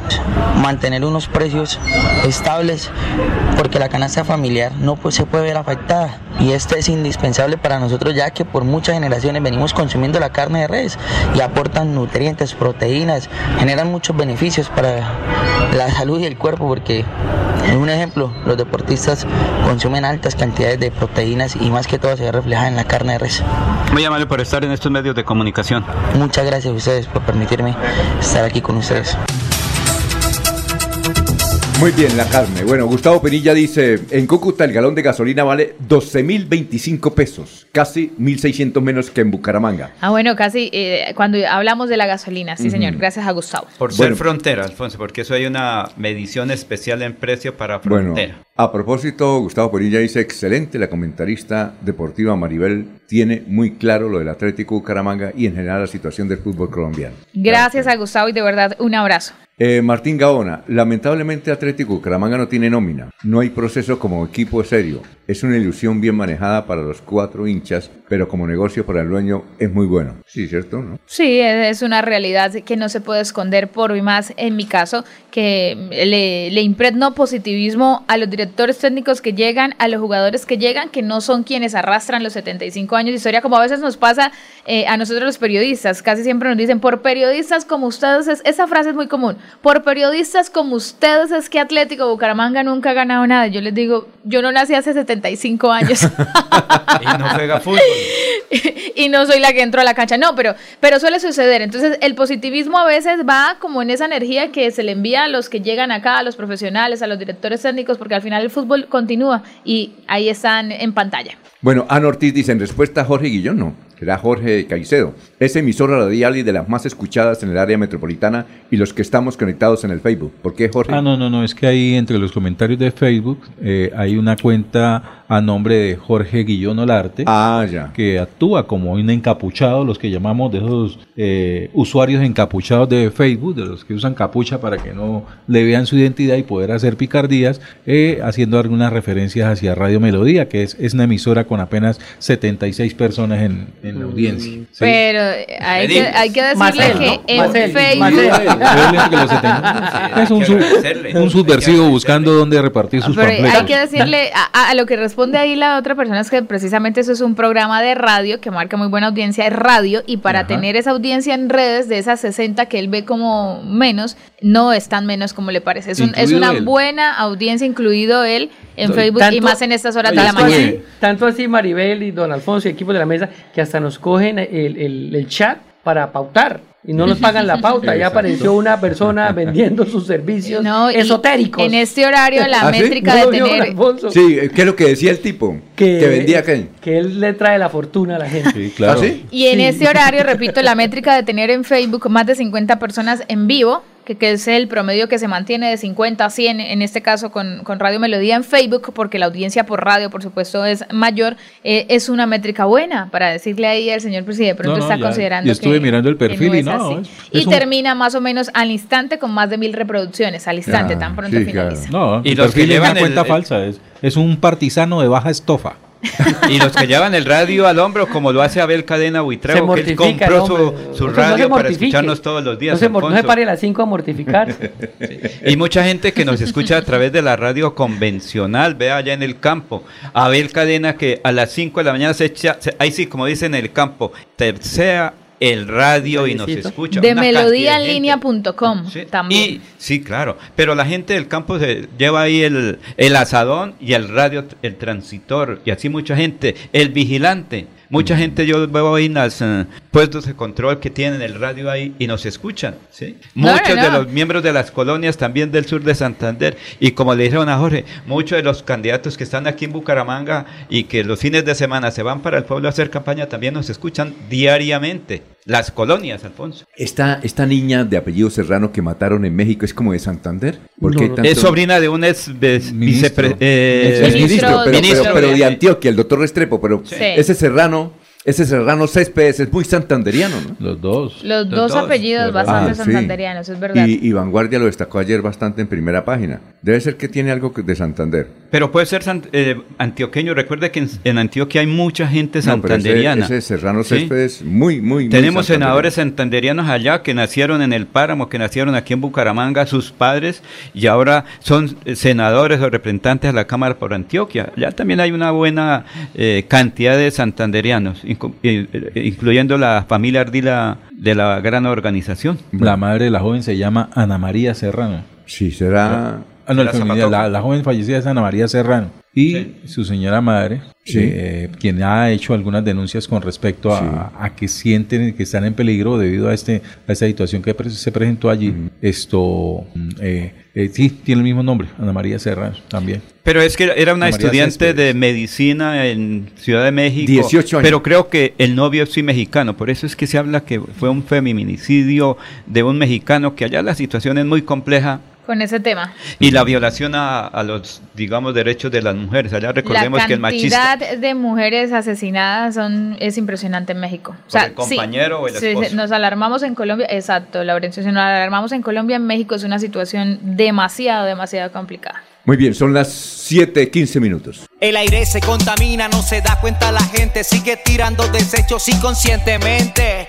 mantener unos precios estables, porque la canasta familiar no pues, se puede ver afectada. Y esto es indispensable para nosotros, ya que por muchas generaciones venimos consumiendo la carne de res y aportan nutrientes, proteínas, generan muchos beneficios para la salud y el cuerpo, porque, en un ejemplo, los deportistas consumen altas cantidades de proteínas y más que todo se ve reflejada en la carne de res. Muy amable por estar en estos medios de comunicación. Muchas gracias a ustedes por permitirme estar aquí con ustedes. Muy bien, la carne. Bueno, Gustavo Penilla dice, en Cúcuta el galón de gasolina vale 12.025 pesos, casi 1.600 menos que en Bucaramanga. Ah, bueno, casi eh, cuando hablamos de la gasolina, sí, señor. Gracias a Gustavo. Por Bueno. ser frontera, Alfonso, porque eso hay una medición especial en precio para Bueno, frontera. a propósito, Gustavo Penilla dice, excelente, la comentarista deportiva Maribel tiene muy claro lo del Atlético Bucaramanga y en general la situación del fútbol colombiano. Gracias a Gustavo y de verdad un abrazo. Eh, Martín Gaona, lamentablemente Atlético Bucaramanga no tiene nómina, no hay proceso como equipo serio, es una ilusión bien manejada para los cuatro hinchas, pero como negocio para el dueño es muy bueno. Sí, ¿cierto? ¿No? Sí, es una realidad que no se puede esconder por y más en mi caso, que le, le impregno positivismo a los directores técnicos que llegan, a los jugadores que llegan, que no son quienes arrastran los 75 años de historia, como a veces nos pasa eh, a nosotros los periodistas, casi siempre nos dicen, por periodistas como ustedes, es- esa frase es muy común, por periodistas como ustedes es que Atlético Bucaramanga nunca ha ganado nada. Yo les digo, yo no nací hace 75 años. Y no juega fútbol. y no soy la que entro a la cancha. No, pero, pero suele suceder. Entonces, el positivismo a veces va como en esa energía que se le envía a los que llegan acá, a los profesionales, a los directores técnicos, porque al final el fútbol continúa y ahí están en pantalla. Bueno, Ana Ortiz dice en respuesta a Jorge Guillón, no, será Jorge Caicedo. Es emisora radial y de las más escuchadas en el área metropolitana y los que estamos conectados en el Facebook. ¿Por qué, Jorge? Ah, no, no, no, es que ahí entre los comentarios de Facebook eh, hay una cuenta a nombre de Jorge Guillón Olarte, ah, ya. que actúa como un encapuchado, los que llamamos de esos eh, usuarios encapuchados de Facebook, de los que usan capucha para que no le vean su identidad y poder hacer picardías, eh, haciendo algunas referencias hacia Radio Melodía, que es, es una emisora con apenas 76 personas en, en audiencia. ¿sí? Pero eh, hay que, hay que decirle Marcel, que ¿no? en Marcel, Facebook... Marcel. Que los 70 es un, sub- un subversivo buscando dónde repartir sus Pero panfletos. hay que decirle a, a- a lo que responde ahí la otra persona es que precisamente eso es un programa de radio que marca muy buena audiencia, es radio, y para Ajá. tener esa audiencia en redes de esas 60 que él ve como menos, no es tan menos como le parece. Es, un- es una él. buena audiencia, incluido él en Tanto- Facebook y más en estas horas de la tanto mañana. así- tanto así Maribel y don Alfonso y equipos de la mesa que hasta nos cogen el, el- el chat para pautar y no nos pagan la pauta. Ya apareció una persona vendiendo sus servicios No, esotéricos. En este horario la ¿Ah, sí? métrica ¿No de tener... Alfonso? Sí, eh, ¿qué es lo que decía el tipo? Que, vendía qué? que él le trae la fortuna a la gente. Sí, claro. ¿Ah, sí? Y en Sí. este horario, repito, la métrica de tener en Facebook más de 50 personas en vivo, que, que es el promedio que se mantiene de 50 a 100, en este caso con, con Radio Melodía en Facebook, porque la audiencia por radio, por supuesto, es mayor, eh, es una métrica buena para decirle ahí al señor presidente, de pronto No, no, está ya- considerando y estuve que- mirando el que perfil y no, así. es- es y un- termina más o menos al instante con más de mil reproducciones, al instante, tan pronto sí, finaliza. No, Y los que es llevan cuenta el- falsa, es, es un partisano de baja estofa. Y los que llevan el radio al hombro, como lo hace Abel Cadena Buitrego, Se que él compró su, No radio para escucharnos todos los días. No se, no se pare a las 5 a mortificarse. Y mucha gente que nos escucha a través de la radio convencional, vea allá en el campo. Abel Cadena que a las 5 de la mañana se echa, se- ahí sí, como dicen en el campo, tercea el radio y nos escucha. De melodíaenlínea.com también. Y sí, claro, pero la gente del campo se lleva ahí el, el asadón y el radio, el transitor, y así mucha gente, el vigilante. Mucha gente yo veo ahí en los eh, puestos de control que tienen el radio ahí y nos escuchan. ¿sí? No, Muchos no, de los miembros de las colonias también del sur de Santander. Y como le dijeron a Jorge, muchos de los candidatos que están aquí en Bucaramanga y que los fines de semana se van para el pueblo a hacer campaña también nos escuchan diariamente. las colonias, Alfonso. Esta, esta niña de apellido Serrano que mataron en México es como de Santander. ¿Por qué hay tanto- Es sobrina de un ex ves- vicepre- eh, ministro, pero, ministro pero- pero de- de Antioquia, el doctor Restrepo, pero Sí. ese Serrano, ese Serrano Céspedes es muy santanderiano, ¿no? Los dos. Los dos, apellidos bastante Ah, sí. santanderianos, es verdad. Y, y Vanguardia lo destacó ayer bastante en primera página. Debe ser que tiene algo que- de Santander. Pero puede ser sant- eh, antioqueño. Recuerde que en, en Antioquia hay mucha gente No, pero ese- santanderiana. ese, Serrano Sí. Céspedes, muy, muy, muy Tenemos senadores santanderianos allá que nacieron en el Páramo, que nacieron aquí en Bucaramanga, sus padres, y ahora son eh, senadores o representantes a la Cámara por Antioquia. Ya también hay una buena eh, cantidad de santanderianos, incluyendo la familia Ardila de la gran organización. La madre de la joven se llama Ana María Serrano. Sí, será... Ah, no, el ¿Será femenino, Zapatoca? la, la joven fallecida es Ana María Serrano. Y su señora madre, Sí. eh, quien ha hecho algunas denuncias con respecto a, a que sienten que están en peligro debido a este a esta situación que se presentó allí. Esto, mm, eh, eh, sí, tiene el mismo nombre, Ana María Serrano también. Pero es que era una Ana estudiante Céspedes. de medicina en Ciudad de México. 18 años. Pero creo que el novio sí mexicano. Por eso es que se habla que fue un feminicidio de un mexicano, que allá la situación es muy compleja. Con ese tema. Y la violación a, a los, digamos, derechos de las mujeres. Allá recordemos la que el machista... cantidad de mujeres asesinadas son es impresionante en México. O sea, el compañero o el sí, esposo. nos alarmamos en Colombia, exacto, Laurencio, si nos alarmamos en Colombia, en México es una situación demasiado, demasiado complicada. Muy bien, son las 7, 15 minutos. El aire se contamina, no se da cuenta la gente, sigue tirando desechos inconscientemente.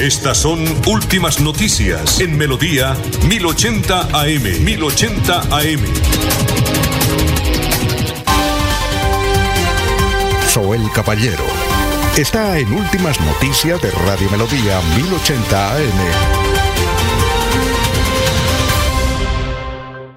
Estas son últimas noticias en Melodía 1080 AM. 1080 AM. Soel Caballero está en Últimas Noticias de Radio Melodía 1080 AM.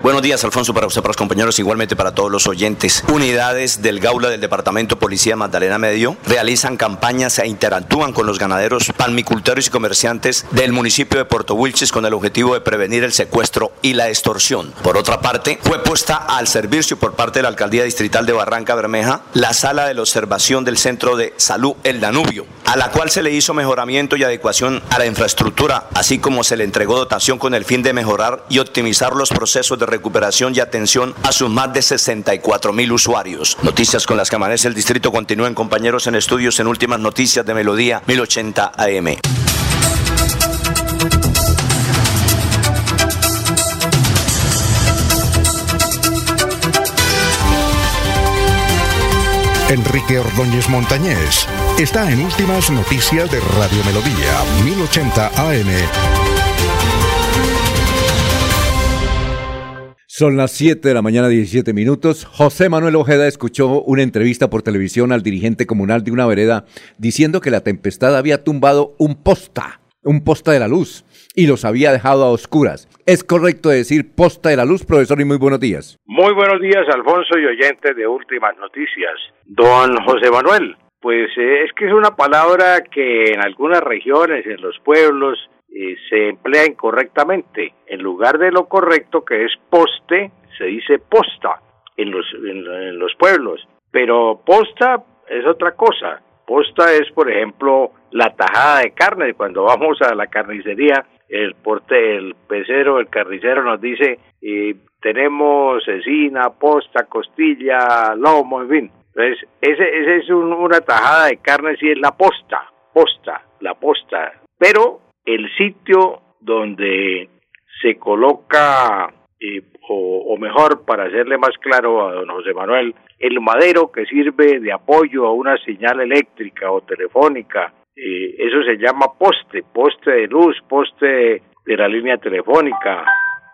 Buenos días, Alfonso, para usted, para los compañeros, igualmente para todos los oyentes. Unidades del Gaula del Departamento Policía Magdalena Medio realizan campañas e interactúan con los ganaderos, palmicultores y comerciantes del municipio de Puerto Wilches con el objetivo de prevenir el secuestro y la extorsión. Por otra parte, fue puesta al servicio por parte de la Alcaldía Distrital de Barranca Bermeja la sala de la observación del Centro de Salud El Danubio, a la cual se le hizo mejoramiento y adecuación a la infraestructura, así como se le entregó dotación con el fin de mejorar y optimizar los procesos de recuperación y atención a sus más de 64 mil usuarios. Noticias con las que amanece el distrito continúen compañeros en estudios en últimas noticias de Melodía 1080 AM. Enrique Ordóñez Montañés está en Últimas Noticias de Radio Melodía 1080 AM. Son las 7 de la mañana, 17 minutos. José Manuel Ojeda escuchó una entrevista por televisión al dirigente comunal de una vereda diciendo que la tempestad había tumbado un posta, un posta de la luz, y los había dejado a oscuras. ¿Es correcto decir posta de la luz, profesor? Y muy buenos días. Muy buenos días, Alfonso y oyentes de Últimas Noticias. Don José Manuel, pues eh, es que es una palabra que en algunas regiones, en los pueblos, eh, se emplea incorrectamente. En lugar de lo correcto, que es poste, se dice posta en los, en, los pueblos. Pero posta es otra cosa. Posta es, por ejemplo, la tajada de carne. Cuando vamos a la carnicería, el porte, el pecero, el carnicero nos dice, eh, tenemos cecina, posta, costilla, lomo, en fin. Entonces, ese, ese es un- una tajada de carne, sí es la posta, posta, la posta. Pero el sitio donde se coloca, eh, o, mejor, para hacerle más claro a don José Manuel, el madero que sirve de apoyo a una señal eléctrica o telefónica, eh, eso se llama poste, poste de luz, poste de, de la línea telefónica,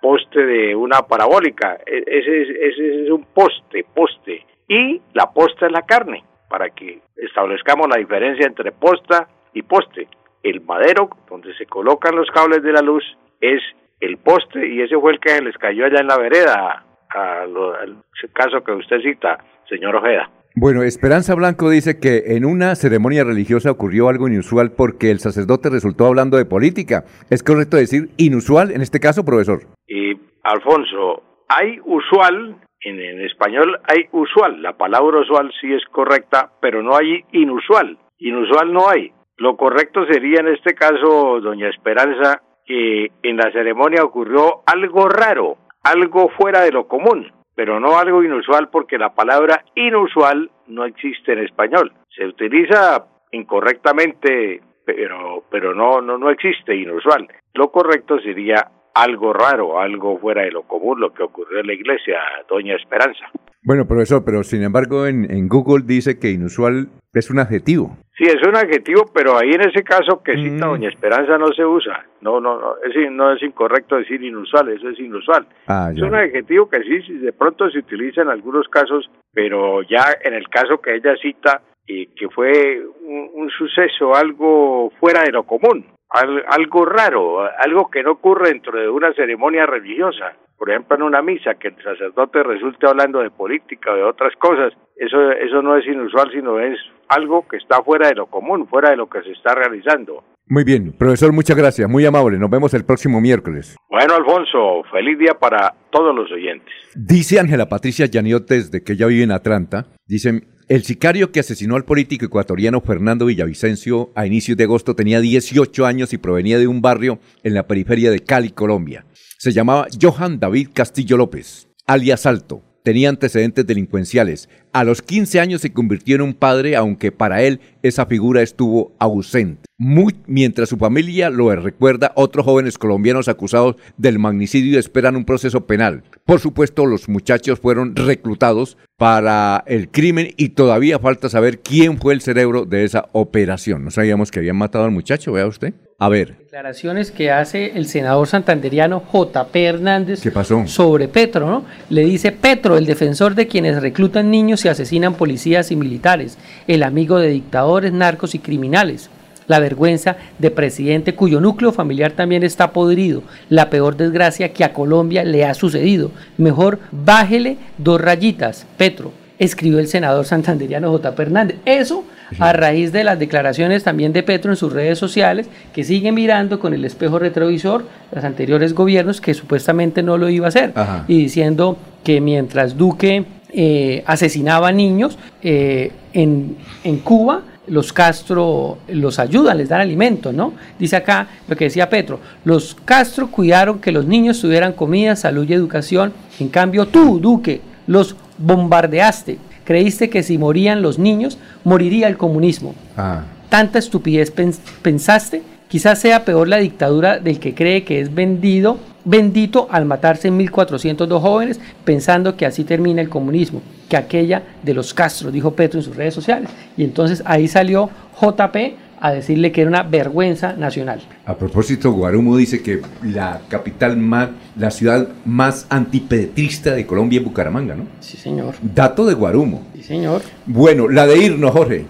poste de una parabólica, E- ese es, ese es un poste, poste. Y la posta es la carne, para que establezcamos la diferencia entre posta y poste. El madero, donde se colocan los cables de la luz, es el poste y ese fue el que se les cayó allá en la vereda a lo- al caso que usted cita, señor Ojeda. Bueno, Esperanza Blanco dice que en una ceremonia religiosa ocurrió algo inusual porque el sacerdote resultó hablando de política. ¿Es correcto decir inusual en este caso, profesor? Y Alfonso, hay usual, en, en español hay usual, la palabra usual sí es correcta, pero no hay inusual. Inusual no hay. Lo correcto sería en este caso, doña Esperanza, que en la ceremonia ocurrió algo raro, algo fuera de lo común, pero no algo inusual porque la palabra inusual no existe en español. Se utiliza incorrectamente, pero pero no no no existe inusual. Lo correcto sería algo raro, algo fuera de lo común, lo que ocurrió en la iglesia, doña Esperanza. Bueno, profesor, pero sin embargo en, en Google dice que inusual es un adjetivo. Sí, es un adjetivo, pero ahí en ese caso que cita doña Esperanza no se usa. No, no, no, es, no es incorrecto decir inusual, eso es inusual. Ah, Es un adjetivo que sí, de pronto se utiliza en algunos casos, pero ya en el caso que ella cita, y que fue un, un suceso, algo fuera de lo común, al- algo raro, algo que no ocurre dentro de una ceremonia religiosa. Por ejemplo, en una misa, que el sacerdote resulte hablando de política o de otras cosas, eso, eso no es inusual, sino es algo que está fuera de lo común, fuera de lo que se está realizando. Muy bien, profesor, muchas gracias, muy amable. Nos vemos el próximo miércoles. Bueno, Alfonso, feliz día para todos los oyentes. Dice Ángela Patricia Yaniotes, de que ella vive en Atlanta, dice, el sicario que asesinó al político ecuatoriano Fernando Villavicencio a inicios de agosto tenía 18 años y provenía de un barrio en la periferia de Cali, Colombia. Se llamaba Johan David Castillo López, alias Alto. Tenía antecedentes delincuenciales. A los 15 años se convirtió en un padre, aunque para él esa figura estuvo ausente. Muy- mientras su familia lo recuerda, otros jóvenes colombianos acusados del magnicidio esperan un proceso penal. Por supuesto, los muchachos fueron reclutados para el crimen y todavía falta saber quién fue el cerebro de esa operación. No sabíamos que habían matado al muchacho, vea usted. A ver, Declaraciones que hace el senador santanderiano J.P. Hernández ¿qué pasó? sobre Petro, ¿no? Le dice Petro, el defensor de quienes reclutan niños y asesinan policías y militares, el amigo de dictadores, narcos y criminales. La vergüenza de presidente cuyo núcleo familiar también está podrido. La peor desgracia que a Colombia le ha sucedido. Mejor bájele dos rayitas, Petro, escribió el senador santanderiano J.P. Hernández. Eso a raíz de las declaraciones también de Petro en sus redes sociales, que sigue mirando con el espejo retrovisor los anteriores gobiernos que supuestamente no lo iba a hacer, Ajá. y diciendo que mientras Duque eh, asesinaba niños eh, en, en Cuba, los Castro los ayudan, les dan alimento, ¿no? Dice acá lo que decía Petro, los Castro cuidaron que los niños tuvieran comida, salud y educación, en cambio tú, Duque, los bombardeaste, creíste que si morían los niños, moriría el comunismo. Ah, Tanta estupidez pens- pensaste, quizás sea peor la dictadura del que cree que es vendido, bendito al matarse en 1402 jóvenes, pensando que así termina el comunismo, que aquella de los Castro, dijo Petro en sus redes sociales. Y entonces ahí salió JP a decirle que era una vergüenza nacional. A propósito, Guarumo dice que la capital más, la ciudad más antipetrista de Colombia es Bucaramanga, ¿no? Sí, señor. Dato de Guarumo. Sí, señor. Bueno, la de irnos, Jorge.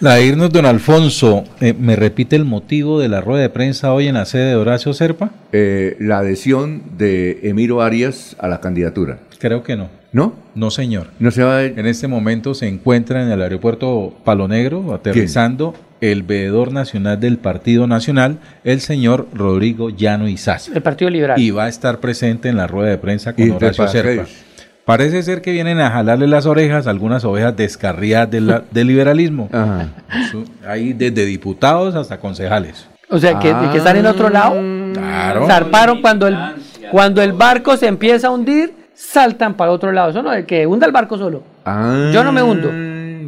La de irnos, don Alfonso, eh, ¿me repite el motivo de la rueda de prensa hoy en la sede de Horacio Serpa? Eh, la adhesión de Emiro Arias a la candidatura. Creo que no. ¿No? No, señor. No se va a... En este momento se encuentra en el aeropuerto Palo Negro, aterrizando el veedor nacional del Partido Nacional, el señor Rodrigo Llano Izaza. El Partido Liberal. Y va a estar presente en la rueda de prensa ¿Y con Horacio Serpa. es? Parece ser que vienen a jalarle las orejas a algunas ovejas descarriadas de la- del liberalismo. Ajá. Hay desde diputados hasta concejales. O sea, que, que están en otro lado. Claro. Zarparon cuando el, cuando el barco se empieza a hundir, saltan para otro lado. Eso no, el que hunda el barco solo. Ah, Yo no me hundo.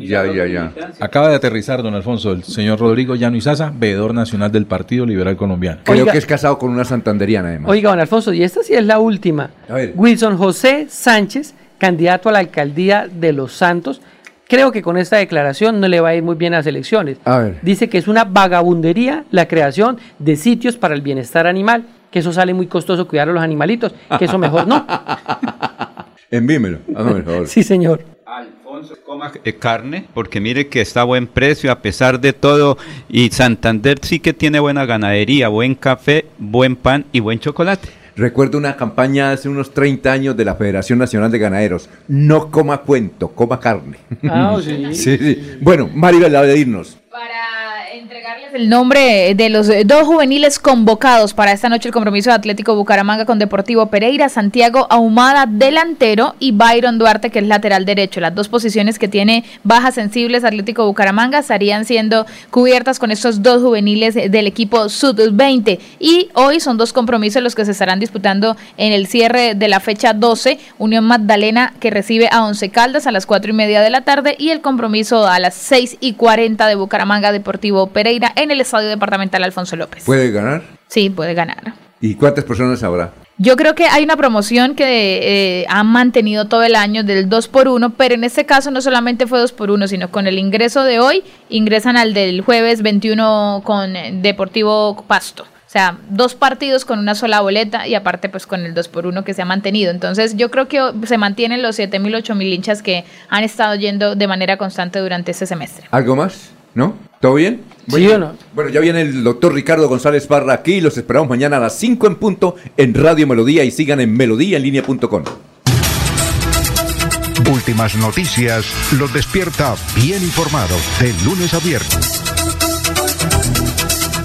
Ya, ya, ya. Acaba de aterrizar, don Alfonso, el señor Rodrigo Llano Izaza, veedor nacional del Partido Liberal Colombiano. Creo Oiga. que es casado con una santanderiana, además. Oiga, don Alfonso, y esta sí es la última. A ver. Wilson José Sánchez, candidato a la alcaldía de Los Santos, creo que con esta declaración no le va a ir muy bien a las elecciones. A ver. Dice que es una vagabundería la creación de sitios para el bienestar animal, que eso sale muy costoso cuidar a los animalitos, que eso mejor no. Envímelo, hágame el favor. Sí, señor. Alfonso, coma eh, carne, porque mire que está a buen precio a pesar de todo. Y Santander sí que tiene buena ganadería, buen café, buen pan y buen chocolate. Recuerdo una campaña hace unos 30 años de la Federación Nacional de Ganaderos. No coma cuento, coma carne. Ah, sí. sí, sí. Bueno, Maribel, la de irnos. Entregarles el nombre de los dos juveniles convocados para esta noche el compromiso de Atlético Bucaramanga con Deportivo Pereira, Santiago Ahumada delantero y Byron Duarte que es lateral derecho. Las dos posiciones que tiene bajas sensibles Atlético Bucaramanga estarían siendo cubiertas con estos dos juveniles del equipo Sud-20 y hoy son dos compromisos los que se estarán disputando en el cierre de la fecha 12, Unión Magdalena que recibe a Once Caldas a las cuatro y media de la tarde y el compromiso a las 6 y 40 de Bucaramanga Deportivo Pereira en el Estadio Departamental Alfonso López. ¿Puede ganar? Sí, puede ganar. ¿Y cuántas personas habrá? Yo creo que hay una promoción que eh, han mantenido todo el año del 2 por 1 pero en este caso no solamente fue 2 por 1 sino con el ingreso de hoy ingresan al del jueves 21 con Deportivo Pasto. O sea, dos partidos con una sola boleta y aparte pues con el 2 por 1 que se ha mantenido. Entonces yo creo que se mantienen los 7.000, 8.000 hinchas que han estado yendo de manera constante durante este semestre. ¿Algo más? ¿No? ¿Todo bien? ¿Sí o no? Bueno, ya viene el doctor Ricardo González Parra aquí. Los esperamos mañana a las 5 en punto en Radio Melodía y sigan en melodíaenlínea.com. Últimas noticias los despierta bien informados de lunes a viernes.